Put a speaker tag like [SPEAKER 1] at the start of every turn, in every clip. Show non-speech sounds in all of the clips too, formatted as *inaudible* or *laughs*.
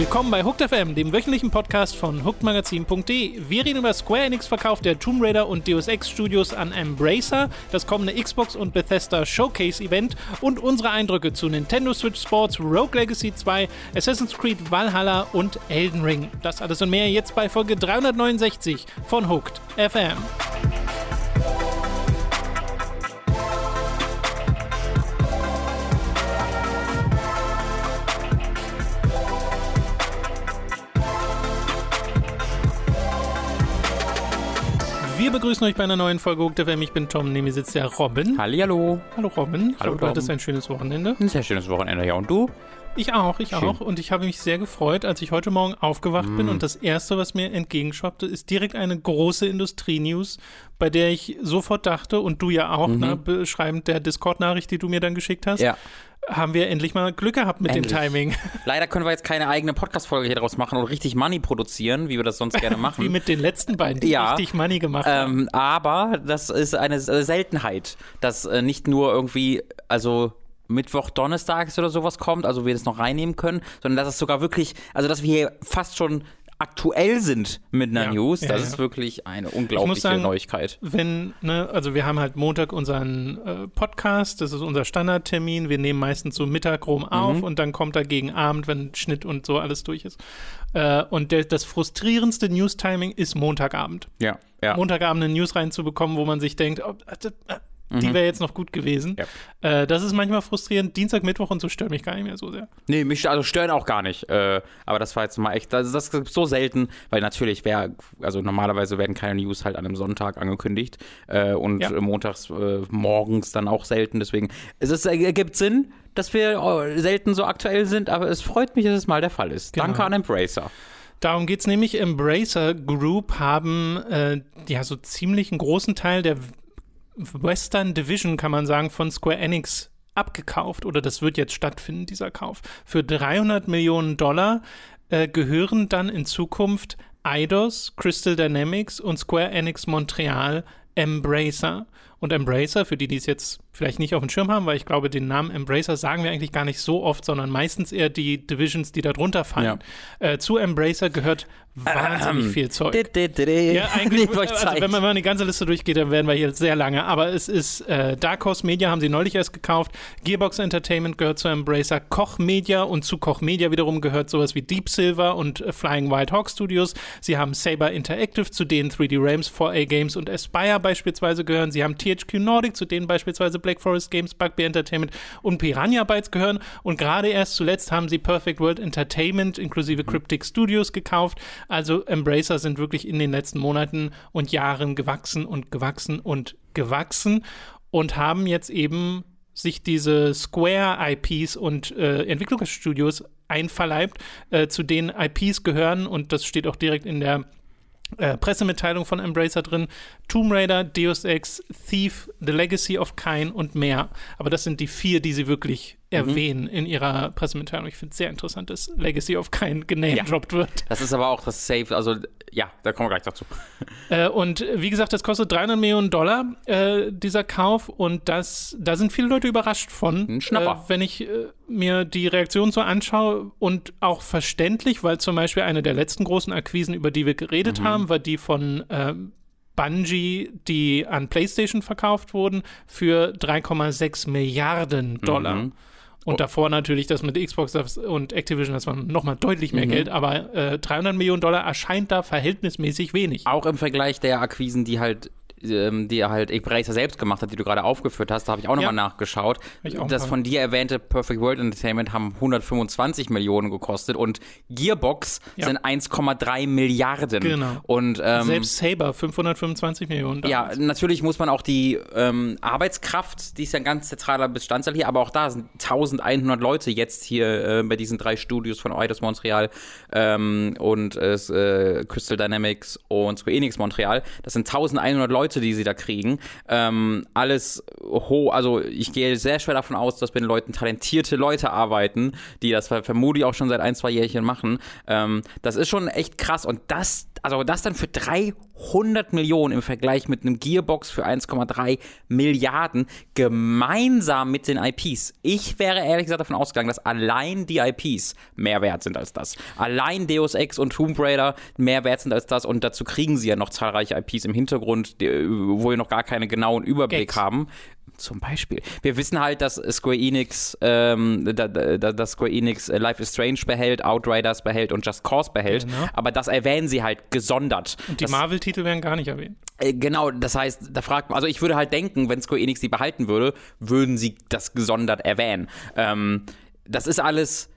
[SPEAKER 1] Willkommen bei Hooked FM, dem wöchentlichen Podcast von hookedmagazin.de. Wir reden über Square Enix Verkauf der Tomb Raider und Deus Ex Studios an Embracer, das kommende Xbox und Bethesda Showcase Event und unsere Eindrücke zu Nintendo Switch Sports, Rogue Legacy 2, Assassin's Creed Valhalla und Elden Ring. Das alles und mehr jetzt bei Folge 369 von Hooked FM. Wir begrüßen euch bei einer neuen Folge Hooked FM. Ich bin Tom, neben mir sitzt der Robin.
[SPEAKER 2] Hallihallo.
[SPEAKER 1] Hallo Robin.
[SPEAKER 2] Hallo,
[SPEAKER 1] ich hoffe, du hattest ein schönes Wochenende.
[SPEAKER 2] Ein sehr schönes Wochenende, ja. Und du?
[SPEAKER 1] Ich auch, ich
[SPEAKER 2] Schön.
[SPEAKER 1] auch. Und ich habe mich sehr gefreut, als ich heute Morgen aufgewacht bin
[SPEAKER 2] Mm.
[SPEAKER 1] und das erste, was mir entgegenschwappte, ist direkt eine große Industrie-News, bei der ich sofort dachte, und du ja auch, ne, beschreibend der Discord-Nachricht, die du mir dann geschickt hast,
[SPEAKER 2] Mhm. Ja.
[SPEAKER 1] haben wir endlich mal Glück gehabt mit
[SPEAKER 2] Endlich.
[SPEAKER 1] dem Timing. *laughs*
[SPEAKER 2] Leider können wir jetzt keine eigene Podcast-Folge hier draus machen und richtig Money produzieren, wie wir das sonst gerne *laughs*
[SPEAKER 1] Wie
[SPEAKER 2] machen.
[SPEAKER 1] mit den letzten beiden, die
[SPEAKER 2] Ja.
[SPEAKER 1] richtig Money gemacht haben.
[SPEAKER 2] ähm, aber das ist eine Seltenheit, dass äh, nicht nur irgendwie, also Mittwoch, Donnerstags oder sowas kommt, also wir das noch reinnehmen können, sondern dass es sogar wirklich, also dass wir hier fast schon aktuell sind mit einer
[SPEAKER 1] Ja.
[SPEAKER 2] News, das
[SPEAKER 1] ja.
[SPEAKER 2] ist wirklich eine unglaubliche
[SPEAKER 1] sagen,
[SPEAKER 2] Neuigkeit.
[SPEAKER 1] wenn, ne, also wir haben halt Montag unseren äh, Podcast, das ist unser Standardtermin. Wir nehmen meistens so Mittag rum auf
[SPEAKER 2] Mhm.
[SPEAKER 1] und dann kommt er gegen Abend, wenn Schnitt und so alles durch ist. Äh, und der, das frustrierendste News-Timing ist Montagabend.
[SPEAKER 2] Ja, ja.
[SPEAKER 1] Montagabend eine News reinzubekommen, wo man sich denkt, oh, äh, äh, die wäre jetzt noch gut gewesen.
[SPEAKER 2] Mhm. Ja.
[SPEAKER 1] Äh, das ist manchmal frustrierend. Dienstag, Mittwoch und so stört mich gar nicht mehr so sehr.
[SPEAKER 2] Nee, mich also stören auch gar nicht. Äh, aber das war jetzt mal echt, also das ist so selten, weil natürlich wäre, also normalerweise werden keine News halt an einem Sonntag angekündigt äh, und
[SPEAKER 1] Ja.
[SPEAKER 2] äh, montags äh, morgens dann auch selten. Deswegen, es ist, ergibt Sinn, dass wir äh, selten so aktuell sind, aber es freut mich, dass es mal der Fall ist.
[SPEAKER 1] Genau.
[SPEAKER 2] Danke an Embracer.
[SPEAKER 1] Darum geht's nämlich. Embracer Group haben äh, ja so ziemlich einen großen Teil der Western Division, kann man sagen, von Square Enix abgekauft oder das wird jetzt stattfinden, dieser Kauf. Für 300 Millionen Dollar äh, gehören dann in Zukunft Eidos, Crystal Dynamics und Square Enix Montreal Embracer. Und Embracer, für die, die es jetzt vielleicht nicht auf dem Schirm haben, weil ich glaube, den Namen Embracer sagen wir eigentlich gar nicht so oft, sondern meistens eher die Divisions, die da drunter fallen. Äh, zu Embracer gehört wahnsinnig viel Zeug. Ja, eigentlich, *laughs*
[SPEAKER 2] Nehmt euch
[SPEAKER 1] also
[SPEAKER 2] Zeit.
[SPEAKER 1] wenn man mal die ganze Liste durchgeht, dann werden wir hier sehr lange. Aber es ist äh, Dark Horse Media, haben sie neulich erst gekauft. Gearbox Entertainment gehört zu Embracer. Koch Media und zu Koch Media wiederum gehört sowas wie Deep Silver und äh, Flying Wild Hawk Studios. Sie haben Saber Interactive, zu denen 3D Realms, 4A Games und Aspire beispielsweise gehören. Sie haben THQ Nordic, zu denen beispielsweise Black Forest Games, Bugbear Entertainment und Piranha Bytes gehören. Und gerade erst zuletzt haben sie Perfect World Entertainment inklusive Cryptic Studios gekauft. Also Embracer sind wirklich in den letzten Monaten und Jahren gewachsen und gewachsen und gewachsen und haben jetzt eben sich diese Square-IPs und äh, Entwicklungsstudios einverleibt, äh, zu denen IPs gehören und das steht auch direkt in der äh, Pressemitteilung von Embracer drin. Tomb Raider, Deus Ex, Thief, The Legacy of Kain und mehr. Aber das sind die vier, die sie wirklich erwähnen in ihrer Pressemitteilung. Ich finde es sehr interessant, dass Legacy of Kain genamedroppt wird.
[SPEAKER 2] Das ist aber auch das Safe, also ja, da kommen wir gleich dazu. *laughs*
[SPEAKER 1] Äh, und wie gesagt, das kostet 300 Millionen Dollar, äh, dieser Kauf. Und das, da sind viele Leute überrascht von.
[SPEAKER 2] Ein Schnapper.
[SPEAKER 1] Äh, wenn ich äh, mir die Reaktion so anschaue und auch verständlich, weil zum Beispiel eine der letzten großen Akquisen, über die wir geredet
[SPEAKER 2] Mhm.
[SPEAKER 1] haben, war die von ähm, Bungie, die an PlayStation verkauft wurden, für 3,6 Milliarden Dollar.
[SPEAKER 2] Mhm.
[SPEAKER 1] Und davor natürlich das mit Xbox und Activision, das war nochmal deutlich
[SPEAKER 2] Mhm.
[SPEAKER 1] mehr Geld, aber äh, 300 Millionen Dollar erscheint da verhältnismäßig wenig.
[SPEAKER 2] Auch im Vergleich der Akquisen, die halt ähm, die er halt Embracer selbst gemacht hat, die du gerade aufgeführt hast, da habe ich auch nochmal
[SPEAKER 1] Ja.
[SPEAKER 2] nachgeschaut.
[SPEAKER 1] auch
[SPEAKER 2] das von dir erwähnte Perfect World Entertainment haben 125 Millionen gekostet und Gearbox
[SPEAKER 1] Ja.
[SPEAKER 2] sind 1,3 Milliarden.
[SPEAKER 1] Genau.
[SPEAKER 2] Und ähm,
[SPEAKER 1] Selbst Saber 525 Millionen.
[SPEAKER 2] ja,
[SPEAKER 1] damals.
[SPEAKER 2] natürlich muss man auch die ähm, Arbeitskraft, die ist ja ein ganz zentraler Bestandteil hier, aber auch da sind 1100 Leute jetzt hier äh, bei diesen drei Studios von Eidos Montreal ähm, und äh, äh, Crystal Dynamics und Square Enix Montreal. Das sind 1100 Leute, die sie da kriegen. Ähm, alles hoch, also ich gehe sehr schwer davon aus, dass bei den Leuten talentierte Leute arbeiten, die das ver- vermutlich auch schon seit ein, zwei Jährchen machen. Ähm, das ist schon echt krass und das also das dann für 300 Millionen im Vergleich mit einem Gearbox für 1,3 Milliarden gemeinsam mit den IPs. Ich wäre ehrlich gesagt davon ausgegangen, dass allein die IPs mehr wert sind als das. Allein Deus Ex und Tomb Raider mehr wert sind als das und dazu kriegen sie ja noch zahlreiche IPs im Hintergrund, wo wir noch gar keinen genauen Überblick Gags. haben. Zum Beispiel. Wir wissen halt, dass Square Enix, ähm, da, da, dass Square Enix äh, Life is Strange behält, Outriders behält und Just Cause behält. Genau. Aber das erwähnen sie halt gesondert.
[SPEAKER 1] Und die Marvel-Titel werden gar nicht erwähnt.
[SPEAKER 2] Äh, genau, das heißt, da fragt man, also ich würde halt denken, wenn Square Enix die behalten würde, würden sie das gesondert erwähnen. Ähm, das ist alles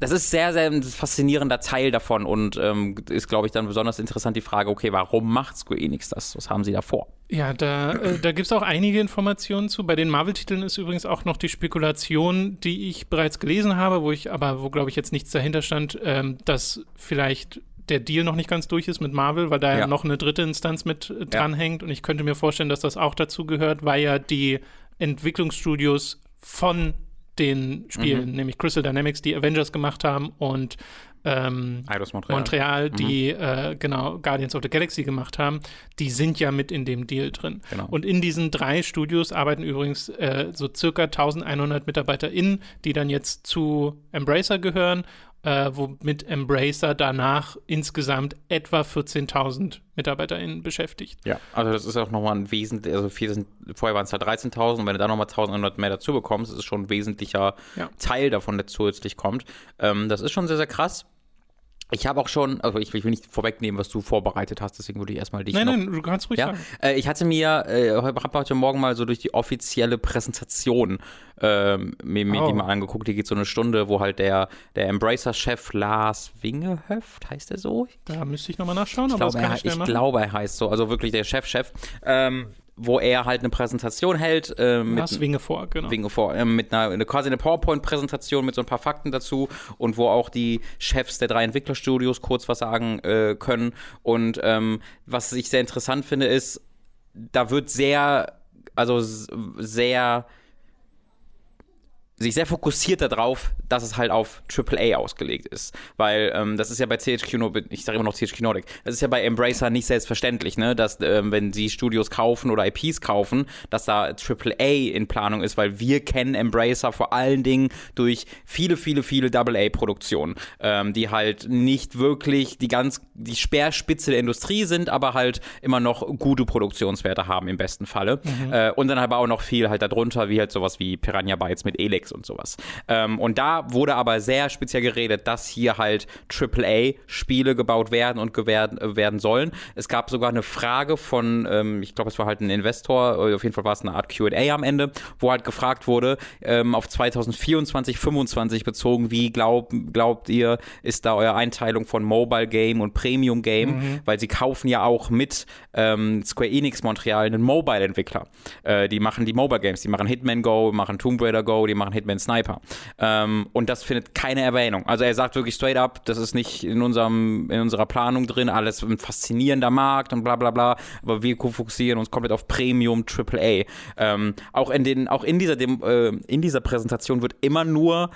[SPEAKER 2] das ist sehr, sehr ein faszinierender Teil davon und ähm, ist, glaube ich, dann besonders interessant die Frage, okay, warum macht Square Enix das? Was haben sie da vor?
[SPEAKER 1] Ja, da, äh, da gibt es auch einige Informationen zu. Bei den Marvel-Titeln ist übrigens auch noch die Spekulation, die ich bereits gelesen habe, wo ich aber, wo, glaube ich, jetzt nichts dahinter stand, ähm, dass vielleicht der Deal noch nicht ganz durch ist mit Marvel, weil da ja, noch eine dritte Instanz mit äh, dranhängt. Ja. Und ich könnte mir vorstellen, dass das auch dazu gehört, weil ja die Entwicklungsstudios von den Spielen, mhm. nämlich Crystal Dynamics, die Avengers gemacht haben und ähm, Montreal. Montreal, die mhm. äh, genau Guardians of the Galaxy gemacht haben, die sind ja mit in dem Deal drin. Genau. Und in diesen drei Studios arbeiten übrigens äh, so circa 1100 MitarbeiterInnen, die dann jetzt zu Embracer gehören äh, womit Embracer danach insgesamt etwa 14.000 MitarbeiterInnen beschäftigt.
[SPEAKER 2] Ja, also das ist auch nochmal ein wesentlich, also sind, vorher waren es ja 13.000 und wenn du da nochmal 1.100 mehr dazu bekommst, ist es schon ein wesentlicher ja. Teil davon, der zusätzlich kommt. Ähm, das ist schon sehr, sehr krass. Ich habe auch schon, also ich, ich, will nicht vorwegnehmen, was du vorbereitet hast, deswegen würde ich erstmal dich.
[SPEAKER 1] Nein,
[SPEAKER 2] noch,
[SPEAKER 1] nein, du kannst ruhig
[SPEAKER 2] ja? sagen. Äh, ich hatte mir, äh, habe heute Morgen mal so durch die offizielle Präsentation äh, mir, mir oh. die mal angeguckt. Die geht so eine Stunde, wo halt der, der Embracer-Chef Lars Wingehöft, heißt er so?
[SPEAKER 1] Da müsste ich nochmal nachschauen,
[SPEAKER 2] ich aber glaube, er, ich, ich glaube, er heißt so, also wirklich der Chef-Chef. Ähm, wo er halt eine Präsentation hält.
[SPEAKER 1] Äh, mit das Winge vor, genau.
[SPEAKER 2] Winge vor, äh, mit einer, eine, quasi eine PowerPoint-Präsentation mit so ein paar Fakten dazu und wo auch die Chefs der drei Entwicklerstudios kurz was sagen äh, können. Und ähm, was ich sehr interessant finde, ist, da wird sehr, also sehr sich sehr fokussiert darauf, dass es halt auf AAA ausgelegt ist. Weil ähm, das ist ja bei THQ Nordic, ich sage immer noch THQ Nordic, das ist ja bei Embracer nicht selbstverständlich, ne? dass ähm, wenn sie Studios kaufen oder IPs kaufen, dass da AAA in Planung ist, weil wir kennen Embracer vor allen Dingen durch viele, viele, viele AA-Produktionen, ähm, die halt nicht wirklich die ganz, die Speerspitze der Industrie sind, aber halt immer noch gute Produktionswerte haben im besten Falle. Mhm. Äh, und dann aber auch noch viel halt darunter, wie halt sowas wie Piranha Bytes mit Elix und sowas. Ähm, und da wurde aber sehr speziell geredet, dass hier halt AAA-Spiele gebaut werden und gewähren, äh, werden sollen. Es gab sogar eine Frage von, ähm, ich glaube, es war halt ein Investor, auf jeden Fall war es eine Art QA am Ende, wo halt gefragt wurde, ähm, auf 2024, 2025 bezogen, wie glaub, glaubt ihr, ist da eure Einteilung von Mobile Game und Premium Game? Mhm. Weil sie kaufen ja auch mit ähm, Square Enix Montreal einen Mobile-Entwickler. Äh, die machen die Mobile Games, die machen Hitman Go, machen Tomb Raider Go, die machen Hitman Sniper. Ähm, und das findet keine Erwähnung. Also er sagt wirklich straight up, das ist nicht in unserem, in unserer Planung drin, alles ein faszinierender Markt und bla bla bla, aber wir fokussieren uns komplett auf Premium AAA. Ähm, auch in den, auch in dieser, dem, äh, in dieser Präsentation wird immer nur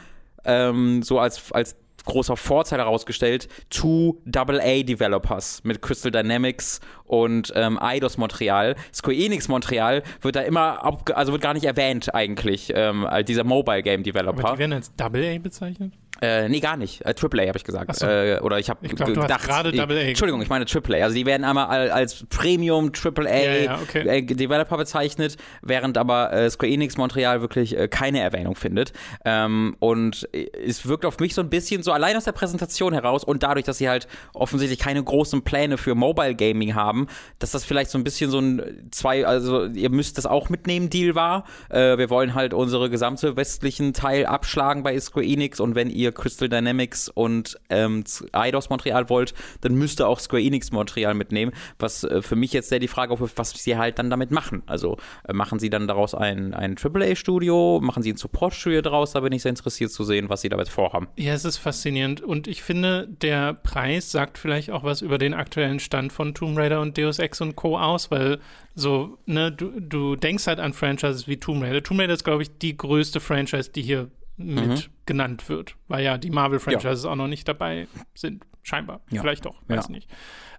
[SPEAKER 2] ähm, so als, als großer Vorteil herausgestellt, two AA-Developers mit Crystal Dynamics und ähm, Eidos Montreal. Square Enix Montreal wird da immer, also wird gar nicht erwähnt eigentlich, ähm, als dieser Mobile Game Developer. Aber
[SPEAKER 1] die werden als AA bezeichnet?
[SPEAKER 2] Äh, nee, gar nicht. Äh, AAA habe ich gesagt. So. Äh, oder ich habe gedacht.
[SPEAKER 1] gerade Double A.
[SPEAKER 2] Entschuldigung, ich meine AAA. Also die werden einmal als Premium AAA ja, ja, okay. äh, Developer bezeichnet, während aber äh, Square Enix Montreal wirklich äh, keine Erwähnung findet. Ähm, und es wirkt auf mich so ein bisschen so allein aus der Präsentation heraus und dadurch, dass sie halt offensichtlich keine großen Pläne für Mobile Gaming haben, dass das vielleicht so ein bisschen so ein zwei, also ihr müsst das auch mitnehmen Deal war. Äh, wir wollen halt unsere gesamte westlichen Teil abschlagen bei Square Enix und wenn ihr Crystal Dynamics und ähm, Eidos Montreal wollt, dann müsst ihr auch Square Enix Montreal mitnehmen. Was äh, für mich jetzt sehr die Frage aufwirft, was sie halt dann damit machen. Also äh, machen sie dann daraus ein, ein AAA-Studio, machen sie ein Support-Studio daraus? Da bin ich sehr interessiert zu sehen, was sie damit vorhaben.
[SPEAKER 1] Ja, es ist faszinierend und ich finde, der Preis sagt vielleicht auch was über den aktuellen Stand von Tomb Raider und Deus Ex und Co. aus, weil so, ne, du, du denkst halt an Franchises wie Tomb Raider. Tomb Raider ist, glaube ich, die größte Franchise, die hier mit
[SPEAKER 2] Mhm.
[SPEAKER 1] genannt wird, weil ja die Marvel-Franchises auch noch nicht dabei sind. Scheinbar.
[SPEAKER 2] Ja.
[SPEAKER 1] Vielleicht doch, weiß
[SPEAKER 2] Ja.
[SPEAKER 1] nicht.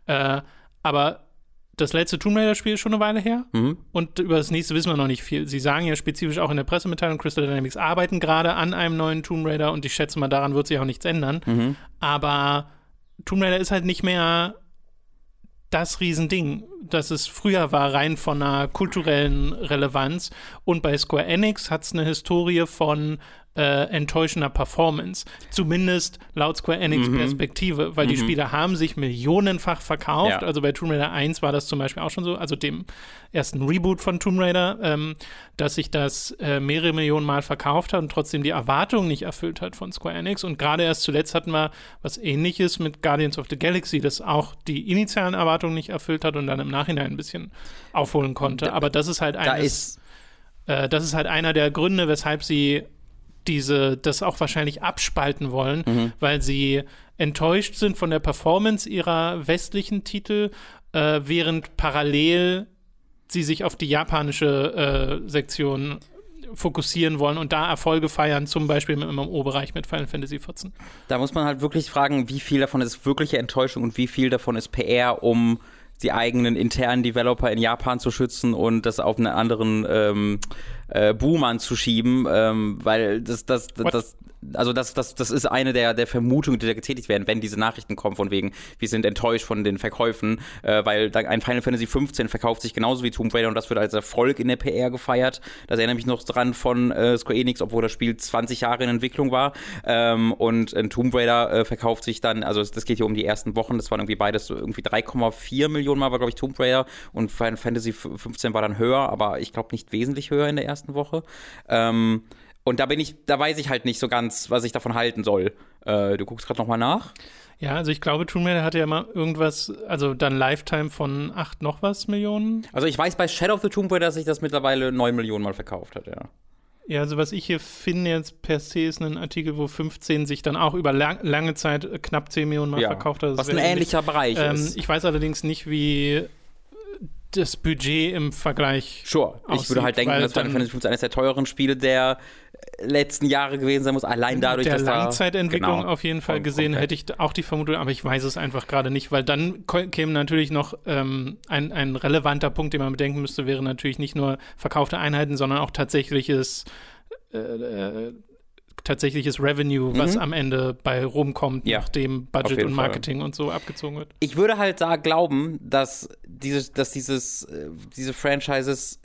[SPEAKER 1] Äh, aber das letzte Tomb Raider-Spiel ist schon eine Weile her.
[SPEAKER 2] Mhm.
[SPEAKER 1] Und über das nächste wissen wir noch nicht viel. Sie sagen ja spezifisch auch in der Pressemitteilung, Crystal Dynamics arbeiten gerade an einem neuen Tomb Raider und ich schätze mal, daran wird sich auch nichts ändern.
[SPEAKER 2] Mhm.
[SPEAKER 1] Aber Tomb Raider ist halt nicht mehr das Riesending, das es früher war, rein von einer kulturellen Relevanz. Und bei Square Enix hat es eine Historie von äh, enttäuschender Performance. Zumindest laut Square Enix Perspektive, weil die Spiele haben sich millionenfach verkauft.
[SPEAKER 2] Ja.
[SPEAKER 1] Also bei Tomb Raider 1 war das zum Beispiel auch schon so, also dem ersten Reboot von Tomb Raider, ähm, dass sich das äh, mehrere Millionen Mal verkauft hat und trotzdem die Erwartungen nicht erfüllt hat von Square Enix. Und gerade erst zuletzt hatten wir was ähnliches mit Guardians of the Galaxy, das auch die initialen Erwartungen nicht erfüllt hat und dann im Nachhinein ein bisschen aufholen konnte. Aber das ist halt
[SPEAKER 2] Da
[SPEAKER 1] eines,
[SPEAKER 2] ist,
[SPEAKER 1] äh, das ist halt einer der Gründe, weshalb sie diese, das auch wahrscheinlich abspalten wollen,
[SPEAKER 2] Mhm.
[SPEAKER 1] weil sie enttäuscht sind von der Performance ihrer westlichen Titel, äh, während parallel sie sich auf die japanische äh, Sektion fokussieren wollen und da Erfolge feiern, zum Beispiel im MMO-Bereich mit Final Fantasy XIV.
[SPEAKER 2] da muss man halt wirklich fragen, wie viel davon ist wirkliche Enttäuschung und wie viel davon ist PR, um die eigenen internen Developer in Japan zu schützen und das auf einen anderen ähm, äh, Boom anzuschieben, ähm, weil das, das, das, das also das, das, das ist eine der, der Vermutungen, die da getätigt werden, wenn diese Nachrichten kommen von wegen, wir sind enttäuscht von den Verkäufen, äh, weil da ein Final Fantasy 15 verkauft sich genauso wie Tomb Raider und das wird als Erfolg in der PR gefeiert. Das erinnert mich noch dran von äh, Square Enix, obwohl das Spiel 20 Jahre in Entwicklung war. Ähm, und ein Tomb Raider äh, verkauft sich dann, also das, geht hier um die ersten Wochen, das waren irgendwie beides irgendwie 3,4 Millionen Mal war, glaube ich, Tomb Raider und Final Fantasy 15 war dann höher, aber ich glaube nicht wesentlich höher in der ersten Woche. Ähm, und da bin ich, da weiß ich halt nicht so ganz, was ich davon halten soll. Äh, du guckst gerade nochmal nach.
[SPEAKER 1] Ja, also ich glaube, Tomb Raider hatte ja mal irgendwas, also dann Lifetime von acht noch was Millionen.
[SPEAKER 2] Also ich weiß bei Shadow of the Tomb Raider, dass sich das mittlerweile 9 Millionen Mal verkauft hat, ja.
[SPEAKER 1] Ja, also was ich hier finde jetzt per se ist ein Artikel, wo 15 sich dann auch über lang, lange Zeit äh, knapp 10 Millionen Mal
[SPEAKER 2] ja.
[SPEAKER 1] verkauft hat. Das
[SPEAKER 2] Was ein ähnlicher Bereich
[SPEAKER 1] Ähm,
[SPEAKER 2] ist.
[SPEAKER 1] ich weiß allerdings nicht, wie das Budget im Vergleich.
[SPEAKER 2] Sure. Ich
[SPEAKER 1] aussieht,
[SPEAKER 2] würde halt denken, dass Final Fantasy 15 eines der teuren Spiele der letzten Jahre gewesen sein muss, allein dadurch,
[SPEAKER 1] der
[SPEAKER 2] dass da-
[SPEAKER 1] Langzeitentwicklung
[SPEAKER 2] Genau.
[SPEAKER 1] auf jeden Fall gesehen,
[SPEAKER 2] komplett.
[SPEAKER 1] hätte ich auch die Vermutung, aber ich weiß es einfach gerade nicht, weil dann käme natürlich noch ähm, ein, ein relevanter Punkt, den man bedenken müsste, wäre natürlich nicht nur verkaufte Einheiten, sondern auch tatsächliches äh, äh, tatsächliches Revenue, was
[SPEAKER 2] Mhm.
[SPEAKER 1] am Ende bei rumkommt,
[SPEAKER 2] Ja,
[SPEAKER 1] nachdem Budget und
[SPEAKER 2] Fall.
[SPEAKER 1] Marketing und so abgezogen wird.
[SPEAKER 2] ich würde halt da glauben, dass dieses, dass dieses, äh, diese Franchises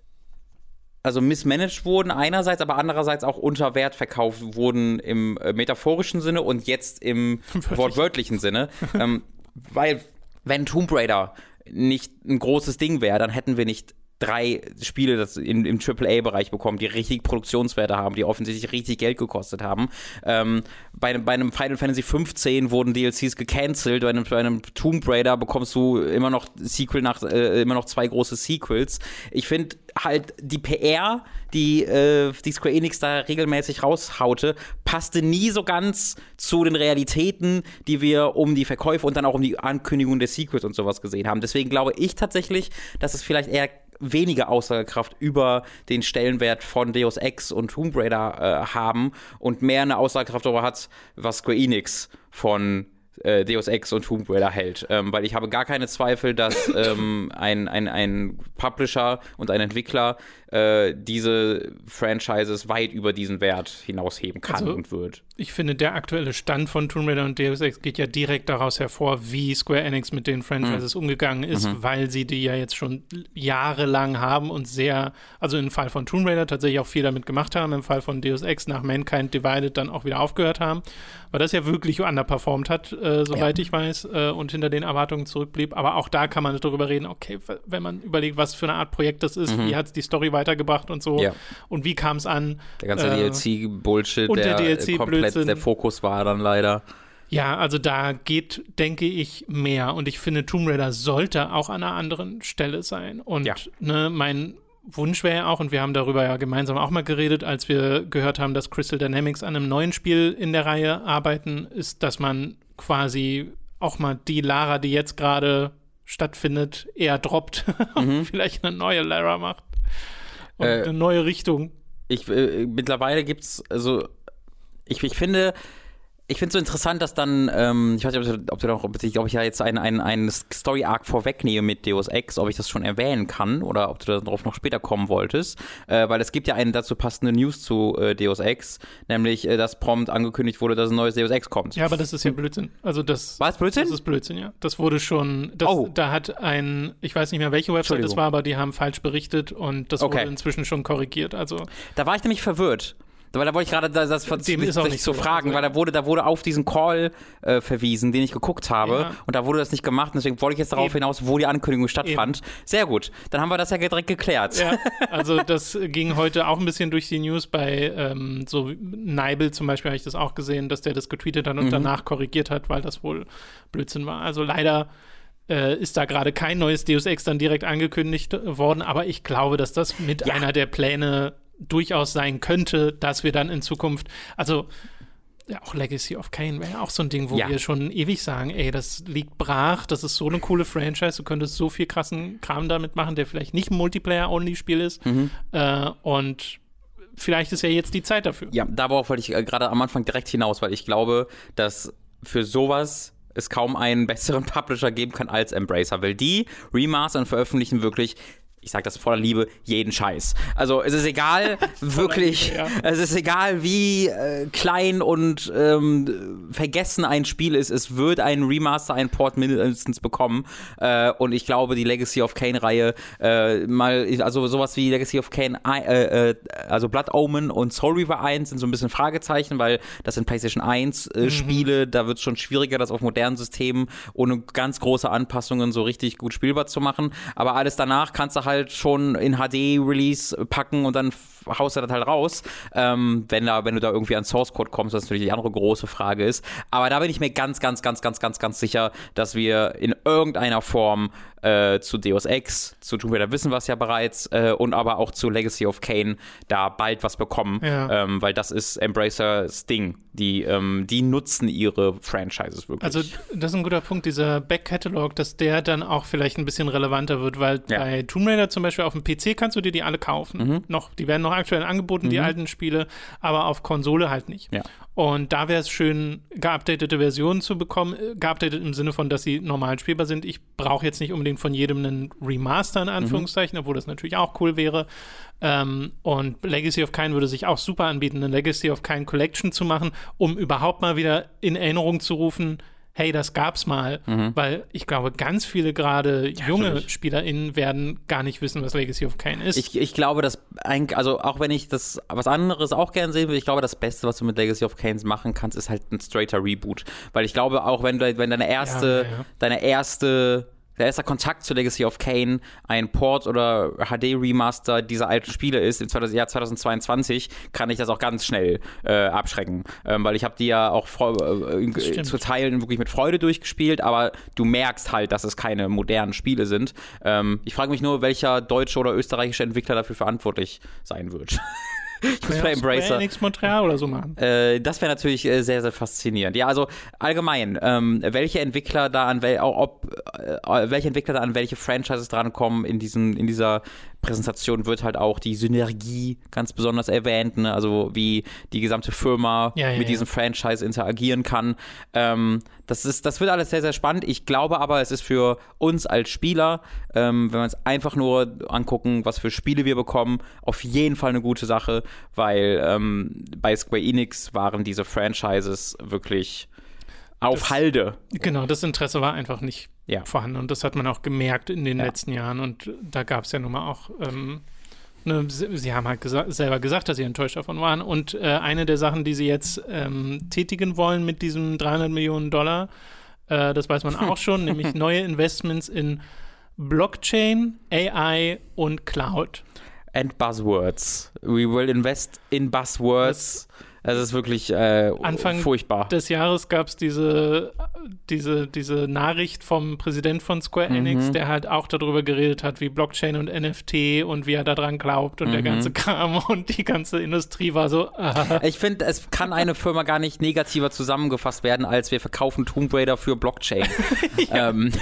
[SPEAKER 2] also mismanaged wurden einerseits, aber andererseits auch unter Wert verkauft wurden im äh, metaphorischen Sinne und jetzt im *laughs* wortwörtlichen Sinne. ähm, weil wenn Tomb Raider nicht ein großes Ding wäre, dann hätten wir nicht drei Spiele das in, im AAA-Bereich bekommen, die richtig Produktionswerte haben, die offensichtlich richtig Geld gekostet haben. Ähm, bei, einem- bei einem Final Fantasy 15 wurden DLCs gecancelt, bei einem, bei einem Tomb Raider bekommst du immer noch Sequel nach, äh, immer noch zwei große Sequels. Ich finde halt die PR, die, äh, die Square Enix da regelmäßig raushaute, passte nie so ganz zu den Realitäten, die wir um die Verkäufe und dann auch um die Ankündigung der Sequels und sowas gesehen haben. Deswegen glaube ich tatsächlich, dass es vielleicht eher weniger Aussagekraft über den Stellenwert von Deus Ex und Tomb Raider äh, haben und mehr eine Aussagekraft darüber hat, was Square Enix von äh, Deus Ex und Tomb Raider hält. Ähm, weil ich habe gar keine Zweifel, dass *laughs* ähm, ein, ein, ein Publisher und ein Entwickler äh, diese Franchises weit über diesen Wert hinausheben kann
[SPEAKER 1] Also-
[SPEAKER 2] und wird.
[SPEAKER 1] Ich finde, der aktuelle Stand von Tomb Raider und Deus Ex geht ja direkt daraus hervor, wie Square Enix mit den Franchises
[SPEAKER 2] Mhm.
[SPEAKER 1] umgegangen ist, weil sie die ja jetzt schon jahrelang haben und sehr, also im Fall von Tomb Raider tatsächlich auch viel damit gemacht haben, im Fall von Deus Ex nach Mankind Divided dann auch wieder aufgehört haben, weil das ja wirklich underperformed hat, äh, soweit ich weiß, äh, und hinter den Erwartungen zurückblieb. Aber auch da kann man darüber reden, okay, wenn man überlegt, was für eine Art Projekt das ist, wie hat es die Story weitergebracht und so
[SPEAKER 2] Mhm. Ja.
[SPEAKER 1] und wie kam es an.
[SPEAKER 2] Der ganze
[SPEAKER 1] Äh,
[SPEAKER 2] DLC-Bullshit,
[SPEAKER 1] und der
[SPEAKER 2] der,
[SPEAKER 1] DLC
[SPEAKER 2] komplett
[SPEAKER 1] Blödsinn.
[SPEAKER 2] der Fokus war dann leider.
[SPEAKER 1] Ja, also da geht, denke ich, mehr. Und ich finde, Tomb Raider sollte auch an einer anderen Stelle sein. Und
[SPEAKER 2] Ja.
[SPEAKER 1] ne, mein Wunsch wäre ja auch, und wir haben darüber ja gemeinsam auch mal geredet, als wir gehört haben, dass Crystal Dynamics an einem neuen Spiel in der Reihe arbeiten, ist, dass man quasi auch mal die Lara, die jetzt gerade stattfindet, eher droppt *laughs* und vielleicht eine neue Lara macht. Und
[SPEAKER 2] Äh,
[SPEAKER 1] eine neue Richtung.
[SPEAKER 2] Ich, äh, mittlerweile gibt's also ich, ich finde, ich finde es so interessant, dass dann, ähm, ich weiß nicht, ob, ob, noch, ob, ich, ob ich ja jetzt einen ein Story-Arc vorwegnehme mit Deus Ex, ob ich das schon erwähnen kann oder ob du darauf noch später kommen wolltest, äh, weil es gibt ja eine dazu passende News zu äh, Deus Ex, nämlich, äh, dass prompt angekündigt wurde, dass ein neues Deus Ex kommt.
[SPEAKER 1] Ja, aber das ist ja Blödsinn. Also das,
[SPEAKER 2] War es Blödsinn?
[SPEAKER 1] Das ist Blödsinn, ja. Das wurde schon, das,
[SPEAKER 2] Oh.
[SPEAKER 1] da hat ein, ich weiß nicht mehr, welche Website das war, aber die haben falsch berichtet und das
[SPEAKER 2] Okay.
[SPEAKER 1] wurde inzwischen schon korrigiert. Also
[SPEAKER 2] Da war ich nämlich verwirrt. Weil da wollte ich gerade das, das,
[SPEAKER 1] Dem nicht
[SPEAKER 2] zu
[SPEAKER 1] so.
[SPEAKER 2] fragen, weil da wurde, da wurde auf diesen Call äh, verwiesen, den ich geguckt habe,
[SPEAKER 1] Ja.
[SPEAKER 2] und da wurde das nicht gemacht. Deswegen wollte ich jetzt darauf
[SPEAKER 1] Eben.
[SPEAKER 2] hinaus, wo die Ankündigung stattfand. Sehr gut. Dann haben wir das ja direkt geklärt.
[SPEAKER 1] Ja, *laughs* also das ging heute auch ein bisschen durch die News bei ähm, so Neibel zum Beispiel habe ich das auch gesehen, dass der das getweetet hat und
[SPEAKER 2] Mhm.
[SPEAKER 1] danach korrigiert hat, weil das wohl Blödsinn war. Also leider äh, ist da gerade kein neues Deus Ex dann direkt angekündigt worden, aber ich glaube, dass das mit
[SPEAKER 2] Ja.
[SPEAKER 1] einer der Pläne durchaus sein könnte, dass wir dann in Zukunft, also ja, auch Legacy of Kain wäre ja auch so ein Ding, wo
[SPEAKER 2] Ja.
[SPEAKER 1] wir schon ewig sagen, ey, das liegt brach, das ist so eine coole Franchise, du könntest so viel krassen Kram damit machen, der vielleicht nicht ein Multiplayer-Only-Spiel ist. Äh, und vielleicht ist ja jetzt die Zeit dafür.
[SPEAKER 2] Ja, darauf wollte ich äh, gerade am Anfang direkt hinaus, weil ich glaube, dass für sowas es kaum einen besseren *laughs* Publisher geben kann als Embracer, weil die remastern und veröffentlichen wirklich ich sag das voller Liebe, jeden Scheiß. Also es ist egal, *laughs* wirklich,
[SPEAKER 1] ja.
[SPEAKER 2] es ist egal, wie äh, klein und ähm, vergessen ein Spiel ist, es wird ein Remaster, ein Port mindestens bekommen. Äh, und ich glaube, die Legacy of Kane-Reihe, äh, mal, also sowas wie Legacy of Kane, äh, äh, also Blood Omen und Soul Reaver 1 sind so ein bisschen Fragezeichen, weil das sind PlayStation 1 äh, Spiele, da wird es schon schwieriger, das auf modernen Systemen ohne ganz große Anpassungen so richtig gut spielbar zu machen. Aber alles danach kannst du halt schon in HD-Release packen und dann haust du das halt raus. Ähm, wenn, da, wenn du da irgendwie an Source Code kommst, was natürlich die andere große Frage ist. Aber da bin ich mir ganz, ganz, ganz, ganz, ganz, ganz sicher, dass wir in irgendeiner Form äh, zu Deus Ex, zu Tomb Raider wissen wir es ja bereits äh, und aber auch zu Legacy of Kane da bald was bekommen,
[SPEAKER 1] Ja.
[SPEAKER 2] ähm, weil das ist Embracers Ding. Die, ähm, die nutzen ihre Franchises wirklich.
[SPEAKER 1] Also, das ist ein guter Punkt, dieser Back-Catalog, dass der dann auch vielleicht ein bisschen relevanter wird, weil
[SPEAKER 2] Ja.
[SPEAKER 1] bei Tomb Raider zum Beispiel auf dem PC kannst du dir die alle kaufen.
[SPEAKER 2] Mhm.
[SPEAKER 1] Noch, die werden noch aktuell angeboten, die alten Spiele, aber auf Konsole halt nicht.
[SPEAKER 2] Ja.
[SPEAKER 1] Und da wäre es schön, geupdatete Versionen zu bekommen. Äh, Geupdatet im Sinne von, dass sie normal spielbar sind. Ich brauche jetzt nicht unbedingt von jedem einen Remaster in Anführungszeichen, obwohl das natürlich auch cool wäre. Ähm, und Legacy of Kain würde sich auch super anbieten, eine Legacy of Kain Collection zu machen, um überhaupt mal wieder in Erinnerung zu rufen, hey, das gab's mal. Weil ich glaube, ganz viele gerade junge
[SPEAKER 2] natürlich.
[SPEAKER 1] SpielerInnen werden gar nicht wissen, was Legacy of Kain ist.
[SPEAKER 2] Ich, ich glaube, dass, ein, also auch wenn ich das was anderes auch gern sehen will, ich glaube, das Beste, was du mit Legacy of Kanes machen kannst, ist halt ein straighter Reboot. Weil ich glaube, auch wenn, du, wenn deine erste,
[SPEAKER 1] Ja, ja, ja.
[SPEAKER 2] deine erste, der erste Kontakt zu Legacy of Kane ein Port oder HD-Remaster dieser alten Spiele ist, im 2000 Jahr 2022, kann ich das auch ganz schnell äh, abschrecken. Ähm, weil ich habe die ja auch äh, zu Teilen wirklich mit Freude durchgespielt, aber du merkst halt, dass es keine modernen Spiele sind. Ähm, ich frage mich nur, welcher deutsche oder österreichische Entwickler dafür verantwortlich sein wird. *laughs* ich muss bei Embracer.
[SPEAKER 1] Enix Montreal oder so machen.
[SPEAKER 2] Äh, das wäre natürlich äh, sehr, sehr faszinierend. Ja, also allgemein, ähm, welche Entwickler da an wel ob, äh, welche Entwickler da an welche Franchises drankommen in diesem, in dieser Präsentation wird halt auch die Synergie ganz besonders erwähnt, ne? also wie die gesamte Firma
[SPEAKER 1] Ja, ja,
[SPEAKER 2] mit
[SPEAKER 1] ja.
[SPEAKER 2] diesem Franchise interagieren kann. Ähm, das, ist, das wird alles sehr, sehr spannend. Ich glaube aber, es ist für uns als Spieler, ähm, wenn wir uns einfach nur angucken, was für Spiele wir bekommen, auf jeden Fall eine gute Sache, weil ähm, bei Square Enix waren diese Franchises wirklich auf
[SPEAKER 1] Das-
[SPEAKER 2] Halde.
[SPEAKER 1] Genau, das Interesse war einfach nicht
[SPEAKER 2] Ja.
[SPEAKER 1] vorhanden und das hat man auch gemerkt in den
[SPEAKER 2] Ja.
[SPEAKER 1] letzten Jahren und da gab es ja nun mal auch, ähm, ne, sie, sie haben halt gesa selber gesagt, dass sie enttäuscht davon waren und äh, eine der Sachen, die sie jetzt ähm, tätigen wollen mit diesem 300 Millionen Dollar, äh, das weiß man auch schon, nämlich *laughs* neue Investments in Blockchain, AI und Cloud.
[SPEAKER 2] And Buzzwords. We will invest in Buzzwords. Es ist wirklich äh,
[SPEAKER 1] Anfang
[SPEAKER 2] furchtbar.
[SPEAKER 1] des Jahres gab es diese, diese, diese Nachricht vom Präsident von Square Enix,
[SPEAKER 2] Mhm.
[SPEAKER 1] der halt auch darüber geredet hat, wie Blockchain und NFT und wie er daran glaubt und
[SPEAKER 2] Mhm.
[SPEAKER 1] der ganze Kram *laughs* und die ganze Industrie war so, äh,
[SPEAKER 2] Ich finde, es kann eine Firma gar nicht negativer zusammengefasst werden, als wir verkaufen Tomb Raider für Blockchain. *laughs* ähm,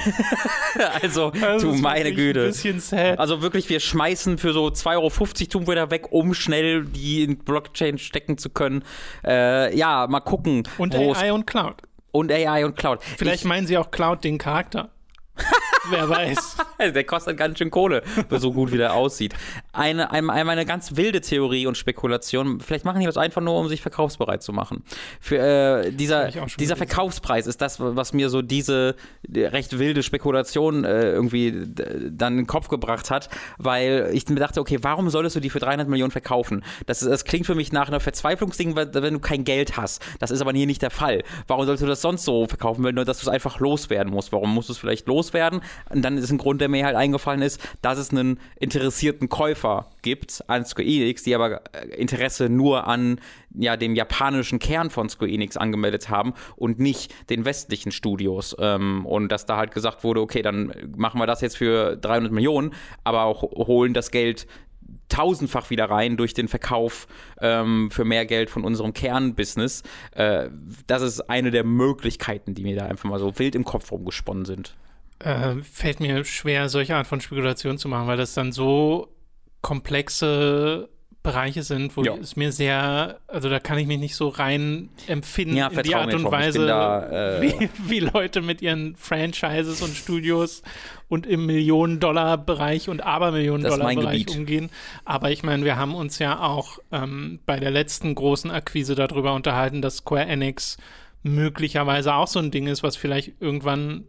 [SPEAKER 2] *laughs* also,
[SPEAKER 1] das
[SPEAKER 2] du meine Güte.
[SPEAKER 1] Ein bisschen sad.
[SPEAKER 2] Also wirklich, wir schmeißen für so 2,50 Euro Tomb Raider weg, um schnell die in Blockchain stecken zu können. Äh, ja, mal gucken.
[SPEAKER 1] Und AI und Cloud.
[SPEAKER 2] und AI und Cloud.
[SPEAKER 1] Vielleicht meinen sie auch Cloud den Charakter. *laughs* Wer weiß. *laughs*
[SPEAKER 2] Der kostet ganz schön Kohle, so gut wie der aussieht. Eine, eine, eine, ganz wilde Theorie und Spekulation. Vielleicht machen die das einfach nur, um sich verkaufsbereit zu machen. Für äh, dieser, dieser. Verkaufspreis ist das, was mir so diese äh, recht wilde Spekulation äh, irgendwie d- dann in den Kopf gebracht hat, weil ich mir dachte, okay, warum solltest du die für 300 Millionen verkaufen? Das, ist, das klingt für mich nach einer Verzweiflungsding, wenn du kein Geld hast. Das ist aber hier nicht der Fall. Warum solltest du das sonst so verkaufen, wenn nur, dass du es einfach loswerden musst? Warum musst du es vielleicht loswerden? Und dann ist ein Grund, der mir halt eingefallen ist, dass es einen interessierten Käufer gibt an Square Enix, die aber äh, Interesse nur an ja, dem japanischen Kern von Square Enix angemeldet haben und nicht den westlichen Studios. Ähm, und dass da halt gesagt wurde, okay, dann machen wir das jetzt für 300 Millionen, aber auch holen das Geld tausendfach wieder rein durch den Verkauf ähm, für mehr Geld von unserem Kernbusiness. Äh, das ist eine der Möglichkeiten, die mir da einfach mal so wild im Kopf rumgesponnen sind.
[SPEAKER 1] Äh, fällt mir schwer, solche Art von Spekulation zu machen, weil das dann so komplexe Bereiche sind, wo
[SPEAKER 2] Ja.
[SPEAKER 1] es mir sehr, also da kann ich mich nicht so rein empfinden
[SPEAKER 2] Ja,
[SPEAKER 1] in die Art und Weise,
[SPEAKER 2] da, äh,
[SPEAKER 1] wie, wie Leute mit ihren Franchises und Studios und im Millionen-Dollar-Bereich und Abermillionen-Dollar-Bereich umgehen. Aber ich meine, wir haben uns ja auch ähm, bei der letzten großen Akquise darüber unterhalten, dass Square Enix möglicherweise auch so ein Ding ist, was vielleicht irgendwann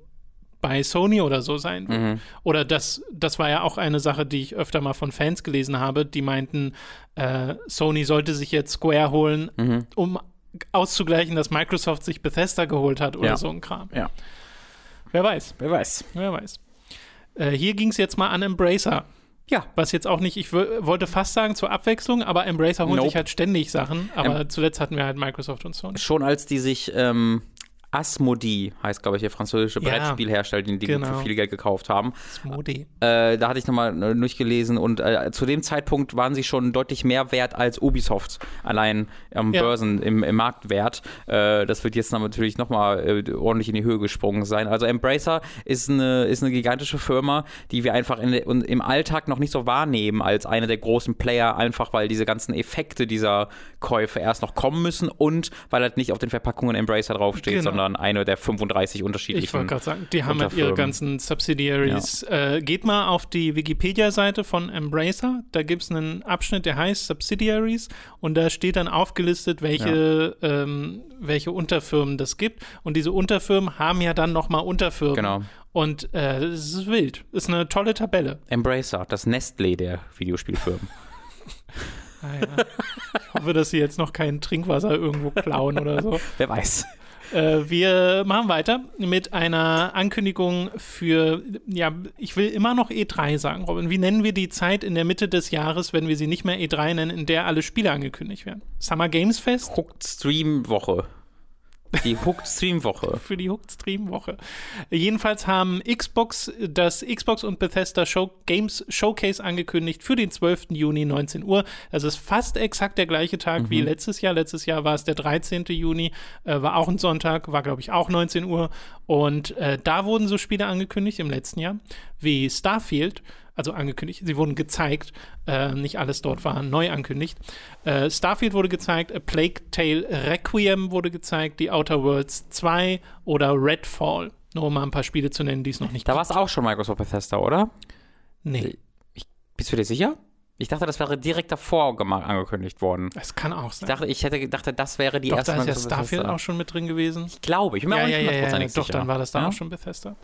[SPEAKER 1] bei Sony oder so sein wird.
[SPEAKER 2] Mhm.
[SPEAKER 1] Oder das, das war ja auch eine Sache, die ich öfter mal von Fans gelesen habe, die meinten, äh, Sony sollte sich jetzt Square holen,
[SPEAKER 2] Mhm.
[SPEAKER 1] um auszugleichen, dass Microsoft sich Bethesda geholt hat oder
[SPEAKER 2] Ja.
[SPEAKER 1] so ein Kram.
[SPEAKER 2] Ja.
[SPEAKER 1] Wer weiß,
[SPEAKER 2] Wer weiß.
[SPEAKER 1] wer weiß. Äh, hier ging es jetzt mal an Embracer.
[SPEAKER 2] Ja.
[SPEAKER 1] Was jetzt auch nicht, ich wollte fast sagen zur Abwechslung, aber Embracer holt
[SPEAKER 2] Nope.
[SPEAKER 1] sich halt ständig Sachen. Aber zuletzt hatten wir halt Microsoft und Sony.
[SPEAKER 2] Schon als die sich ähm, Asmodee, heißt glaube ich der französische
[SPEAKER 1] Ja.
[SPEAKER 2] Brettspielhersteller, den die
[SPEAKER 1] Genau.
[SPEAKER 2] für viel Geld gekauft haben,
[SPEAKER 1] Smodi.
[SPEAKER 2] Äh, da hatte ich nochmal äh, durchgelesen und äh, zu dem Zeitpunkt waren sie schon deutlich mehr wert als Ubisoft allein am
[SPEAKER 1] Ja.
[SPEAKER 2] Börsen im, im Marktwert. Äh, das wird jetzt natürlich nochmal äh, ordentlich in die Höhe gesprungen sein. Also Embracer ist eine, ist eine gigantische Firma, die wir einfach in, und im Alltag noch nicht so wahrnehmen als eine der großen Player, einfach weil diese ganzen Effekte dieser Käufe erst noch kommen müssen und weil halt nicht auf den Verpackungen Embracer draufsteht,
[SPEAKER 1] Genau.
[SPEAKER 2] sondern eine der 35
[SPEAKER 1] Ich wollte
[SPEAKER 2] unterschiedlichen.
[SPEAKER 1] gerade sagen, die haben halt ihre ganzen Subsidiaries. Äh, geht mal auf die Wikipedia-Seite von Embracer. Da gibt es einen Abschnitt, der heißt Subsidiaries. Und da steht dann aufgelistet, welche, ähm, welche Unterfirmen das gibt. Und diese Unterfirmen haben ja dann nochmal Unterfirmen.
[SPEAKER 2] Genau.
[SPEAKER 1] Und äh, das ist wild. Ist eine tolle Tabelle.
[SPEAKER 2] Embracer, das Nestlé der Videospielfirmen. *laughs* *laughs*
[SPEAKER 1] Ah, ja. ich hoffe, dass sie jetzt noch kein Trinkwasser irgendwo klauen oder so.
[SPEAKER 2] Wer weiß.
[SPEAKER 1] Äh, wir machen weiter mit einer Ankündigung für, ja, ich will immer noch E3 sagen, Robin. Wie nennen wir die Zeit in der Mitte des Jahres, wenn wir sie nicht mehr E3 nennen, in der alle Spiele angekündigt werden? Summer Games Fest
[SPEAKER 2] Hooked Stream Woche. Die Hooked Stream Woche. *laughs*
[SPEAKER 1] für die Hooked Stream Woche. Jedenfalls haben Xbox das Xbox und Bethesda Show Games Showcase angekündigt für den 12. Juni 19 Uhr. Das ist fast exakt der gleiche Tag wie letztes Jahr. Letztes Jahr war es der 13. Juni, äh, war auch ein Sonntag, war glaube ich auch 19 Uhr. Und äh, da wurden so Spiele angekündigt im letzten Jahr wie Starfield. Also angekündigt, sie wurden gezeigt, äh, nicht alles dort war neu ankündigt. Äh, Starfield wurde gezeigt, A Plague Tale Requiem wurde gezeigt, The Outer Worlds 2 oder Redfall. Nur um mal ein paar Spiele zu nennen, die es noch nicht
[SPEAKER 2] Da war es auch schon Microsoft Bethesda, oder?
[SPEAKER 1] Nee,
[SPEAKER 2] Bist du dir sicher? Ich dachte, das wäre direkt davor angekündigt worden.
[SPEAKER 1] das kann auch
[SPEAKER 2] Ich
[SPEAKER 1] sein.
[SPEAKER 2] dachte, ich hätte gedacht, das wäre die
[SPEAKER 1] Doch,
[SPEAKER 2] erste
[SPEAKER 1] da ist ja Starfield
[SPEAKER 2] Bethesda.
[SPEAKER 1] auch schon mit drin gewesen.
[SPEAKER 2] Ich glaube, ich bin mir
[SPEAKER 1] Ja,
[SPEAKER 2] auch nicht
[SPEAKER 1] ja, ja, ja.
[SPEAKER 2] hundertprozentig
[SPEAKER 1] Doch,
[SPEAKER 2] sicher.
[SPEAKER 1] dann war das da
[SPEAKER 2] ja?
[SPEAKER 1] auch schon Bethesda.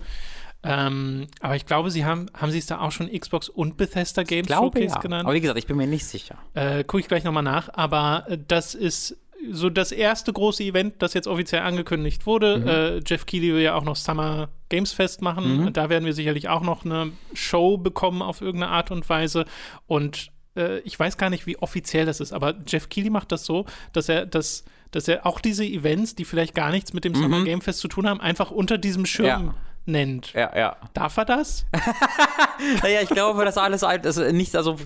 [SPEAKER 1] Ähm, aber ich glaube, sie haben, haben sie es da auch schon Xbox und Bethesda Games
[SPEAKER 2] glaube,
[SPEAKER 1] Showcase
[SPEAKER 2] ja.
[SPEAKER 1] genannt.
[SPEAKER 2] Aber wie gesagt, ich bin mir nicht sicher.
[SPEAKER 1] Äh, Gucke ich gleich nochmal nach. Aber äh, das ist so das erste große Event, das jetzt offiziell angekündigt wurde.
[SPEAKER 2] Mhm.
[SPEAKER 1] Äh, Jeff Keighley will ja auch noch Summer Games Fest machen.
[SPEAKER 2] Mhm.
[SPEAKER 1] Da werden wir sicherlich auch noch eine Show bekommen auf irgendeine Art und Weise. Und äh, ich weiß gar nicht, wie offiziell das ist, aber Jeff Keighley macht das so, dass er das dass er auch diese Events, die vielleicht gar nichts mit dem Summer Game Fest zu tun haben, einfach unter diesem Schirm
[SPEAKER 2] Mhm. Ja.
[SPEAKER 1] Nennt.
[SPEAKER 2] Ja, ja.
[SPEAKER 1] Darf er das? *laughs*
[SPEAKER 2] Naja, ich glaube, das alles ein- das ist nicht, also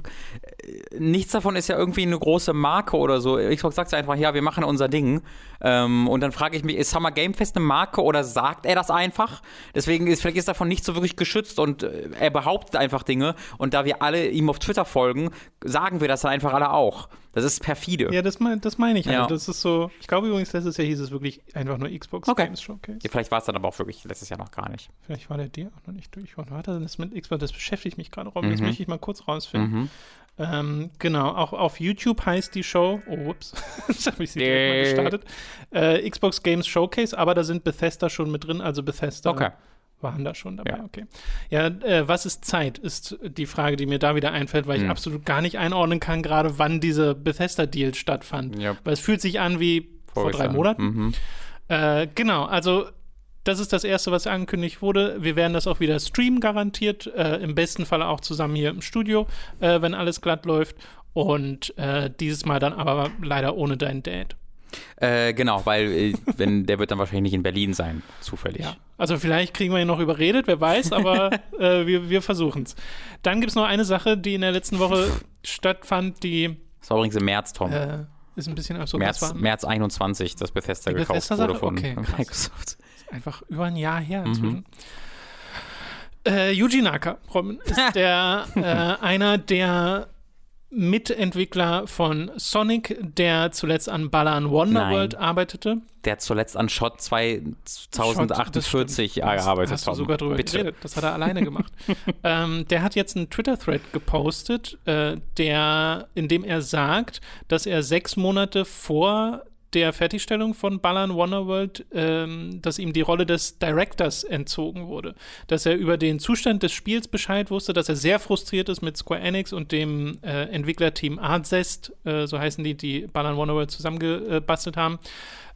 [SPEAKER 2] nichts davon ist ja irgendwie eine große Marke oder so. Xbox sagt einfach, ja, wir machen unser Ding. Ähm, und dann frage ich mich, ist Summer Game Fest eine Marke oder sagt er das einfach? Deswegen ist vielleicht ist davon nicht so wirklich geschützt und äh, er behauptet einfach Dinge. Und da wir alle ihm auf Twitter folgen, sagen wir das dann einfach alle auch. Das ist perfide.
[SPEAKER 1] Ja, das, mein, das meine ich halt.
[SPEAKER 2] Ja.
[SPEAKER 1] Das ist so, ich glaube übrigens, letztes Jahr hieß es wirklich einfach nur Xbox
[SPEAKER 2] Okay.
[SPEAKER 1] Games Showcase.
[SPEAKER 2] Ja, vielleicht war es dann aber auch wirklich letztes Jahr noch gar nicht.
[SPEAKER 1] Vielleicht war der dir auch noch nicht durch. Was war das mit Xbox? Das beschäftigt mich gerade, Robin. Das
[SPEAKER 2] Mhm.
[SPEAKER 1] möchte ich mal kurz rausfinden.
[SPEAKER 2] Mhm.
[SPEAKER 1] Ähm, genau, auch auf YouTube heißt die Show, oh, ups, *laughs* das habe ich sie direkt mal gestartet, äh, Xbox Games Showcase, aber da sind Bethesda schon mit drin, also Bethesda
[SPEAKER 2] Okay.
[SPEAKER 1] waren da schon dabei,
[SPEAKER 2] Ja.
[SPEAKER 1] okay. Ja, äh, was ist Zeit, ist die Frage, die mir da wieder einfällt, weil ich
[SPEAKER 2] Hm.
[SPEAKER 1] absolut gar nicht einordnen kann, gerade wann dieser Bethesda-Deal stattfand.
[SPEAKER 2] Ja.
[SPEAKER 1] Weil es fühlt sich an wie vor
[SPEAKER 2] Voriges
[SPEAKER 1] drei. Monaten.
[SPEAKER 2] Mhm.
[SPEAKER 1] Äh, genau, also das ist das Erste, was angekündigt wurde. Wir werden das auch wieder streamen, garantiert. Äh, Im besten Fall auch zusammen hier im Studio, äh, wenn alles glatt läuft. Und äh, dieses Mal dann aber leider ohne deinen Dad.
[SPEAKER 2] Äh, genau, weil äh, *laughs* wenn, der wird dann wahrscheinlich nicht in Berlin sein, zufällig.
[SPEAKER 1] Ja. Also vielleicht kriegen wir ihn noch überredet, wer weiß, *laughs* aber äh, wir, wir versuchen es. Dann gibt es noch eine Sache, die in der letzten Woche stattfand, die
[SPEAKER 2] Das war übrigens im März, Tom.
[SPEAKER 1] äh, ist ein bisschen absurd.
[SPEAKER 2] März,
[SPEAKER 1] Das
[SPEAKER 2] März 21, dass Bethesda
[SPEAKER 1] Die
[SPEAKER 2] gekauft
[SPEAKER 1] Bethesda-Sache?
[SPEAKER 2] wurde von
[SPEAKER 1] Okay. *laughs*
[SPEAKER 2] Microsoft.
[SPEAKER 1] Einfach über ein Jahr her
[SPEAKER 2] Mhm.
[SPEAKER 1] inzwischen. Äh, Yuji Naka, Robin, ist der, *laughs* äh, einer der Mitentwickler von Sonic, der zuletzt an Balan Wonderworld arbeitete.
[SPEAKER 2] Der hat zuletzt an Shot
[SPEAKER 1] Shot,
[SPEAKER 2] 2048
[SPEAKER 1] das stimmt.
[SPEAKER 2] gearbeitet.
[SPEAKER 1] Hast du sogar drüber
[SPEAKER 2] Bitte.
[SPEAKER 1] geredet. Das hat er alleine gemacht. *laughs* ähm, der hat jetzt einen Twitter-Thread gepostet, äh, der, in dem er sagt, dass er sechs Monate vor der Fertigstellung von Balan Wonderworld, ähm, dass ihm die Rolle des Directors entzogen wurde. Dass er über den Zustand des Spiels Bescheid wusste, dass er sehr frustriert ist mit Square Enix und dem äh, Entwicklerteam Artzest, äh, so heißen die, die Balan Wonderworld zusammengebastelt haben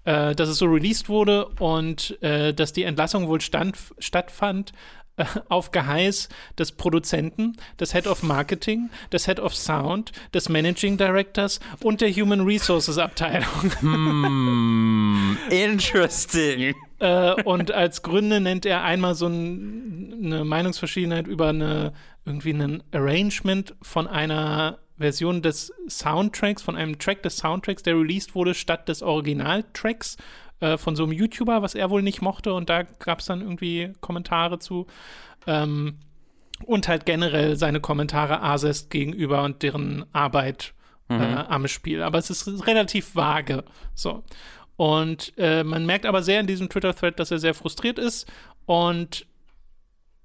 [SPEAKER 1] äh, dass es so released wurde und äh, dass die Entlassung wohl stand, stattfand äh, auf Geheiß des Produzenten, des Head of Marketing, des Head of Sound, des Managing Directors und der Human Resources Abteilung. *laughs*
[SPEAKER 2] Hm, interesting.
[SPEAKER 1] äh, und als Gründe nennt er einmal so ein, eine Meinungsverschiedenheit über eine irgendwie ein Arrangement von einer Version des Soundtracks, von einem Track des Soundtracks, der released wurde, statt des Originaltracks äh, von so einem YouTuber, was er wohl nicht mochte. Und da gab es dann irgendwie Kommentare zu. Ähm, und halt generell seine Kommentare Asest gegenüber und deren Arbeit äh, am Spiel. Aber es ist relativ vage. So. Und äh, man merkt aber sehr in diesem Twitter-Thread, dass er sehr frustriert ist. Und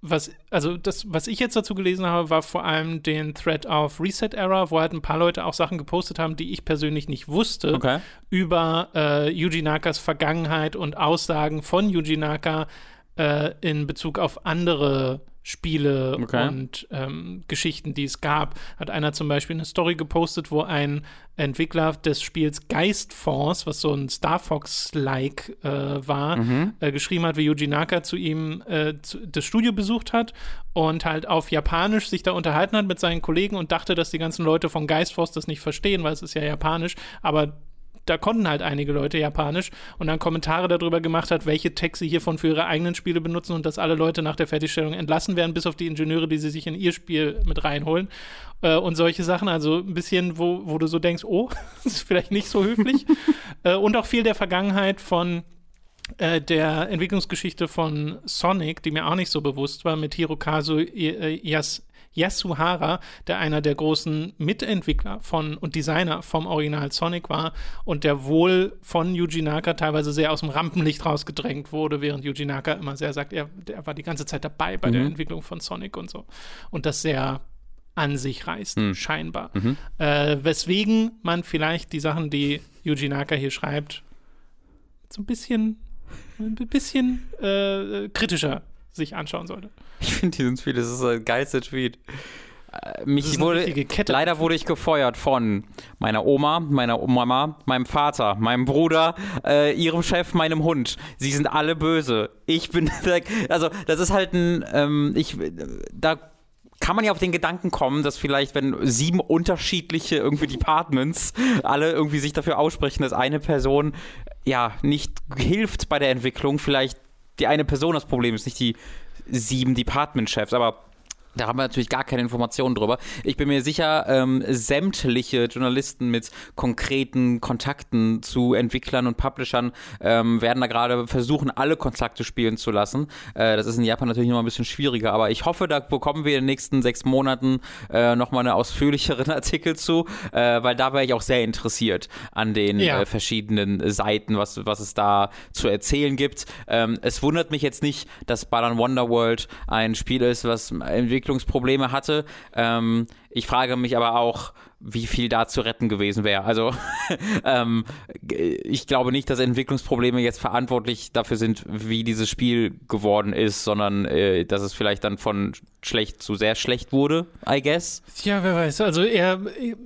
[SPEAKER 1] was, also das, was ich jetzt dazu gelesen habe, war vor allem den Thread auf Reset Era, wo halt ein paar Leute auch Sachen gepostet haben, die ich persönlich nicht wusste
[SPEAKER 2] Okay.
[SPEAKER 1] über äh, Yuji Nakas Vergangenheit und Aussagen von Yuji Naka äh, in Bezug auf andere Spiele
[SPEAKER 2] Okay.
[SPEAKER 1] und ähm, Geschichten, die es gab. Hat einer zum Beispiel eine Story gepostet, wo ein Entwickler des Spiels Geistforce, was so ein Star Fox-like äh, war,
[SPEAKER 2] Mhm.
[SPEAKER 1] äh, geschrieben hat, wie Yuji Naka zu ihm äh, zu, das Studio besucht hat und halt auf Japanisch sich da unterhalten hat mit seinen Kollegen und dachte, dass die ganzen Leute von Geistforce das nicht verstehen, weil es ist ja Japanisch, aber da konnten halt einige Leute Japanisch und dann Kommentare darüber gemacht hat, welche Tags sie hiervon für ihre eigenen Spiele benutzen und dass alle Leute nach der Fertigstellung entlassen werden, bis auf die Ingenieure, die sie sich in ihr Spiel mit reinholen äh, und solche Sachen. Also ein bisschen, wo, wo du so denkst, oh, *laughs* das ist vielleicht nicht so höflich. *laughs* äh, und auch viel der Vergangenheit von äh, der Entwicklungsgeschichte von Sonic, die mir auch nicht so bewusst war, mit Hirokazu äh, Yas Yasuhara, der einer der großen Mitentwickler von und Designer vom Original Sonic war und der wohl von Yuji Naka teilweise sehr aus dem Rampenlicht rausgedrängt wurde, während Yuji Naka immer sehr sagt, er, er war die ganze Zeit dabei bei der Entwicklung von Sonic und so. Und das sehr an sich reißt, scheinbar. Äh, weswegen man vielleicht die Sachen, die Yuji Naka hier schreibt, so ein bisschen, ein bisschen äh, kritischer sich anschauen sollte.
[SPEAKER 2] Ich finde diesen Tweet, das ist der geilste Tweet. Äh, Mich wurde, leider wurde ich gefeuert von meiner Oma, meiner Mama, meinem Vater, meinem Bruder, äh, ihrem Chef, meinem Hund. Sie sind alle böse. Ich bin, *laughs* also das ist halt ein, ähm, ich, da kann man ja auf den Gedanken kommen, dass vielleicht, wenn sieben unterschiedliche irgendwie Departments alle irgendwie sich dafür aussprechen, dass eine Person ja nicht hilft bei der Entwicklung, vielleicht die eine Person das Problem ist, nicht die sieben Department-Chefs, aber Da haben wir natürlich gar keine Informationen drüber. Ich bin mir sicher, ähm, sämtliche Journalisten mit konkreten Kontakten zu Entwicklern und Publishern ähm, werden da gerade versuchen, alle Kontakte spielen zu lassen. Äh, das ist in Japan natürlich noch ein bisschen schwieriger, aber ich hoffe, da bekommen wir in den nächsten sechs Monaten äh, nochmal einen ausführlicheren *laughs* Artikel zu, äh, weil da wäre ich auch sehr interessiert an den
[SPEAKER 1] Ja.
[SPEAKER 2] äh, verschiedenen Seiten, was, was es da zu erzählen gibt. Ähm, es wundert mich jetzt nicht, dass Balan Wonderworld ein Spiel ist, was Entwicklungsprobleme hatte. Ähm, ich frage mich aber auch, wie viel da zu retten gewesen wäre. Also *laughs* ähm, ich glaube nicht, dass Entwicklungsprobleme jetzt verantwortlich dafür sind, wie dieses Spiel geworden ist, sondern äh, dass es vielleicht dann von schlecht zu sehr schlecht wurde, I guess.
[SPEAKER 1] Ja, wer weiß. Also er,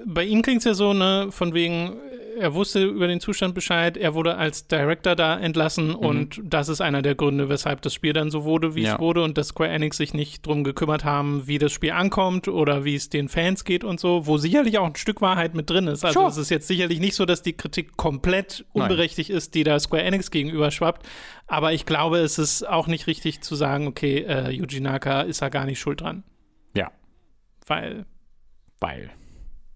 [SPEAKER 1] bei ihm klingt es ja so, ne, von wegen, er wusste über den Zustand Bescheid, er wurde als Director da entlassen und das ist einer der Gründe, weshalb das Spiel dann so wurde, wie
[SPEAKER 2] Ja.
[SPEAKER 1] es wurde und dass Square Enix sich nicht drum gekümmert haben, wie das Spiel ankommt oder wie es den Fans geht und so, wo sicherlich auch ein Stück Wahrheit mit drin ist. Also
[SPEAKER 2] Sure.
[SPEAKER 1] es ist jetzt sicherlich nicht so, dass die Kritik komplett
[SPEAKER 2] Nein.
[SPEAKER 1] unberechtigt ist, die da Square Enix gegenüber schwappt, aber ich glaube, es ist auch nicht richtig zu sagen, okay, äh, Yuji Naka ist da gar nicht schuld dran,
[SPEAKER 2] Ja,
[SPEAKER 1] weil
[SPEAKER 2] weil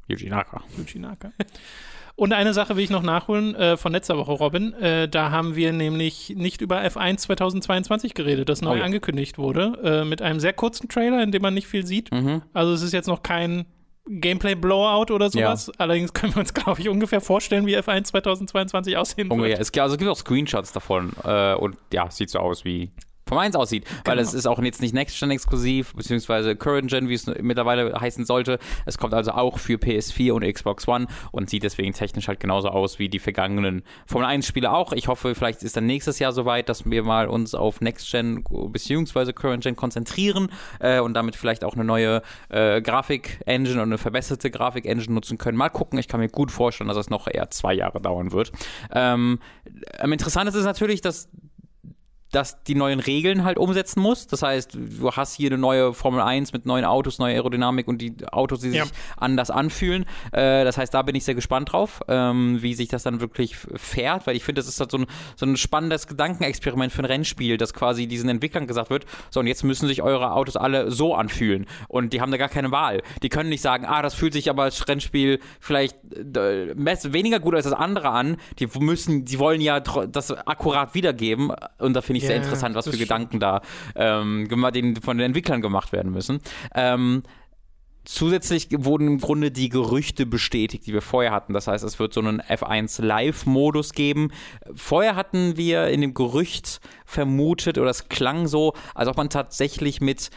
[SPEAKER 2] Yuji Naka.
[SPEAKER 1] Yuji Naka. *laughs* Und eine Sache will ich noch nachholen äh, von letzter Woche, Robin. Äh, da haben wir nämlich nicht über F1 2022 geredet, das neu
[SPEAKER 2] Oh ja.
[SPEAKER 1] angekündigt wurde, äh, mit einem sehr kurzen Trailer, in dem man nicht viel sieht.
[SPEAKER 2] Mhm.
[SPEAKER 1] Also es ist jetzt noch kein Gameplay-Blowout oder sowas. Allerdings können wir uns, *laughs* glaube ich, ungefähr vorstellen, wie F1 2022 aussehen
[SPEAKER 2] Ungefähr.
[SPEAKER 1] wird.
[SPEAKER 2] Es, also es gibt auch Screenshots davon äh, und ja, sieht so aus wie vom 1 aussieht, weil
[SPEAKER 1] Genau.
[SPEAKER 2] es ist auch jetzt nicht Next-Gen exklusiv, beziehungsweise Current-Gen, wie es mittlerweile heißen sollte. Es kommt also auch für PS4 und Xbox One und sieht deswegen technisch halt genauso aus wie die vergangenen Formel 1-Spiele auch. Ich hoffe, vielleicht ist dann nächstes Jahr soweit, dass wir mal uns auf Next-Gen beziehungsweise Current-Gen konzentrieren äh, und damit vielleicht auch eine neue äh, Grafik-Engine und eine verbesserte Grafik-Engine nutzen können. Mal gucken, ich kann mir gut vorstellen, dass es noch eher zwei Jahre dauern wird. Ähm, am interessantesten ist natürlich, dass dass die neuen Regeln halt umsetzen muss. Das heißt, du hast hier eine neue Formel 1 mit neuen Autos, neue Aerodynamik und die Autos, die sich
[SPEAKER 1] Ja.
[SPEAKER 2] anders anfühlen. Äh, das heißt, da bin ich sehr gespannt drauf, ähm, wie sich das dann wirklich fährt, weil ich finde, das ist halt so ein, so ein spannendes Gedankenexperiment für ein Rennspiel, dass quasi diesen Entwicklern gesagt wird, so und jetzt müssen sich eure Autos alle so anfühlen und die haben da gar keine Wahl. Die können nicht sagen, ah, das fühlt sich aber als Rennspiel vielleicht äh, weniger gut als das andere an. Die müssen, die wollen ja das akkurat wiedergeben und da finde ich Sehr interessant, was für
[SPEAKER 1] stimmt.
[SPEAKER 2] Gedanken da ähm, von den Entwicklern gemacht werden müssen. Ähm, Zusätzlich wurden im Grunde die Gerüchte bestätigt, die wir vorher hatten. Das heißt, es wird so einen F1 Live-Modus geben. Vorher hatten wir in dem Gerücht vermutet, oder es klang so, als ob man tatsächlich mit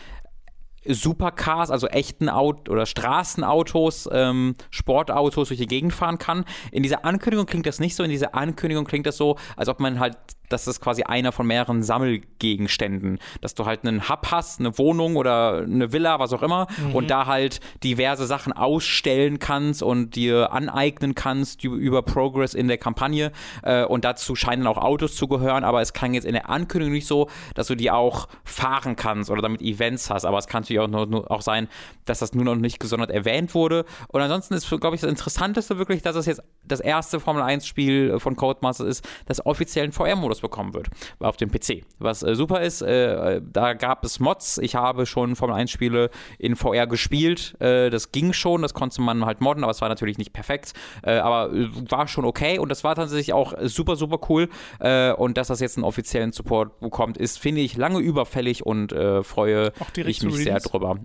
[SPEAKER 2] Supercars, also echten Aut oder Straßenautos, ähm, Sportautos durch die Gegend fahren kann. In dieser Ankündigung klingt das nicht so. In dieser Ankündigung klingt das so, als ob man halt, das ist quasi einer von mehreren Sammelgegenständen, dass du halt einen Hub hast, eine Wohnung oder eine Villa, was auch immer, und da halt diverse Sachen ausstellen kannst und dir aneignen kannst über Progress in der Kampagne. Äh, und dazu scheinen auch Autos zu gehören, aber es klang jetzt in der Ankündigung nicht so, dass du die auch fahren kannst oder damit Events hast. Aber es kann natürlich auch, nur, nur auch sein, dass das nur noch nicht gesondert erwähnt wurde. Und ansonsten ist, glaube ich, das Interessanteste wirklich, dass es jetzt das erste Formel 1-Spiel von Codemasters ist, das offiziell einen VR-Modus bekommen wird auf dem PC. Was äh, super ist, äh, da gab es Mods. Ich habe schon Formel 1-Spiele in VR gespielt. Äh, das ging schon, das konnte man halt modden, aber es war natürlich nicht perfekt. Äh, aber äh, war schon okay und das war tatsächlich auch super, super cool. Und dass das jetzt einen offiziellen Support bekommt, ist, finde ich, lange überfällig und freue ich mich sehr drüber.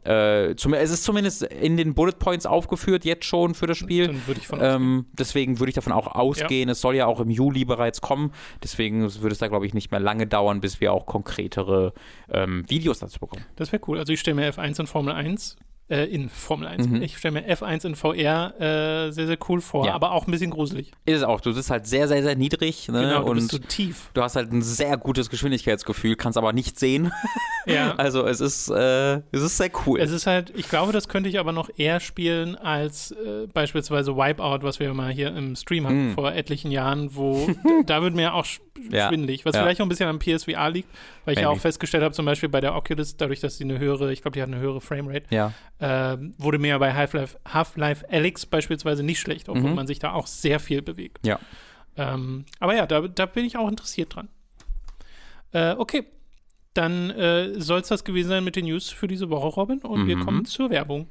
[SPEAKER 2] Zum, es ist zumindest in den Bullet Points aufgeführt, jetzt schon für das Spiel.
[SPEAKER 1] Dann würde ich von.
[SPEAKER 2] Ähm, deswegen würde ich davon auch ausgehen. Es soll ja auch im Juli bereits kommen. Deswegen würde es da, glaube ich, nicht mehr lange dauern, bis wir auch konkretere ähm, Videos dazu bekommen.
[SPEAKER 1] Das wäre cool. Also ich stelle mir F1 in Formel 1, äh, in Formel 1,
[SPEAKER 2] Mhm.
[SPEAKER 1] ich stelle mir F1 in VR äh, sehr, sehr cool vor,
[SPEAKER 2] Ja.
[SPEAKER 1] aber auch ein bisschen gruselig.
[SPEAKER 2] Ist es auch. Du sitzt halt sehr, sehr, sehr niedrig. Ne?
[SPEAKER 1] Genau, du
[SPEAKER 2] und
[SPEAKER 1] bist so tief.
[SPEAKER 2] du hast halt ein sehr gutes Geschwindigkeitsgefühl, kannst aber nicht sehen. *laughs*
[SPEAKER 1] Ja.
[SPEAKER 2] Also es ist, äh, es ist sehr cool.
[SPEAKER 1] Es ist halt, ich glaube, das könnte ich aber noch eher spielen als äh, beispielsweise Wipeout, was wir mal hier im Stream hatten
[SPEAKER 2] Mm.
[SPEAKER 1] vor etlichen Jahren, wo *laughs* da wird mir auch sch
[SPEAKER 2] Ja.
[SPEAKER 1] schwindelig, was
[SPEAKER 2] Ja.
[SPEAKER 1] vielleicht auch ein bisschen am PSVR liegt, weil ich ja auch festgestellt habe, zum Beispiel bei der Oculus, dadurch, dass sie eine höhere, ich glaube, die hat eine höhere Framerate,
[SPEAKER 2] ja.
[SPEAKER 1] Äh, wurde mir bei Half-Life Half Alyx beispielsweise nicht schlecht, obwohl
[SPEAKER 2] Mhm.
[SPEAKER 1] man sich da auch sehr viel bewegt.
[SPEAKER 2] Ja.
[SPEAKER 1] Ähm, aber ja, da, da bin ich auch interessiert dran. Äh, okay. dann äh, soll es das gewesen sein mit den News für diese Woche, Robin. Und wir
[SPEAKER 2] Mhm.
[SPEAKER 1] kommen zur Werbung.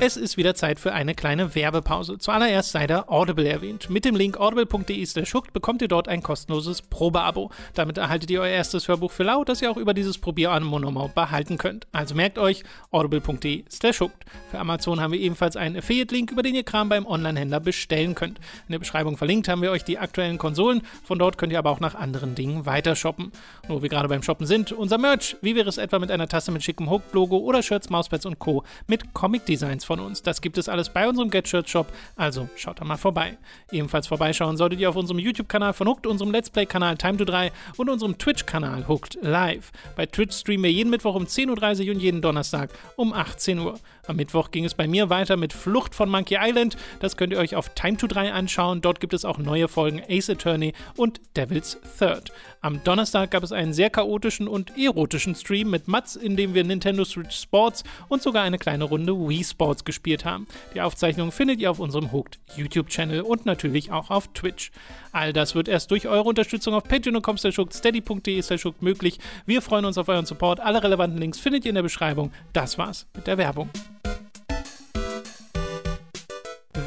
[SPEAKER 1] Es ist wieder Zeit für eine kleine Werbepause. Zuallererst sei da Audible erwähnt. Mit dem Link audible.de bekommt ihr dort ein kostenloses Probeabo. Damit erhaltet ihr euer erstes Hörbuch für lau, das ihr auch über dieses Probierabonnement behalten könnt. Also merkt euch audible.de. Für Amazon haben wir ebenfalls einen Affiliate-Link, über den ihr Kram beim Online-Händler bestellen könnt. In der Beschreibung verlinkt haben wir euch die aktuellen Konsolen. Von dort könnt ihr aber auch nach anderen Dingen weiter shoppen. Wo wir gerade beim Shoppen sind, unser Merch. Wie wäre es etwa mit einer Tasse mit schickem Hooked-Logo oder Shirts, Mauspads und Co. mit Comic-Designs von uns. Das gibt es alles bei unserem Get-Shirt-Shop, also schaut da mal vorbei. Ebenfalls vorbeischauen solltet ihr auf unserem YouTube-Kanal von Hooked, unserem Let's Play-Kanal Time to 3 und unserem Twitch-Kanal Hooked Live. Bei Twitch streamen wir jeden Mittwoch um 10.30 Uhr und jeden Donnerstag um 18 Uhr. Am Mittwoch ging es bei mir weiter mit Flucht von Monkey Island. Das könnt ihr euch auf Time to 3 anschauen. Dort gibt es auch neue Folgen Ace Attorney und Devil's Third. Am Donnerstag gab es einen sehr chaotischen und erotischen Stream mit Mats, in dem wir Nintendo Switch Sports und sogar eine kleine Runde Wii Sports gespielt haben. Die Aufzeichnung findet ihr auf unserem Hooked YouTube-Channel und natürlich auch auf Twitch. All das wird erst durch eure Unterstützung auf patreon.com steady.de möglich. Wir freuen uns auf euren Support. Alle relevanten Links findet ihr in der Beschreibung. Das war's mit der Werbung.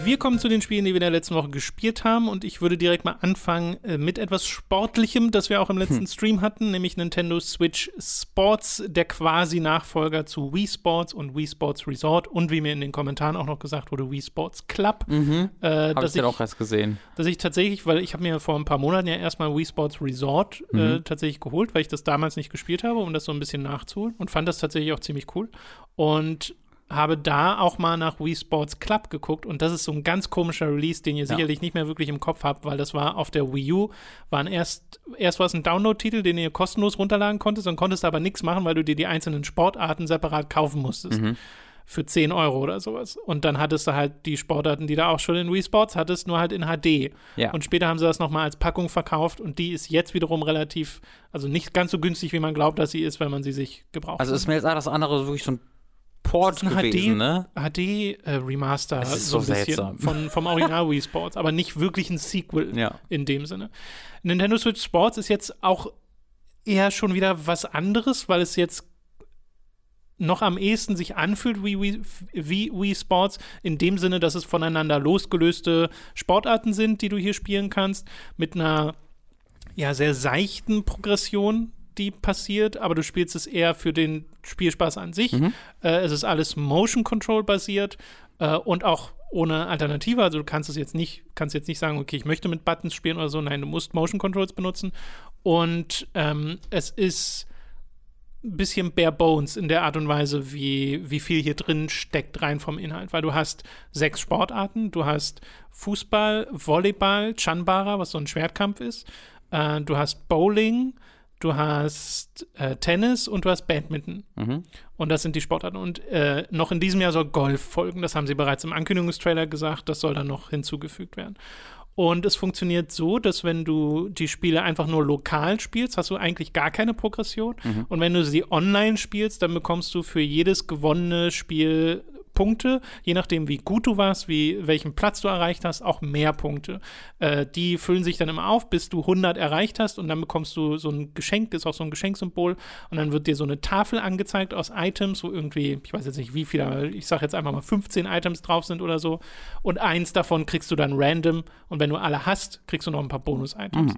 [SPEAKER 1] Wir kommen zu den Spielen, die wir in der letzten Woche gespielt haben und ich würde direkt mal anfangen äh, mit etwas Sportlichem, das wir auch im letzten Stream hatten, nämlich Nintendo Switch Sports, der quasi Nachfolger zu Wii Sports und Wii Sports Resort und wie mir in den Kommentaren auch noch gesagt wurde, Wii Sports Club.
[SPEAKER 2] Mhm.
[SPEAKER 1] Äh,
[SPEAKER 2] Habe ich dann auch erst gesehen.
[SPEAKER 1] dass ich tatsächlich, weil ich habe mir vor ein paar Monaten ja erstmal Wii Sports Resort äh,
[SPEAKER 2] Mhm.
[SPEAKER 1] tatsächlich geholt, weil ich das damals nicht gespielt habe, um das so ein bisschen nachzuholen und fand das tatsächlich auch ziemlich cool. Und habe da auch mal nach Wii Sports Club geguckt und das ist so ein ganz komischer Release, den ihr sicherlich nicht mehr wirklich im Kopf habt, weil das war auf der Wii U, waren erst, erst war es ein Download-Titel, den ihr kostenlos runterladen konntest und konntest aber nichts machen, weil du dir die einzelnen Sportarten separat kaufen musstest.
[SPEAKER 2] Mhm.
[SPEAKER 1] Für 10 Euro oder sowas. Und dann hattest du halt die Sportarten, die du auch schon in Wii Sports hattest, nur halt in HD.
[SPEAKER 2] Ja.
[SPEAKER 1] Und später haben sie das nochmal als Packung verkauft und die ist jetzt wiederum relativ, also nicht ganz so günstig, wie man glaubt, dass sie ist, wenn man sie sich gebraucht
[SPEAKER 2] Also ist mir jetzt alles andere wirklich so ein Port
[SPEAKER 1] ein
[SPEAKER 2] gewesen,
[SPEAKER 1] HD
[SPEAKER 2] ne?
[SPEAKER 1] HD-Remaster,
[SPEAKER 2] Es ist
[SPEAKER 1] so ein
[SPEAKER 2] so
[SPEAKER 1] bisschen von, vom Original Wii Sports, aber nicht wirklich ein Sequel
[SPEAKER 2] Ja.
[SPEAKER 1] in dem Sinne. Nintendo Switch Sports ist jetzt auch eher schon wieder was anderes, weil es jetzt noch am ehesten sich anfühlt wie Wii, wie Wii Sports, in dem Sinne, dass es voneinander losgelöste Sportarten sind, die du hier spielen kannst, mit einer ja, sehr seichten Progression, die passiert, aber du spielst es eher für den Spielspaß an sich.
[SPEAKER 2] Mhm.
[SPEAKER 1] Äh, es ist alles Motion Control basiert äh, und auch ohne Alternative. Also du kannst es jetzt nicht, kannst jetzt nicht sagen, okay, ich möchte mit Buttons spielen oder so. Nein, du musst Motion Controls benutzen. Und ähm, es ist ein bisschen bare bones in der Art und Weise, wie, wie viel hier drin steckt rein vom Inhalt. Weil du hast sechs Sportarten. Du hast Fußball, Volleyball, Chanbara, was so ein Schwertkampf ist. Äh, du hast Bowling, du hast äh, Tennis und du hast Badminton.
[SPEAKER 2] Mhm.
[SPEAKER 1] Und das sind die Sportarten. Und äh, noch in diesem Jahr soll Golf folgen. Das haben sie bereits im Ankündigungstrailer gesagt. Das soll dann noch hinzugefügt werden. Und es funktioniert so, dass wenn du die Spiele einfach nur lokal spielst, hast du eigentlich gar keine Progression. Und wenn du sie online spielst, dann bekommst du für jedes gewonnene Spiel Punkte, je nachdem, wie gut du warst, wie, welchen Platz du erreicht hast, auch mehr Punkte. Äh, die füllen sich dann immer auf, bis du 100 erreicht hast und dann bekommst du so ein Geschenk, ist auch so ein Geschenksymbol und dann wird dir so eine Tafel angezeigt aus Items, wo irgendwie, ich weiß jetzt nicht wie viele, ich sage jetzt einfach mal 15 Items drauf sind oder so und eins davon kriegst du dann random und wenn du alle hast, kriegst du noch ein paar Bonus-Items.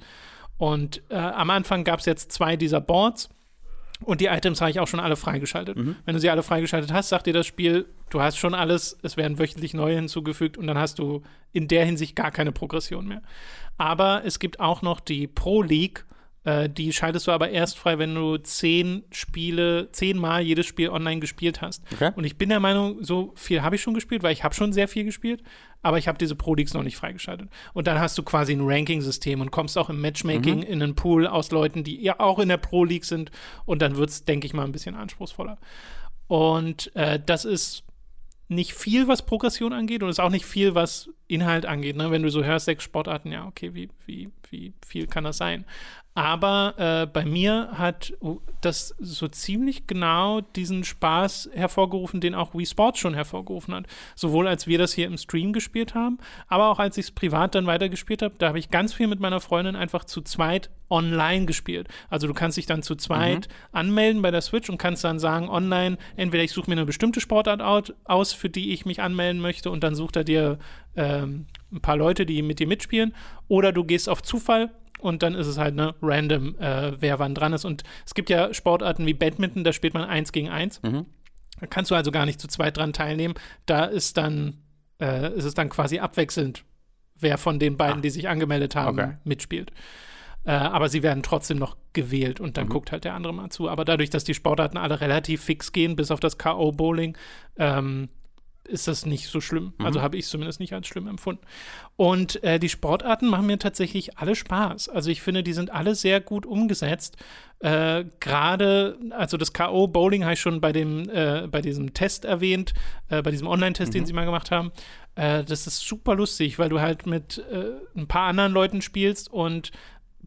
[SPEAKER 1] Und äh, am Anfang gab es jetzt zwei dieser Boards. Und die Items habe ich auch schon alle freigeschaltet. Wenn du sie alle freigeschaltet hast, sagt dir das Spiel, du hast schon alles, es werden wöchentlich neue hinzugefügt und dann hast du in der Hinsicht gar keine Progression mehr. Aber es gibt auch noch die Pro League, äh, die schaltest du aber erst frei, wenn du zehn Spiele, zehnmal jedes Spiel online gespielt hast.
[SPEAKER 2] Okay.
[SPEAKER 1] Und ich bin der Meinung, so viel habe ich schon gespielt, weil ich habe schon sehr viel gespielt, aber ich habe diese Pro Leagues noch nicht freigeschaltet. Und dann hast du quasi ein Ranking-System und kommst auch im Matchmaking in einen Pool aus Leuten, die ja auch in der Pro League sind und dann wird es, denke ich mal, ein bisschen anspruchsvoller. Und äh, das ist nicht viel, was Progression angeht und ist auch nicht viel, was Inhalt angeht. Ne? Wenn du so hörst, sechs Sportarten, ja, okay, wie, wie, wie viel kann das sein? Aber äh, bei mir hat das so ziemlich genau diesen Spaß hervorgerufen, den auch Wii Sports schon hervorgerufen hat. Sowohl als wir das hier im Stream gespielt haben, aber auch als ich es privat dann weitergespielt habe. Da habe ich ganz viel mit meiner Freundin einfach zu zweit online gespielt. Also du kannst dich dann zu zweit mhm. anmelden bei der Switch und kannst dann sagen online, entweder ich suche mir eine bestimmte Sportart aus, für die ich mich anmelden möchte und dann sucht er dir ähm, ein paar Leute, die mit dir mitspielen, oder du gehst auf Zufall und dann ist es halt ne, random, äh, wer wann dran ist. Und es gibt ja Sportarten wie Badminton, da spielt man eins gegen eins. Mhm. Da kannst du also gar nicht zu zweit dran teilnehmen. Da ist dann, äh, ist es dann quasi abwechselnd, wer von den beiden, ah. die sich angemeldet haben, okay. mitspielt. Äh, aber sie werden trotzdem noch gewählt und dann mhm. guckt halt der andere mal zu. Aber dadurch, dass die Sportarten alle relativ fix gehen, bis auf das K.O.-Bowling, ähm, ist das nicht so schlimm. Mhm. Also habe ich es zumindest nicht als schlimm empfunden. Und äh, die Sportarten machen mir tatsächlich alle Spaß. Also ich finde, die sind alle sehr gut umgesetzt. Äh, Gerade, also das K.O. Bowling habe ich schon bei dem, äh, bei diesem Test erwähnt, äh, bei diesem Online-Test, mhm. den sie mal gemacht haben. Äh, das ist super lustig, weil du halt mit äh, ein paar anderen Leuten spielst und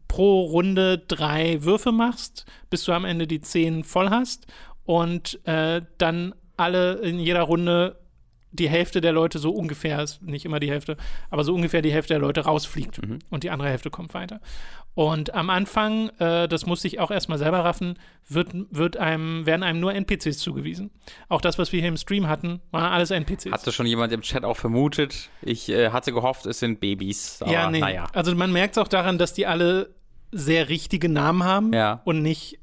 [SPEAKER 1] pro Runde drei Würfe machst, bis du am Ende die zehn voll hast und dann alle in jeder Runde die Hälfte der Leute so ungefähr, ist nicht immer die Hälfte, aber so ungefähr die Hälfte der Leute rausfliegt mhm. und die andere Hälfte kommt weiter. Und am Anfang, äh, das musste ich auch erstmal selber raffen, wird, wird einem, werden einem nur NPCs zugewiesen. Auch das, was wir hier im Stream hatten, waren alles NPCs.
[SPEAKER 2] Hatte schon jemand im Chat auch vermutet? Ich äh, hatte gehofft, es sind Babys.
[SPEAKER 1] Aber, ja, nee. Naja. Also man merkt es auch daran, dass die alle sehr richtige Namen haben
[SPEAKER 2] ja.
[SPEAKER 1] und nicht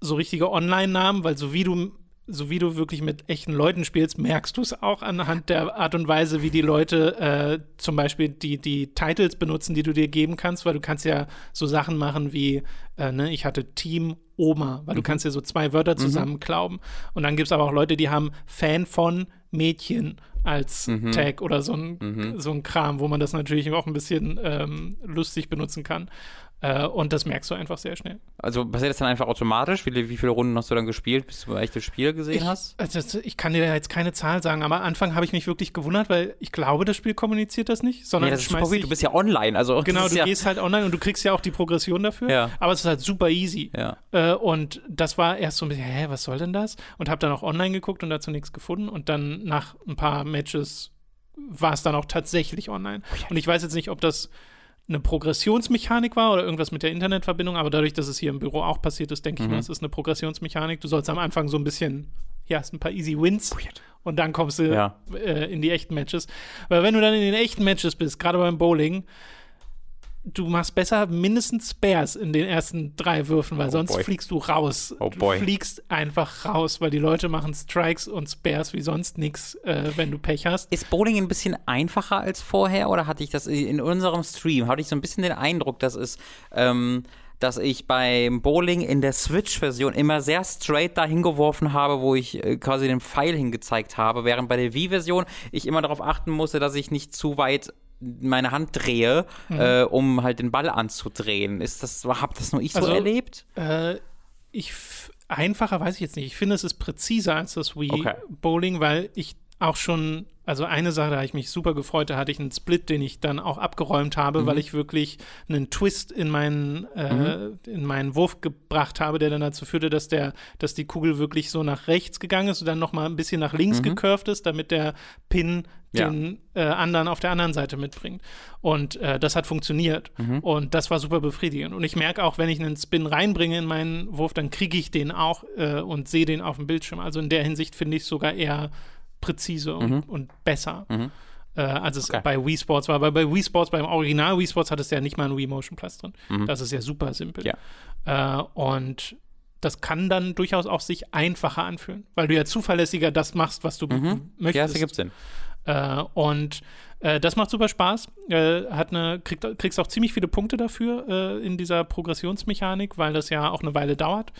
[SPEAKER 1] so richtige Online-Namen, weil so wie du so wie du wirklich mit echten Leuten spielst, merkst du es auch anhand der Art und Weise, wie die Leute äh, zum Beispiel die, die Titles benutzen, die du dir geben kannst, weil du kannst ja so Sachen machen wie, äh, ne, ich hatte Team Oma, weil mhm. du kannst ja so zwei Wörter zusammenklauben. Mhm. Und dann gibt es aber auch Leute, die haben Fan von Mädchen als mhm. Tag oder so ein, mhm. so ein Kram, wo man das natürlich auch ein bisschen ähm, lustig benutzen kann. Äh, und das merkst du einfach sehr schnell.
[SPEAKER 2] Also passiert das dann einfach automatisch? Wie, wie viele Runden hast du dann gespielt, bis du ein echtes Spiel gesehen
[SPEAKER 1] ich,
[SPEAKER 2] hast?
[SPEAKER 1] Also, ich kann dir jetzt keine Zahl sagen, aber am Anfang habe ich mich wirklich gewundert, weil ich glaube, das Spiel kommuniziert das nicht, sondern
[SPEAKER 2] nee, das ist super du bist ja online. Also,
[SPEAKER 1] genau, du
[SPEAKER 2] ja
[SPEAKER 1] gehst halt online und du kriegst ja auch die Progression dafür,
[SPEAKER 2] ja.
[SPEAKER 1] aber es ist halt super easy.
[SPEAKER 2] Ja.
[SPEAKER 1] Äh, und das war erst so ein bisschen, hä, was soll denn das? Und habe dann auch online geguckt und dazu nichts gefunden und dann nach ein paar Matches war es dann auch tatsächlich online. Und ich weiß jetzt nicht, ob das eine Progressionsmechanik war oder irgendwas mit der Internetverbindung, aber dadurch, dass es hier im Büro auch passiert ist, denke mhm. ich mal, es ist eine Progressionsmechanik. Du sollst am Anfang so ein bisschen, ja, hast ein paar Easy Wins und dann kommst du
[SPEAKER 2] ja.
[SPEAKER 1] äh, in die echten Matches. Weil wenn du dann in den echten Matches bist, gerade beim Bowling, du machst besser mindestens Spares in den ersten drei Würfen, weil oh sonst boy. fliegst du raus.
[SPEAKER 2] Oh boy.
[SPEAKER 1] Du fliegst einfach raus, weil die Leute machen Strikes und Spares wie sonst nichts, äh, wenn du Pech hast.
[SPEAKER 2] Ist Bowling ein bisschen einfacher als vorher oder hatte ich das in unserem Stream, hatte ich so ein bisschen den Eindruck, dass es ähm, dass ich beim Bowling in der Switch-Version immer sehr straight dahin geworfen habe, wo ich äh, quasi den Pfeil hingezeigt habe, während bei der Wii-Version ich immer darauf achten musste, dass ich nicht zu weit meine Hand drehe, mhm. äh, um halt den Ball anzudrehen. Ist das, hab das nur ich also, so erlebt?
[SPEAKER 1] Äh, ich einfacher weiß ich jetzt nicht. Ich finde, es ist präziser als das Wii okay. Bowling, weil ich auch schon, also eine Sache, da habe ich mich super gefreut, da hatte ich einen Split, den ich dann auch abgeräumt habe, mhm. weil ich wirklich einen Twist in meinen, äh, mhm. in meinen Wurf gebracht habe, der dann dazu führte, dass der, dass die Kugel wirklich so nach rechts gegangen ist und dann nochmal ein bisschen nach links mhm. gecurved ist, damit der Pin den ja. äh, anderen auf der anderen Seite mitbringt. Und äh, das hat funktioniert. Mhm. Und das war super befriedigend. Und ich merke auch, wenn ich einen Spin reinbringe in meinen Wurf, dann kriege ich den auch äh, und sehe den auf dem Bildschirm. Also in der Hinsicht finde ich sogar eher präzise und, mhm. und besser. Mhm. Äh, als es okay. bei Wii Sports war. Weil bei Wii Sports, beim Original Wii Sports, hat es ja nicht mal einen Wii Motion Plus drin. Mhm. Das ist ja super simpel.
[SPEAKER 2] Ja.
[SPEAKER 1] Äh, und das kann dann durchaus auch sich einfacher anfühlen, weil du ja zuverlässiger das machst, was du mhm. möchtest. Ja,
[SPEAKER 2] das ergibt Sinn.
[SPEAKER 1] Äh, und äh, das macht super Spaß. Äh, hat eine, kriegt, kriegst auch ziemlich viele Punkte dafür äh, in dieser Progressionsmechanik, weil das ja auch eine Weile dauert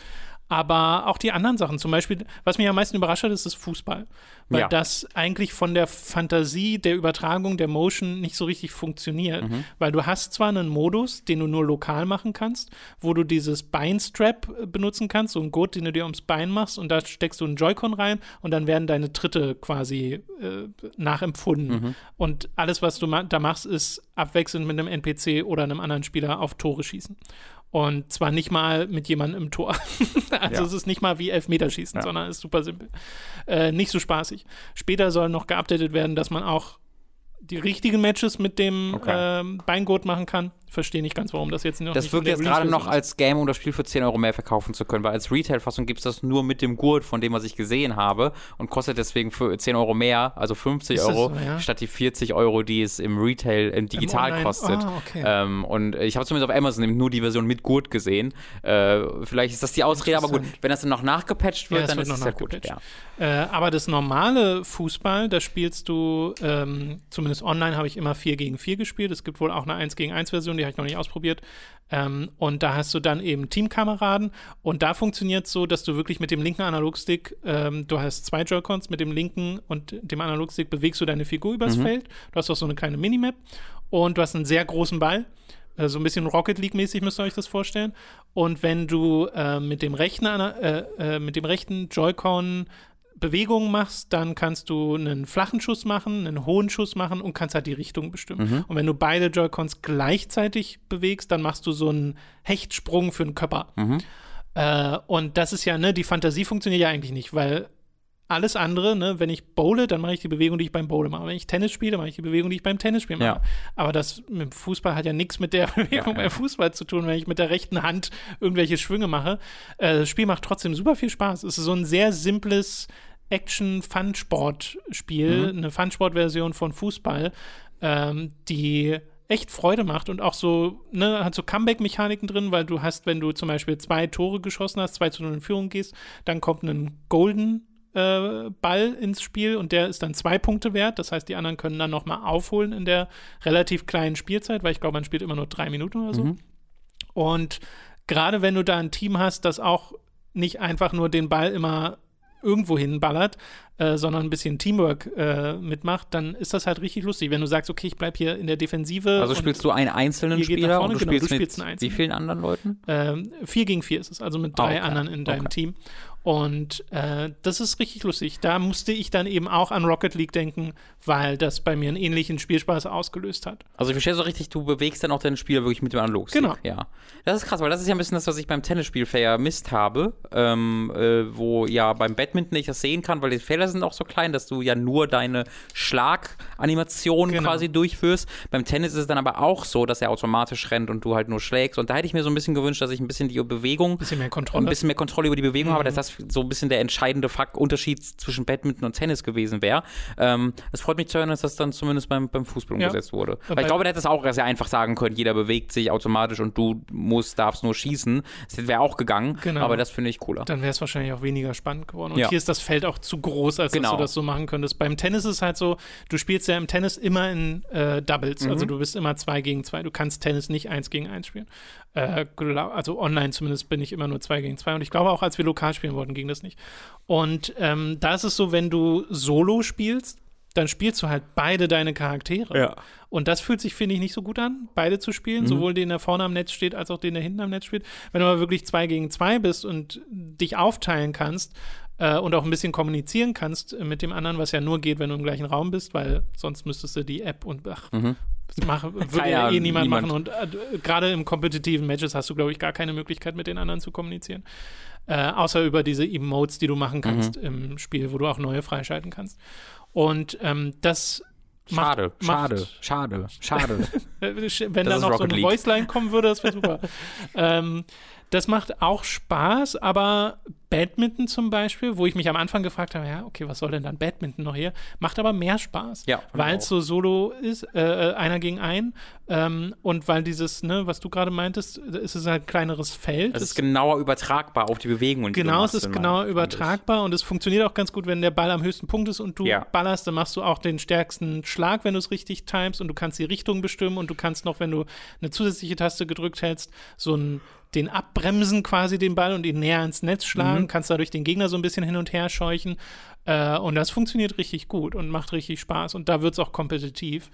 [SPEAKER 1] aber auch die anderen Sachen. Zum Beispiel, was mich am meisten überrascht hat, ist das Fußball. Weil ja. das eigentlich von der Fantasie der Übertragung der Motion nicht so richtig funktioniert. Mhm. Weil du hast zwar einen Modus, den du nur lokal machen kannst, wo du dieses Beinstrap äh, benutzen kannst, so einen Gurt, den du dir ums Bein machst und da steckst du einen Joy-Con rein und dann werden deine Tritte quasi äh, nachempfunden. Mhm. Und alles, was du ma da machst, ist abwechselnd mit einem NPC oder einem anderen Spieler auf Tore schießen. Und zwar nicht mal mit jemandem im Tor. *laughs* also
[SPEAKER 2] Ja.
[SPEAKER 1] es ist nicht mal wie Elfmeterschießen,
[SPEAKER 2] Ja.
[SPEAKER 1] sondern ist super simpel. Äh, nicht so spaßig. Später soll noch geupdatet werden, dass man auch die richtigen Matches mit dem
[SPEAKER 2] Okay.
[SPEAKER 1] ähm, Beingurt machen kann. Verstehe nicht ganz, warum das jetzt noch
[SPEAKER 2] Das wirkt jetzt gerade noch als Game, um das Spiel für 10 Euro mehr verkaufen zu können, weil als Retail-Fassung gibt es das nur mit dem Gurt, von dem, was ich gesehen habe, und kostet deswegen für 10 Euro mehr, also 50
[SPEAKER 1] Ist das
[SPEAKER 2] Euro,
[SPEAKER 1] ja?
[SPEAKER 2] statt die 40 Euro, die es im Retail, im Digital
[SPEAKER 1] Online-
[SPEAKER 2] kostet.
[SPEAKER 1] Ah, okay.
[SPEAKER 2] ähm, und ich habe zumindest auf Amazon nur die Version mit Gurt gesehen. Äh, vielleicht ist das die Ausrede, aber gut, wenn das dann noch nachgepatcht wird,
[SPEAKER 1] Ja,
[SPEAKER 2] dann
[SPEAKER 1] wird
[SPEAKER 2] ist es ja gut. Ja.
[SPEAKER 1] Äh, aber das normale Fußball, da spielst du, ähm, zumindest online habe ich immer 4 gegen 4 gespielt. Es gibt wohl auch eine 1 gegen 1 Version, die habe ich noch nicht ausprobiert. Ähm, und da hast du dann eben Teamkameraden. Und da funktioniert es so, dass du wirklich mit dem linken Analogstick, ähm, du hast zwei Joy-Cons, mit dem linken und dem Analogstick bewegst du deine Figur übers Feld. Du hast auch so eine kleine Minimap. Und du hast einen sehr großen Ball. Äh, So ein bisschen Rocket League-mäßig müsst ihr euch das vorstellen. Und wenn du äh, mit dem rechten, äh, äh, mit dem rechten Joy-Con Bewegungen machst, dann kannst du einen flachen Schuss machen, einen hohen Schuss machen und kannst halt die Richtung bestimmen. Und wenn du beide Joy-Cons gleichzeitig bewegst, dann machst du so einen Hechtsprung für einen Körper. Äh, und das ist ja, ne, die Fantasie funktioniert ja eigentlich nicht, weil alles andere, ne, wenn ich bowle, dann mache ich die Bewegung, die ich beim Bowle mache. Wenn ich Tennis spiele, mache ich die Bewegung, die ich beim Tennisspiel mache.
[SPEAKER 2] Ja.
[SPEAKER 1] Aber das mit dem Fußball hat ja nichts mit der Bewegung
[SPEAKER 2] ja.
[SPEAKER 1] beim Fußball zu tun, wenn ich mit der rechten Hand irgendwelche Schwünge mache. Äh, das Spiel macht trotzdem super viel Spaß. Es ist so ein sehr simples Action-Fun-Sport-Spiel,
[SPEAKER 2] Mhm.
[SPEAKER 1] eine Fun-Sport-Version von Fußball, ähm, die echt Freude macht und auch so, ne, hat so Comeback-Mechaniken drin, weil du hast, wenn du zum Beispiel zwei Tore geschossen hast, zwei zu null in Führung gehst, dann kommt ein Golden äh, Ball ins Spiel und der ist dann zwei Punkte wert. Das heißt, die anderen können dann nochmal aufholen in der relativ kleinen Spielzeit, weil ich glaube, man spielt immer nur drei Minuten oder so. Und gerade wenn du da ein Team hast, das auch nicht einfach nur den Ball immer irgendwo hinballert, äh, sondern ein bisschen Teamwork äh, mitmacht, dann ist das halt richtig lustig. Wenn du sagst, okay, ich bleib hier in der Defensive.
[SPEAKER 2] Also spielst du einen einzelnen Spieler
[SPEAKER 1] vorne,
[SPEAKER 2] und du
[SPEAKER 1] genau,
[SPEAKER 2] spielst,
[SPEAKER 1] du spielst
[SPEAKER 2] mit
[SPEAKER 1] einen
[SPEAKER 2] wie vielen anderen Leuten?
[SPEAKER 1] Ähm, vier gegen vier ist es, also mit
[SPEAKER 2] Ah,
[SPEAKER 1] drei
[SPEAKER 2] okay.
[SPEAKER 1] anderen in deinem
[SPEAKER 2] Okay.
[SPEAKER 1] Team. Und äh, das ist richtig lustig. Da musste ich dann eben auch an Rocket League denken, weil das bei mir einen ähnlichen Spielspaß ausgelöst hat.
[SPEAKER 2] Also ich verstehe so richtig, du bewegst dann auch dein Spiel wirklich mit dem Analogstick.
[SPEAKER 1] Genau.
[SPEAKER 2] Ja. Das ist krass, weil das ist ja ein bisschen das, was ich beim Tennisspiel vermisst habe, ähm, äh, wo ja beim Badminton ich das sehen kann, weil die Felder sind auch so klein, dass du ja nur deine Schlaganimationen
[SPEAKER 1] Genau.
[SPEAKER 2] quasi durchführst. Beim Tennis ist es dann aber auch so, dass er automatisch rennt und du halt nur schlägst. Und da hätte ich mir so ein bisschen gewünscht, dass ich ein bisschen die Bewegung
[SPEAKER 1] Bisschen mehr Kontrolle.
[SPEAKER 2] ein bisschen mehr Kontrolle über die Bewegung habe, dass
[SPEAKER 1] Mhm.
[SPEAKER 2] So ein bisschen der entscheidende Fakt Unterschied zwischen Badminton und Tennis gewesen wäre. Ähm, es freut mich zu hören, dass das dann zumindest beim, beim Fußball
[SPEAKER 1] Ja.
[SPEAKER 2] umgesetzt wurde. Weil ich glaube, der hätte es auch sehr einfach sagen können, jeder bewegt sich automatisch und du musst, darfst nur schießen. Das wäre auch gegangen,
[SPEAKER 1] Genau.
[SPEAKER 2] aber das finde ich cooler.
[SPEAKER 1] dann wäre es wahrscheinlich auch weniger spannend geworden. Und
[SPEAKER 2] Ja.
[SPEAKER 1] hier ist das Feld auch zu groß, als
[SPEAKER 2] Genau.
[SPEAKER 1] dass du das so machen könntest. Beim Tennis ist es halt so, du spielst ja im Tennis immer in äh, Doubles.
[SPEAKER 2] Mhm.
[SPEAKER 1] Also du bist immer zwei gegen zwei. Du kannst Tennis nicht eins gegen eins spielen. Äh, also online zumindest bin ich immer nur zwei gegen zwei. Und ich glaube auch, als wir lokal spielen wollten, ging das nicht. Und ähm, da ist es so, wenn du Solo spielst, dann spielst du halt beide deine Charaktere.
[SPEAKER 2] Ja.
[SPEAKER 1] Und das fühlt sich, finde ich, nicht so gut an, beide zu spielen,
[SPEAKER 2] Mhm.
[SPEAKER 1] sowohl den, der vorne am Netz steht, als auch den, der hinten am Netz spielt. Wenn du aber wirklich zwei gegen zwei bist und dich aufteilen kannst äh, und auch ein bisschen kommunizieren kannst äh, mit dem anderen, was ja nur geht, wenn du im gleichen Raum bist, weil sonst müsstest du die App und ach, das mach, *laughs* würde ja eh niemand,
[SPEAKER 2] niemand.
[SPEAKER 1] machen. Und äh, gerade im kompetitiven Matches hast du, glaube ich, gar keine Möglichkeit, mit den anderen zu kommunizieren. Äh, außer über diese Emotes, die du machen kannst im Spiel, wo du auch neue freischalten kannst. Und ähm, das macht-
[SPEAKER 2] Schade,
[SPEAKER 1] macht-
[SPEAKER 2] schade, schade, schade. *laughs*
[SPEAKER 1] Wenn
[SPEAKER 2] Das
[SPEAKER 1] da noch so eine
[SPEAKER 2] League.
[SPEAKER 1] Voiceline kommen würde, das wäre super. *laughs* ähm, das macht auch Spaß, aber Badminton zum Beispiel, wo ich mich am Anfang gefragt habe, ja, okay, was soll denn dann Badminton noch hier? Macht aber mehr Spaß,
[SPEAKER 2] Ja,
[SPEAKER 1] weil es so solo ist, äh, äh, einer gegen einen ähm, und weil dieses, ne, was du gerade meintest, es ist halt ein kleineres Feld.
[SPEAKER 2] Es
[SPEAKER 1] Es-
[SPEAKER 2] ist genauer übertragbar auf die Bewegungen. die du
[SPEAKER 1] Genau, es ist genau
[SPEAKER 2] ich.
[SPEAKER 1] übertragbar und es funktioniert auch ganz gut, wenn der Ball am höchsten Punkt ist und du
[SPEAKER 2] Ja.
[SPEAKER 1] ballerst, dann machst du auch den stärksten Schlag, wenn du es richtig timest und du kannst die Richtung bestimmen und du kannst noch, wenn du eine zusätzliche Taste gedrückt hältst, so ein den abbremsen quasi den Ball und ihn näher ins Netz schlagen,
[SPEAKER 2] Mhm.
[SPEAKER 1] kannst dadurch den Gegner so ein bisschen hin und her scheuchen äh, und das funktioniert richtig gut und macht richtig Spaß und da wird es auch kompetitiv.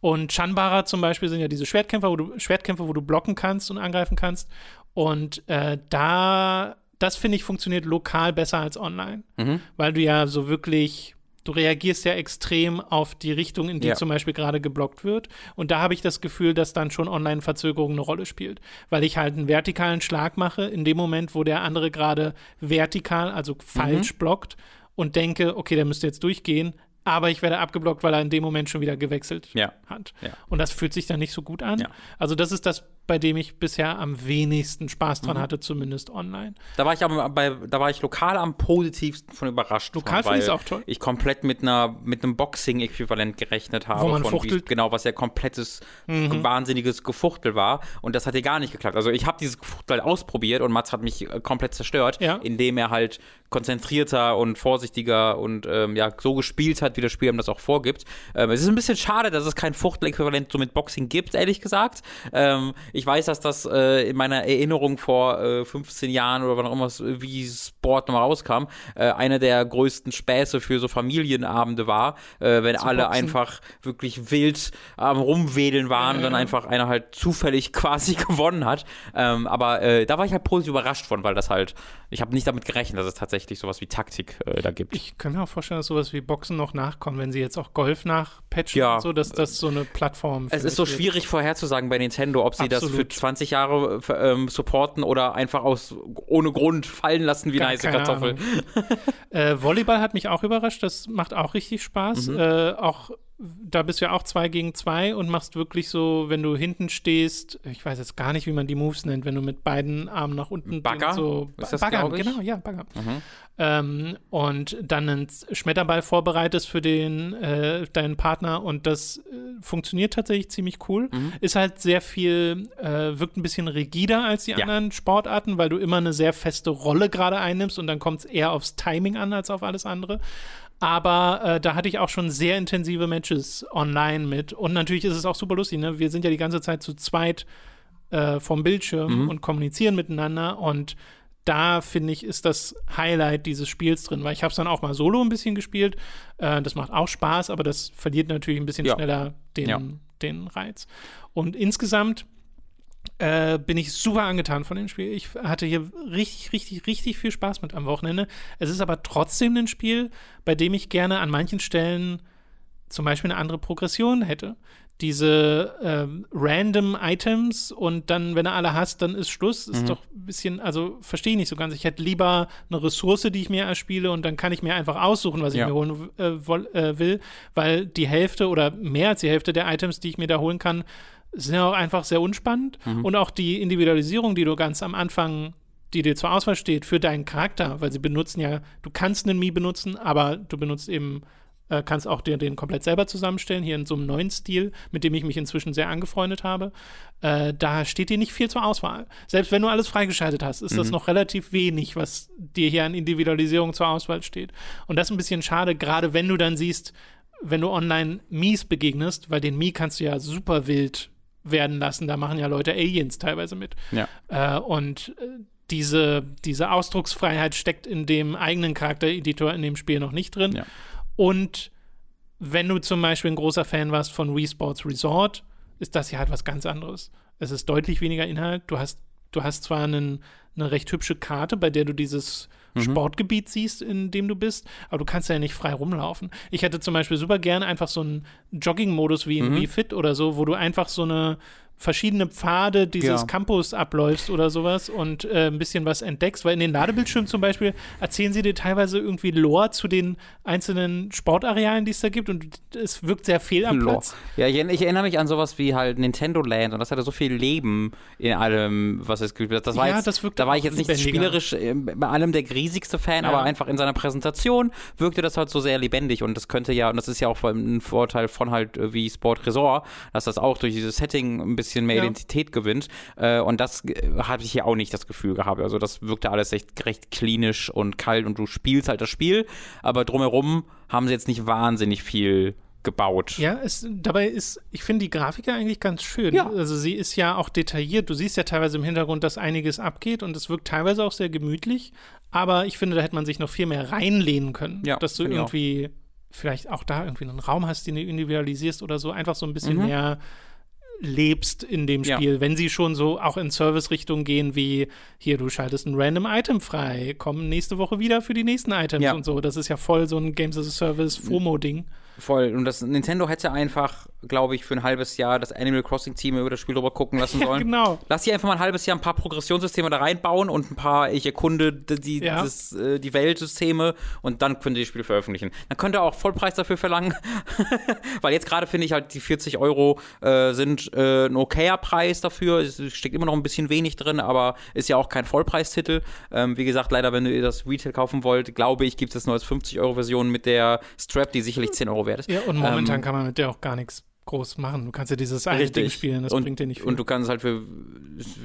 [SPEAKER 1] Und Chanbara zum Beispiel sind ja diese Schwertkämpfer, wo du, Schwertkämpfer, wo du blocken kannst und angreifen kannst. Und äh, da, das finde ich, funktioniert lokal besser als online.
[SPEAKER 2] Mhm.
[SPEAKER 1] Weil du ja so wirklich du reagierst ja extrem auf die Richtung, in die
[SPEAKER 2] Ja.
[SPEAKER 1] zum Beispiel gerade geblockt wird. Und da habe ich das Gefühl, dass dann schon Online-Verzögerung eine Rolle spielt. Weil ich halt einen vertikalen Schlag mache in dem Moment, wo der andere gerade vertikal, also
[SPEAKER 2] Mhm.
[SPEAKER 1] falsch blockt und denke, okay, der müsste jetzt durchgehen. Aber ich werde abgeblockt, weil er in dem Moment schon wieder gewechselt
[SPEAKER 2] Ja.
[SPEAKER 1] hat.
[SPEAKER 2] Ja.
[SPEAKER 1] Und das fühlt sich dann nicht so gut an. Also das ist das, bei dem ich bisher am wenigsten Spaß
[SPEAKER 2] Mhm.
[SPEAKER 1] dran hatte, zumindest online.
[SPEAKER 2] Da war ich aber bei, da war ich lokal am positivsten von überrascht.
[SPEAKER 1] Lokal finde
[SPEAKER 2] weil
[SPEAKER 1] auch toll.
[SPEAKER 2] Ich komplett mit einer mit einem Boxing-Äquivalent gerechnet habe.
[SPEAKER 1] Wo man
[SPEAKER 2] von
[SPEAKER 1] fuchtelt. Mhm.
[SPEAKER 2] Wie, genau, was ja komplettes, wahnsinniges Gefuchtel war. Und das hat hier gar nicht geklappt. Also ich habe dieses Gefuchtel halt ausprobiert und Mats hat mich äh, komplett zerstört,
[SPEAKER 1] Ja.
[SPEAKER 2] indem er halt konzentrierter und vorsichtiger und ähm, ja, so gespielt hat, wie das Spiel ihm das auch vorgibt. Ähm, es ist ein bisschen schade, dass es kein Fuchtel-Äquivalent so mit Boxing gibt, ehrlich gesagt. Ähm, ich weiß, dass das äh, in meiner Erinnerung vor äh, 15 Jahren oder wann auch immer wie Sport nochmal rauskam, äh, einer der größten Späße für so Familienabende war, äh, wenn alle
[SPEAKER 1] boxen.
[SPEAKER 2] einfach wirklich wild am Rumwedeln waren und dann einfach einer halt zufällig *laughs* quasi gewonnen hat. Ähm, aber äh, da war ich halt positiv überrascht von, weil das halt, ich habe nicht damit gerechnet, dass es tatsächlich sowas wie Taktik äh, da gibt.
[SPEAKER 1] Ich kann mir auch vorstellen, dass sowas wie Boxen noch nachkommt, wenn sie jetzt auch Golf nachpatchen
[SPEAKER 2] Ja.
[SPEAKER 1] und so, dass das so eine Plattform
[SPEAKER 2] Es ist so schwierig vorherzusagen bei Nintendo, ob sie das für
[SPEAKER 1] Absolut.
[SPEAKER 2] 20 Jahre äh, ähm, supporten oder einfach aus ohne Grund fallen lassen wie
[SPEAKER 1] Gar
[SPEAKER 2] eine heiße Kartoffel.
[SPEAKER 1] Äh, Volleyball hat mich auch überrascht, das macht auch richtig Spaß.
[SPEAKER 2] Mhm.
[SPEAKER 1] Äh, auch da bist du ja auch zwei gegen zwei und machst wirklich so, wenn du hinten stehst, ich weiß jetzt gar nicht, wie man die Moves nennt, wenn du mit beiden Armen nach unten
[SPEAKER 2] Bagger?
[SPEAKER 1] so
[SPEAKER 2] Ist das,
[SPEAKER 1] Bagger, genau, ja, Bagger.
[SPEAKER 2] Mhm.
[SPEAKER 1] Ähm, und dann einen Schmetterball vorbereitest für den äh, deinen Partner und das äh, funktioniert tatsächlich ziemlich cool.
[SPEAKER 2] Mhm.
[SPEAKER 1] Ist halt sehr viel, äh, wirkt ein bisschen rigider als die
[SPEAKER 2] Ja.
[SPEAKER 1] anderen Sportarten, weil du immer eine sehr feste Rolle gerade einnimmst und dann kommt es eher aufs Timing an als auf alles andere. Aber äh, da hatte ich auch schon sehr intensive Matches online mit. Und natürlich ist es auch super lustig, ne? Wir sind ja die ganze Zeit zu zweit äh, vom Bildschirm
[SPEAKER 2] Mhm.
[SPEAKER 1] und kommunizieren miteinander. Und da finde ich, ist das Highlight dieses Spiels drin, weil ich habe es dann auch mal solo ein bisschen gespielt. Äh, das macht auch Spaß, aber das verliert natürlich ein bisschen
[SPEAKER 2] Ja.
[SPEAKER 1] schneller den,
[SPEAKER 2] Ja.
[SPEAKER 1] den Reiz. Und insgesamt äh, bin ich super angetan von dem Spiel. Ich hatte hier richtig, richtig, richtig viel Spaß mit am Wochenende. Es ist aber trotzdem ein Spiel, bei dem ich gerne an manchen Stellen zum Beispiel eine andere Progression hätte. Diese ähm, random Items und dann, wenn du alle hast, dann ist Schluss. Ist doch ein bisschen, also verstehe ich nicht so ganz. Ich hätte lieber eine Ressource, die ich mir erspiele und dann kann ich mir einfach aussuchen, was ich
[SPEAKER 2] Ja.
[SPEAKER 1] mir holen äh, äh, will, weil die Hälfte oder mehr als die Hälfte der Items, die ich mir da holen kann, sind ja auch einfach sehr unspannend. Und auch die Individualisierung, die du ganz am Anfang, die dir zur Auswahl steht für deinen Charakter, weil sie benutzen ja, du kannst einen Mii benutzen, aber du benutzt eben, äh, kannst auch dir den komplett selber zusammenstellen, hier in so einem neuen Stil, mit dem ich mich inzwischen sehr angefreundet habe. Äh, da steht dir nicht viel zur Auswahl. Selbst wenn du alles freigeschaltet hast, ist das noch relativ wenig, was dir hier an Individualisierung zur Auswahl steht. Und das ist ein bisschen schade, gerade wenn du dann siehst, wenn du online Mies begegnest, weil den Mii kannst du ja super wild werden lassen. Da machen ja Leute Aliens teilweise mit.
[SPEAKER 2] Ja.
[SPEAKER 1] Äh, und äh, diese, diese Ausdrucksfreiheit steckt in dem eigenen Charaktereditor in dem Spiel noch nicht drin.
[SPEAKER 2] Ja.
[SPEAKER 1] Und wenn du zum Beispiel ein großer Fan warst von Wii Sports Resort, ist das ja halt was ganz anderes. Es ist deutlich weniger Inhalt. Du hast, du hast zwar einen, eine recht hübsche Karte, bei der du dieses Sportgebiet siehst, in dem du bist, aber du kannst ja nicht frei rumlaufen. Ich hätte zum Beispiel super gerne einfach so einen Jogging-Modus wie in Wii Fit oder so, wo du einfach so eine verschiedene Pfade dieses
[SPEAKER 2] Ja.
[SPEAKER 1] Campus abläufst oder sowas und äh, ein bisschen was entdeckst, weil in den Ladebildschirmen zum Beispiel erzählen sie dir teilweise irgendwie Lore zu den einzelnen Sportarealen, die es da gibt und es wirkt sehr fehl am
[SPEAKER 2] Lore.
[SPEAKER 1] Platz.
[SPEAKER 2] Ja, ich, ich erinnere mich an sowas wie halt Nintendo Land und das hatte so viel Leben in allem, was es gibt. Das war
[SPEAKER 1] Ja,
[SPEAKER 2] jetzt,
[SPEAKER 1] das wirkt
[SPEAKER 2] da war ich jetzt nicht
[SPEAKER 1] lebendiger.
[SPEAKER 2] spielerisch äh, bei allem der riesigste Fan,
[SPEAKER 1] Ja.
[SPEAKER 2] aber einfach in seiner Präsentation wirkte das halt so sehr lebendig und das könnte ja, und das ist ja auch ein Vorteil von halt äh, wie Sport Resort, dass das auch durch dieses Setting ein bisschen mehr
[SPEAKER 1] Ja.
[SPEAKER 2] Identität gewinnt äh, und das äh, habe ich hier auch nicht das Gefühl gehabt. Also das wirkte alles echt recht klinisch und kalt und du spielst halt das Spiel, aber drumherum haben sie jetzt nicht wahnsinnig viel gebaut.
[SPEAKER 1] Ja, es, dabei ist, ich finde die Grafik ja eigentlich ganz schön.
[SPEAKER 2] Ja.
[SPEAKER 1] Also sie ist ja auch detailliert. Du siehst ja teilweise im Hintergrund, dass einiges abgeht und es wirkt teilweise auch sehr gemütlich. Aber ich finde, da hätte man sich noch viel mehr reinlehnen können.
[SPEAKER 2] Ja,
[SPEAKER 1] dass du
[SPEAKER 2] auch.
[SPEAKER 1] irgendwie vielleicht auch da irgendwie einen Raum hast, den du individualisierst oder so. Einfach so ein bisschen
[SPEAKER 2] Mhm.
[SPEAKER 1] mehr lebst in dem
[SPEAKER 2] Ja.
[SPEAKER 1] Spiel. Wenn sie schon so auch in Service-Richtung gehen, wie hier, du schaltest ein random Item frei, komm nächste Woche wieder für die nächsten Items
[SPEAKER 2] Ja.
[SPEAKER 1] und so. Das ist ja voll so ein Games as a Service FOMO-Ding.
[SPEAKER 2] Voll. Und das Nintendo hätte einfach, glaube ich, für ein halbes Jahr das Animal Crossing Team über das Spiel drüber gucken lassen *laughs* sollen.
[SPEAKER 1] genau.
[SPEAKER 2] Lass sie einfach mal ein halbes Jahr ein paar Progressionssysteme da reinbauen und ein paar, ich erkunde die,
[SPEAKER 1] Ja.
[SPEAKER 2] das, äh, die Weltsysteme und dann könnt ihr die Spiele veröffentlichen. Dann könnt ihr auch Vollpreis dafür verlangen. *laughs* Weil jetzt gerade finde ich halt, die 40 Euro äh, sind äh, ein okayer Preis dafür. Es steckt immer noch ein bisschen wenig drin, aber ist ja auch kein Vollpreistitel. Ähm, wie gesagt, leider, wenn ihr das Retail kaufen wollt, glaube ich, gibt es nur als 50 Euro Version mit der Strap, die sicherlich 10 Euro wert ist.
[SPEAKER 1] Ja, und momentan
[SPEAKER 2] Ähm,
[SPEAKER 1] kann man mit der auch gar nichts groß machen. Du kannst ja dieses eine
[SPEAKER 2] Richtig.
[SPEAKER 1] Ding spielen, das
[SPEAKER 2] und,
[SPEAKER 1] bringt dir nicht viel.
[SPEAKER 2] Und du kannst halt für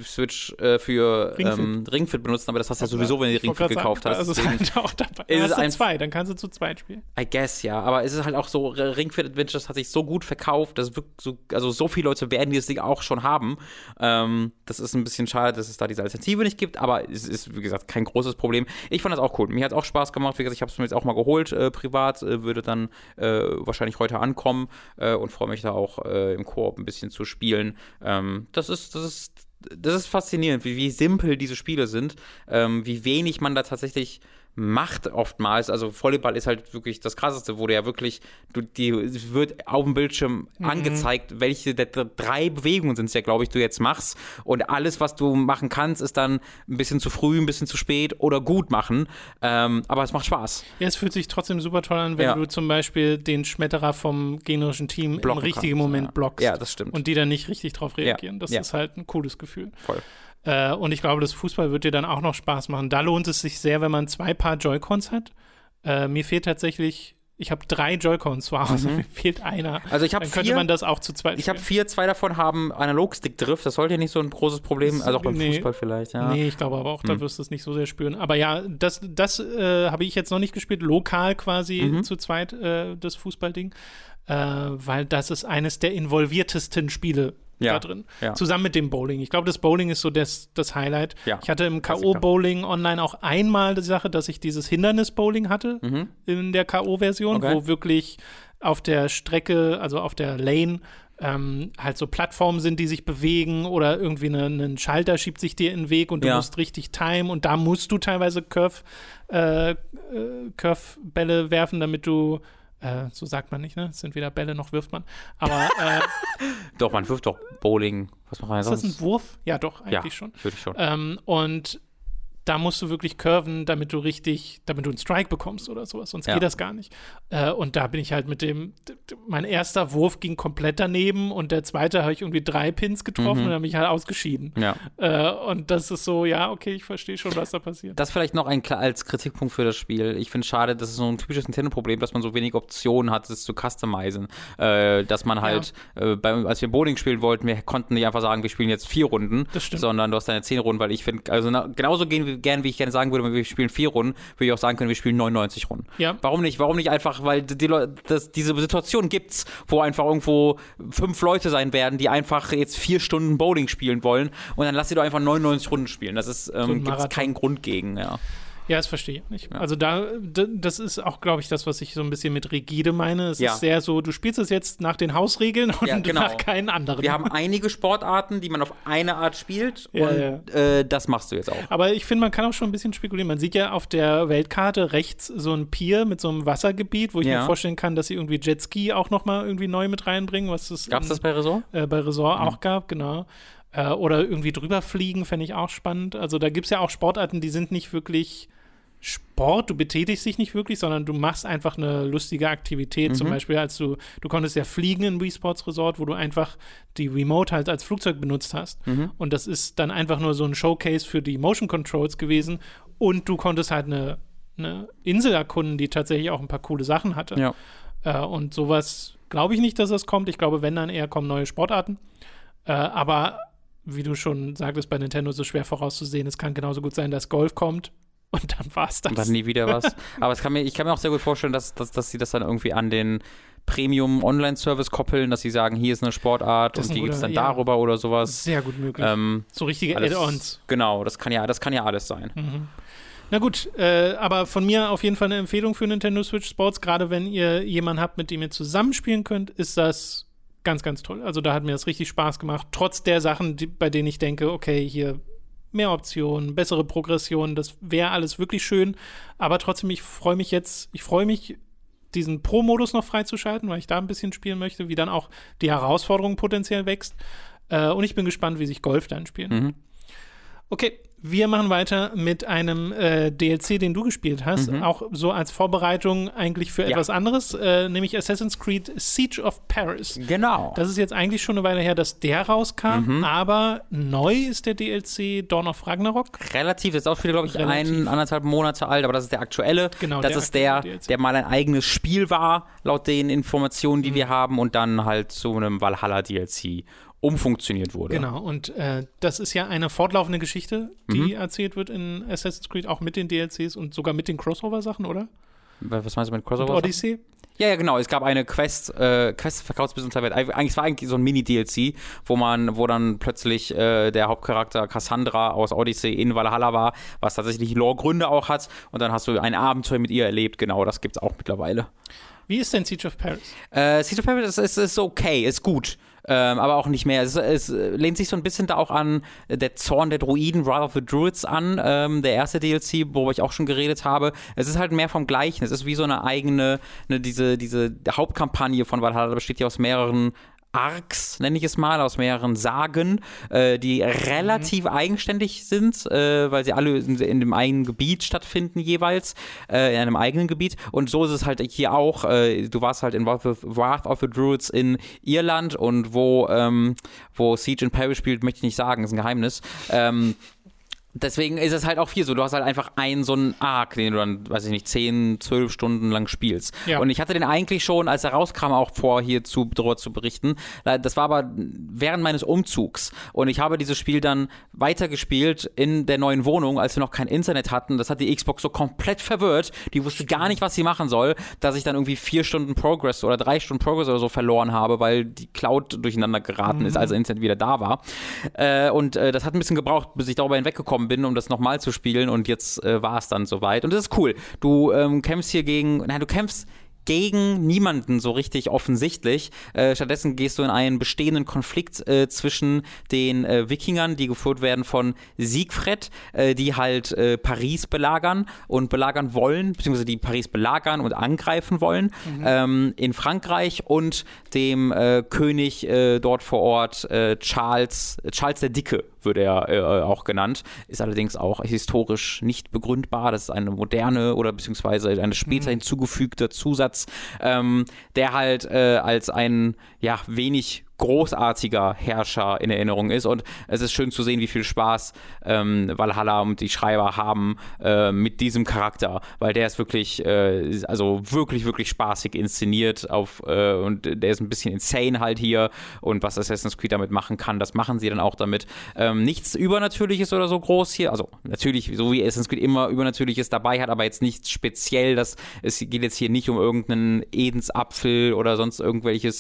[SPEAKER 2] Switch äh, für
[SPEAKER 1] Ringfit.
[SPEAKER 2] ähm, Ringfit benutzen, aber das hast du ja sowieso, wenn du Ringfit gekauft
[SPEAKER 1] sagen,
[SPEAKER 2] hast.
[SPEAKER 1] Also ist halt auch dabei.
[SPEAKER 2] Ist
[SPEAKER 1] hast du
[SPEAKER 2] ein-
[SPEAKER 1] zwei, dann kannst du zu zweit spielen.
[SPEAKER 2] I guess, ja. Aber es ist halt auch so, Ring Fit Adventures hat sich so gut verkauft, dass wirklich so, also so viele Leute werden dieses Ding auch schon haben. Ähm, das ist ein bisschen schade, dass es da diese Alternative nicht gibt, aber es ist, wie gesagt, kein großes Problem. Ich fand das auch cool. Mir hat es auch Spaß gemacht. Wie gesagt, ich habe es mir jetzt auch mal geholt, äh, privat, äh, würde dann äh, wahrscheinlich heute ankommen äh, und freue mich da auch äh, im Koop ein bisschen zu spielen. Ähm, das ist, das ist das ist faszinierend, wie, wie simpel diese Spiele sind, ähm, wie wenig man da tatsächlich macht oftmals. Also Volleyball ist halt wirklich das Krasseste, wo du ja wirklich, du, die es wird auf dem Bildschirm angezeigt, welche der drei Bewegungen sind es ja, glaube ich, du jetzt machst. Und alles, was du machen kannst, ist dann ein bisschen zu früh, ein bisschen zu spät oder gut machen. Ähm, aber es macht Spaß.
[SPEAKER 1] Ja, es fühlt sich trotzdem super toll an, wenn
[SPEAKER 2] Ja.
[SPEAKER 1] du zum Beispiel den Schmetterer vom gegnerischen Team
[SPEAKER 2] Blocken
[SPEAKER 1] im richtigen
[SPEAKER 2] kannst,
[SPEAKER 1] Moment
[SPEAKER 2] ja.
[SPEAKER 1] blockst.
[SPEAKER 2] Ja, das stimmt.
[SPEAKER 1] Und die dann nicht richtig drauf reagieren. Das
[SPEAKER 2] ja.
[SPEAKER 1] ist halt ein cooles Gefühl.
[SPEAKER 2] Voll.
[SPEAKER 1] Äh, und ich glaube, das Fußball wird dir dann auch noch Spaß machen. Da lohnt es sich sehr, wenn man zwei Paar Joy-Cons hat. Äh, mir fehlt tatsächlich, ich habe drei Joy-Cons zu Hause, *laughs* mir fehlt einer.
[SPEAKER 2] Also ich habe
[SPEAKER 1] Dann könnte
[SPEAKER 2] vier,
[SPEAKER 1] man das auch zu zweit
[SPEAKER 2] ich habe vier, zwei davon haben Analogstick-Drift. Das sollte ja nicht so ein großes Problem, also auch beim
[SPEAKER 1] Nee.
[SPEAKER 2] Fußball vielleicht, ja.
[SPEAKER 1] Nee, ich glaube aber auch, da
[SPEAKER 2] Hm.
[SPEAKER 1] wirst du es nicht so sehr spüren. Aber ja, das, das äh, habe ich jetzt noch nicht gespielt, lokal quasi
[SPEAKER 2] Mhm.
[SPEAKER 1] zu zweit, äh, das Fußballding. Äh, weil das ist eines der involviertesten Spiele
[SPEAKER 2] Ja,
[SPEAKER 1] da drin.
[SPEAKER 2] ja.
[SPEAKER 1] Zusammen mit dem Bowling. Ich glaube, das Bowling ist so das, das Highlight.
[SPEAKER 2] Ja,
[SPEAKER 1] Ich hatte im. K.O.-Bowling online auch einmal die Sache, dass ich dieses Hindernis-Bowling hatte
[SPEAKER 2] Mhm.
[SPEAKER 1] in der K.O.-Version,
[SPEAKER 2] Okay.
[SPEAKER 1] wo wirklich auf der Strecke, also auf der Lane, ähm, halt so Plattformen sind, die sich bewegen oder irgendwie eine- ein Schalter schiebt sich dir in den Weg und du
[SPEAKER 2] Ja.
[SPEAKER 1] musst richtig timen und da musst du teilweise Curve, äh, äh, Curve-Bälle werfen, damit du äh, so sagt man nicht, ne? Es sind weder Bälle noch wirft man. Aber *laughs* äh,
[SPEAKER 2] Doch, man wirft doch Bowling. Was macht man
[SPEAKER 1] ist das
[SPEAKER 2] sonst?
[SPEAKER 1] ein Wurf? Ja, doch, eigentlich
[SPEAKER 2] ja,
[SPEAKER 1] schon.
[SPEAKER 2] Würde ich schon.
[SPEAKER 1] Ähm, und da musst du wirklich curven, damit du richtig, damit du einen Strike bekommst oder sowas, sonst
[SPEAKER 2] Ja.
[SPEAKER 1] geht das gar nicht. Äh, und da bin ich halt mit dem, mein erster Wurf ging komplett daneben und der zweite habe ich irgendwie drei Pins getroffen
[SPEAKER 2] Mhm.
[SPEAKER 1] und dann bin ich halt ausgeschieden.
[SPEAKER 2] Ja.
[SPEAKER 1] Äh, und das ist so, ja, okay, ich verstehe schon, was da passiert.
[SPEAKER 2] Das vielleicht noch ein, als Kritikpunkt für das Spiel. Ich finde es schade, das ist so ein typisches Nintendo-Problem, dass man so wenig Optionen hat, es zu customizen. Äh, dass man halt, äh, bei, als wir Bowling spielen wollten, wir konnten nicht einfach sagen, wir spielen jetzt vier Runden, sondern du hast deine zehn Runden, weil ich finde, also na, genauso gehen wir gern, wie ich gerne sagen würde, wir spielen vier Runden, würde ich auch sagen können, wir spielen 99 Runden.
[SPEAKER 1] Ja.
[SPEAKER 2] Warum nicht? Warum nicht einfach, weil die, das, diese Situation gibt's, wo einfach irgendwo fünf Leute sein werden, die einfach jetzt vier Stunden Bowling spielen wollen und dann lass sie doch einfach 99 Runden spielen. Das ist, ähm, gibt's
[SPEAKER 1] Marathon.
[SPEAKER 2] keinen Grund gegen, ja.
[SPEAKER 1] Ja, das verstehe ich nicht. Also da, das ist auch, glaube ich, das, was ich so ein bisschen mit rigide meine. Es
[SPEAKER 2] Ja.
[SPEAKER 1] ist sehr so, du spielst es jetzt nach den Hausregeln *laughs* und
[SPEAKER 2] Ja, genau.
[SPEAKER 1] nach keinen anderen.
[SPEAKER 2] Wir haben einige Sportarten, die man auf eine Art spielt
[SPEAKER 1] Ja,
[SPEAKER 2] und Äh, das machst du jetzt auch.
[SPEAKER 1] Aber ich finde, man kann auch schon ein bisschen spekulieren. Man sieht ja auf der Weltkarte rechts so ein Pier mit so einem Wassergebiet, wo ich
[SPEAKER 2] Ja.
[SPEAKER 1] mir vorstellen kann, dass sie irgendwie Jetski auch noch mal irgendwie neu mit reinbringen, was es
[SPEAKER 2] Gab's
[SPEAKER 1] in-
[SPEAKER 2] das bei Resort?
[SPEAKER 1] äh, bei Resort
[SPEAKER 2] Mhm.
[SPEAKER 1] auch gab, genau. Äh, oder irgendwie drüber fliegen, fände ich auch spannend. Also da gibt es ja auch Sportarten, die sind nicht wirklich Sport, du betätigst dich nicht wirklich, sondern du machst einfach eine lustige Aktivität. Zum
[SPEAKER 2] Mhm.
[SPEAKER 1] Beispiel, als du, du konntest ja fliegen in Wii Sports Resort, wo du einfach die Remote halt als Flugzeug benutzt hast.
[SPEAKER 2] Mhm.
[SPEAKER 1] Und das ist dann einfach nur so ein Showcase für die Motion Controls gewesen. Und du konntest halt eine, eine Insel erkunden, die tatsächlich auch ein paar coole Sachen hatte.
[SPEAKER 2] Ja.
[SPEAKER 1] Äh, und sowas glaube ich nicht, dass das kommt. Ich glaube, wenn dann eher kommen neue Sportarten. Äh, aber wie du schon sagtest, bei Nintendo ist es schwer vorauszusehen. Es kann genauso gut sein, dass Golf kommt und dann war es das.
[SPEAKER 2] Und dann nie wieder was. Aber kann mir, ich kann mir auch sehr gut vorstellen, dass, dass, dass sie das dann irgendwie an den Premium-Online-Service koppeln, dass sie sagen, hier ist eine Sportart
[SPEAKER 1] Das
[SPEAKER 2] und die gibt es dann
[SPEAKER 1] ja.
[SPEAKER 2] darüber oder sowas.
[SPEAKER 1] Sehr gut möglich.
[SPEAKER 2] Ähm,
[SPEAKER 1] so richtige Add-ons.
[SPEAKER 2] Genau, das kann ja, das kann ja alles sein.
[SPEAKER 1] Mhm. Na gut, äh, aber von mir auf jeden Fall eine Empfehlung für Nintendo Switch Sports. Gerade wenn ihr jemanden habt, mit dem ihr zusammenspielen könnt, ist das ganz, ganz toll. Also da hat mir das richtig Spaß gemacht. Trotz der Sachen, die, bei denen ich denke, okay, hier mehr Optionen, bessere Progression, das wäre alles wirklich schön. Aber trotzdem, ich freue mich jetzt, ich freue mich, diesen Pro-Modus noch freizuschalten, weil ich da ein bisschen spielen möchte, wie dann auch die Herausforderung potenziell wächst. Äh, und ich bin gespannt, wie sich Golf dann spielen.
[SPEAKER 2] Mhm.
[SPEAKER 1] Okay, wir machen weiter mit einem äh, DLC, den du gespielt hast,
[SPEAKER 2] Mhm.
[SPEAKER 1] auch so als Vorbereitung eigentlich für
[SPEAKER 2] Ja.
[SPEAKER 1] etwas anderes, äh, nämlich Assassin's Creed Siege of Paris.
[SPEAKER 2] Genau.
[SPEAKER 1] Das ist jetzt eigentlich schon eine Weile her, dass der rauskam,
[SPEAKER 2] Mhm.
[SPEAKER 1] aber neu ist der DLC Dawn of Ragnarok.
[SPEAKER 2] Relativ, ist auch wieder, glaube ich,
[SPEAKER 1] Relativ.
[SPEAKER 2] ein, anderthalb Monate alt, aber das ist der aktuelle.
[SPEAKER 1] Genau,
[SPEAKER 2] das
[SPEAKER 1] der
[SPEAKER 2] ist der,
[SPEAKER 1] DLC.
[SPEAKER 2] der mal ein eigenes Spiel war, laut den Informationen,
[SPEAKER 1] Mhm.
[SPEAKER 2] die wir haben, und dann halt zu einem Valhalla-DLC umfunktioniert wurde.
[SPEAKER 1] Genau, und äh, das ist ja eine fortlaufende Geschichte, die
[SPEAKER 2] Mhm.
[SPEAKER 1] erzählt wird in Assassin's Creed, auch mit den DLCs und sogar mit den Crossover-Sachen, oder?
[SPEAKER 2] Was meinst du mit Crossover?
[SPEAKER 1] Odyssey?
[SPEAKER 2] Ja, ja, genau. Es gab eine Quest, äh, Quest verkauft bis unter Welt. Eigentlich, es war eigentlich so ein Mini-DLC, wo man, wo dann plötzlich äh, der Hauptcharakter Cassandra aus Odyssey in Valhalla war, was tatsächlich Lore-Gründe auch hat. Und dann hast du ein Abenteuer mit ihr erlebt. Genau, das gibt's auch mittlerweile.
[SPEAKER 1] Wie ist denn Siege of Paris?
[SPEAKER 2] Äh, Siege of Paris ist, ist, ist okay, ist gut. Ähm, aber auch nicht mehr. Es, es lehnt sich so ein bisschen da auch an äh, der Zorn der Druiden, Wrath of the Druids an, ähm, der erste DLC, worüber ich auch schon geredet habe. Es ist halt mehr vom Gleichen. Es ist wie so eine eigene, eine, diese, diese Hauptkampagne von Valhalla besteht ja aus mehreren Arcs, nenne ich es mal, aus mehreren Sagen, äh, die relativ eigenständig sind, äh, weil sie alle in, in dem einen Gebiet stattfinden jeweils, äh, in einem eigenen Gebiet. Und so ist es halt hier auch. Äh, du warst halt in Wrath of, Wrath of the Druids in Irland und wo, ähm, wo Siege in Paris spielt, möchte ich nicht sagen, ist ein Geheimnis. Ähm, Deswegen ist es halt auch viel so. Du hast halt einfach einen so einen Arc, den du dann, weiß ich nicht, 10, 12 Stunden lang spielst.
[SPEAKER 1] Ja.
[SPEAKER 2] Und ich hatte den eigentlich schon, als er rauskam, auch vor, hier zu, darüber zu berichten. Das war aber während meines Umzugs. Und ich habe dieses Spiel dann weitergespielt in der neuen Wohnung, als wir noch kein Internet hatten. Das hat die Xbox so komplett verwirrt. Die wusste gar nicht, was sie machen soll, dass ich dann irgendwie vier Stunden Progress oder drei Stunden Progress oder so verloren habe, weil die Cloud durcheinander geraten ist, als Internet wieder da war. Äh, und äh, das hat ein bisschen gebraucht, bis ich darüber hinweggekommen bin, um das nochmal zu spielen. Und jetzt äh, war es dann soweit. Und das ist cool. Du ähm, kämpfst hier gegen, nein, du kämpfst gegen niemanden so richtig offensichtlich. Äh, stattdessen gehst du in einen bestehenden Konflikt äh, zwischen den äh, Wikingern, die geführt werden von Siegfried, äh, die halt äh, Paris belagern und belagern wollen, beziehungsweise die Paris belagern und angreifen wollen, ähm, in Frankreich und dem äh, König dort vor Ort, Charles, Charles der Dicke wird er äh, auch genannt, ist allerdings auch historisch nicht begründbar. Das ist eine moderne oder beziehungsweise eine später hinzugefügter Zusatz, ähm, der halt äh, als ein ja wenig großartiger Herrscher in Erinnerung ist. Und es ist schön zu sehen, wie viel Spaß ähm, Valhalla und die Schreiber haben äh, mit diesem Charakter, weil der ist wirklich, äh, also wirklich, wirklich spaßig inszeniert auf äh, und der ist ein bisschen insane halt hier. Und was Assassin's Creed damit machen kann, das machen sie dann auch damit. Ähm, nichts Übernatürliches oder so groß hier, also natürlich, so wie Assassin's Creed immer Übernatürliches dabei hat, aber jetzt nichts speziell, das, es geht jetzt hier nicht um irgendeinen Edensapfel oder sonst irgendwelche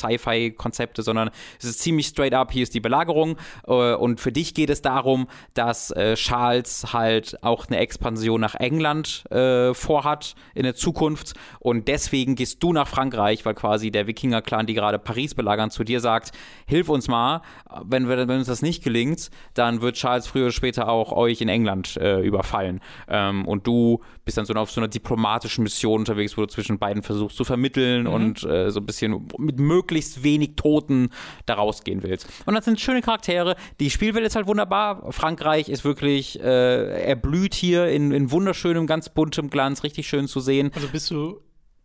[SPEAKER 2] Sci-Fi-Konzepte, sondern es ist ziemlich straight up, hier ist die Belagerung äh, und für dich geht es darum, dass äh, Charles halt auch eine Expansion nach England äh, vorhat in der Zukunft. Und deswegen gehst du nach Frankreich, weil quasi der Wikinger-Clan, die gerade Paris belagern, zu dir sagt, hilf uns mal, wenn, wir, wenn uns das nicht gelingt, dann wird Charles früher oder später auch euch in England äh, überfallen. Ähm, und du bist dann so auf so einer diplomatischen Mission unterwegs, wo du zwischen beiden versuchst zu vermitteln und äh, so ein bisschen mit möglichst wenig Toten da rausgehen willst. Und das sind schöne Charaktere. Die Spielwelt ist halt wunderbar. Frankreich ist wirklich, äh, er blüht hier in, in wunderschönem, ganz buntem Glanz, richtig schön zu sehen.
[SPEAKER 1] Also bist du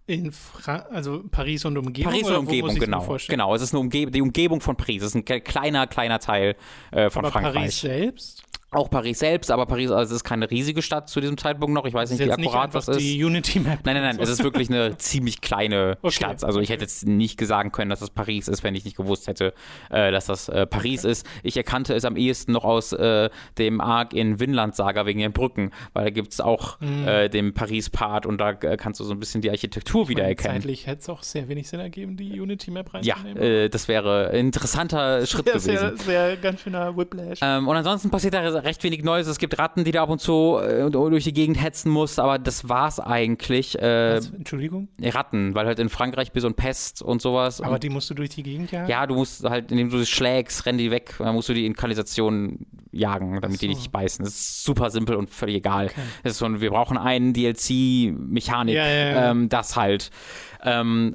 [SPEAKER 1] in Fra also Paris und Umgebung?
[SPEAKER 2] Paris und Umgebung, genau. Genau, es ist eine Umge die Umgebung von Paris. Es ist ein kleiner, kleiner Teil äh, von
[SPEAKER 1] Aber
[SPEAKER 2] Frankreich.
[SPEAKER 1] Paris selbst?
[SPEAKER 2] Auch Paris selbst, aber Paris also es ist keine riesige Stadt zu diesem Zeitpunkt noch. Ich weiß nicht, wie
[SPEAKER 1] nicht
[SPEAKER 2] akkurat
[SPEAKER 1] einfach
[SPEAKER 2] das ist.
[SPEAKER 1] die Unity-Map.
[SPEAKER 2] Nein, nein, nein, es ist wirklich eine ziemlich kleine *laughs*
[SPEAKER 1] Okay,
[SPEAKER 2] Stadt. Also ich hätte jetzt nicht sagen können, dass das Paris ist, wenn ich nicht gewusst hätte, äh, dass das äh, Paris ist. Ich erkannte es am ehesten noch aus äh, dem Arc in Vinland Saga wegen den Brücken, weil da gibt es auch äh, den Paris-Part und da äh, kannst du so ein bisschen die Architektur wiedererkennen.
[SPEAKER 1] Zeitlich hätte es auch sehr wenig Sinn ergeben, die Unity-Map
[SPEAKER 2] Ja,
[SPEAKER 1] reinzunehmen.
[SPEAKER 2] äh, das wäre ein interessanter *laughs* Schritt
[SPEAKER 1] ja,
[SPEAKER 2] gewesen.
[SPEAKER 1] sehr, sehr ganz schöner Whiplash.
[SPEAKER 2] Ähm, und ansonsten passiert da recht wenig Neues. Es gibt Ratten, die da ab und zu äh, durch die Gegend hetzen musst, aber das war's eigentlich. Äh,
[SPEAKER 1] Was? Entschuldigung?
[SPEAKER 2] Ratten, weil halt in Frankreich bis und Pest und sowas.
[SPEAKER 1] Aber
[SPEAKER 2] und,
[SPEAKER 1] die musst du durch die Gegend jagen?
[SPEAKER 2] ja, du musst halt, indem du sie schlägst, rennen die weg, dann musst du die in Kanalisation jagen, damit die
[SPEAKER 1] so.
[SPEAKER 2] dich nicht beißen. Das ist super simpel und völlig egal.
[SPEAKER 1] Okay.
[SPEAKER 2] Das ist so, wir brauchen einen DLC-Mechanik,
[SPEAKER 1] Ja, ja, ja.
[SPEAKER 2] Ähm, das halt. Ähm,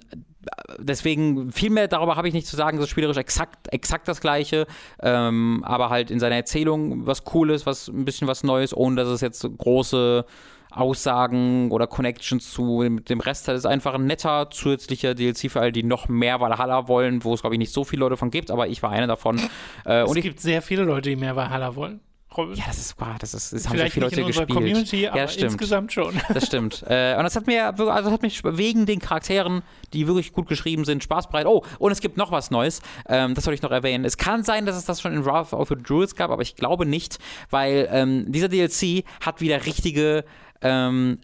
[SPEAKER 2] deswegen viel mehr darüber habe ich nicht zu sagen. Das ist spielerisch exakt, exakt das Gleiche, ähm, aber halt in seiner Erzählung was Cooles, was ein bisschen was Neues, ohne dass es jetzt so große Aussagen oder Connections zu dem Rest hat. Es ist einfach ein netter zusätzlicher DLC für alle, die noch mehr Valhalla wollen, wo es glaube ich nicht so viele Leute von gibt, aber ich war einer davon. Äh,
[SPEAKER 1] Es gibt sehr viele Leute, die mehr Valhalla wollen. Robin.
[SPEAKER 2] ja, das ist wahr, das ist, das haben sehr
[SPEAKER 1] Vielleicht
[SPEAKER 2] viele Leute
[SPEAKER 1] in
[SPEAKER 2] gespielt.
[SPEAKER 1] Community, aber
[SPEAKER 2] ja, stimmt.
[SPEAKER 1] insgesamt schon. *laughs*
[SPEAKER 2] Das stimmt. äh, und das hat mir also hat mich wegen den Charakteren, die wirklich gut geschrieben sind, Spaß bereit. Oh, und es gibt noch was Neues. Ähm, das soll ich noch erwähnen. Es kann sein, dass es das schon in Wrath of the Druids gab, aber ich glaube nicht, weil ähm, dieser DLC hat wieder richtige ähm,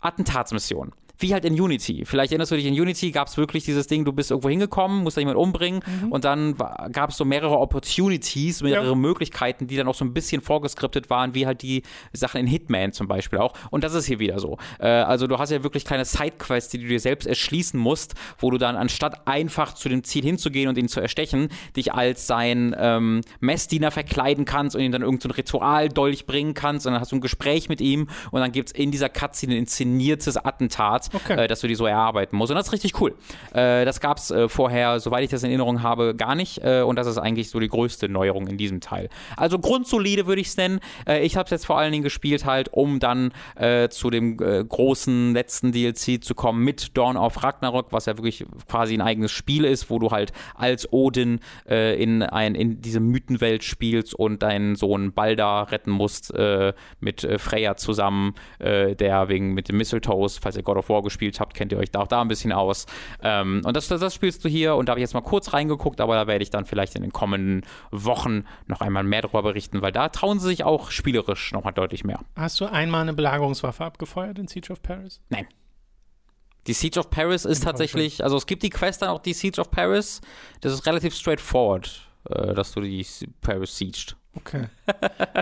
[SPEAKER 2] Attentatsmissionen. Wie halt in Unity. Vielleicht erinnerst du dich, in Unity gab es wirklich dieses Ding, du bist irgendwo hingekommen, musst da jemanden umbringen und dann gab es so mehrere Opportunities, mehrere
[SPEAKER 1] Ja.
[SPEAKER 2] Möglichkeiten, die dann auch so ein bisschen vorgeskriptet waren, wie halt die Sachen in Hitman zum Beispiel auch. Und das ist hier wieder so. Äh, also du hast ja wirklich kleine Sidequests, die du dir selbst erschließen musst, wo du dann anstatt einfach zu dem Ziel hinzugehen und ihn zu erstechen, dich als sein ähm, Messdiener verkleiden kannst und ihm dann irgendein so Ritualdolch bringen kannst und dann hast du ein Gespräch mit ihm und dann gibt es in dieser Cutscene ein inszeniertes Attentat,
[SPEAKER 1] Okay.
[SPEAKER 2] äh, dass du die so erarbeiten musst. Und das ist richtig cool. Äh, das gab es äh, vorher, soweit ich das in Erinnerung habe, gar nicht. Und das ist eigentlich so die größte Neuerung in diesem Teil. Also grundsolide würde ich es nennen. Ich habe es jetzt vor allen Dingen gespielt halt, um dann zu dem großen letzten DLC zu kommen mit Dawn of Ragnarok, was ja wirklich quasi ein eigenes Spiel ist, wo du halt als Odin in, ein, in diese Mythenwelt spielst und deinen Sohn Balda retten musst mit Freya zusammen, der wegen mit den Mistletoes, falls ihr God of War gespielt habt, kennt ihr euch da auch da ein bisschen aus. Ähm, und das, das, das spielst du hier und da habe ich jetzt mal kurz reingeguckt, aber da werde ich dann vielleicht in den kommenden Wochen noch einmal mehr darüber berichten, weil da trauen sie sich auch spielerisch nochmal deutlich mehr.
[SPEAKER 1] Hast du einmal eine Belagerungswaffe abgefeuert in Siege of Paris?
[SPEAKER 2] Nein. Die Siege of Paris ist tatsächlich, also es gibt die Quest dann auch die Siege of Paris. Das ist relativ straightforward, äh, dass du die Paris siegst.
[SPEAKER 1] Okay.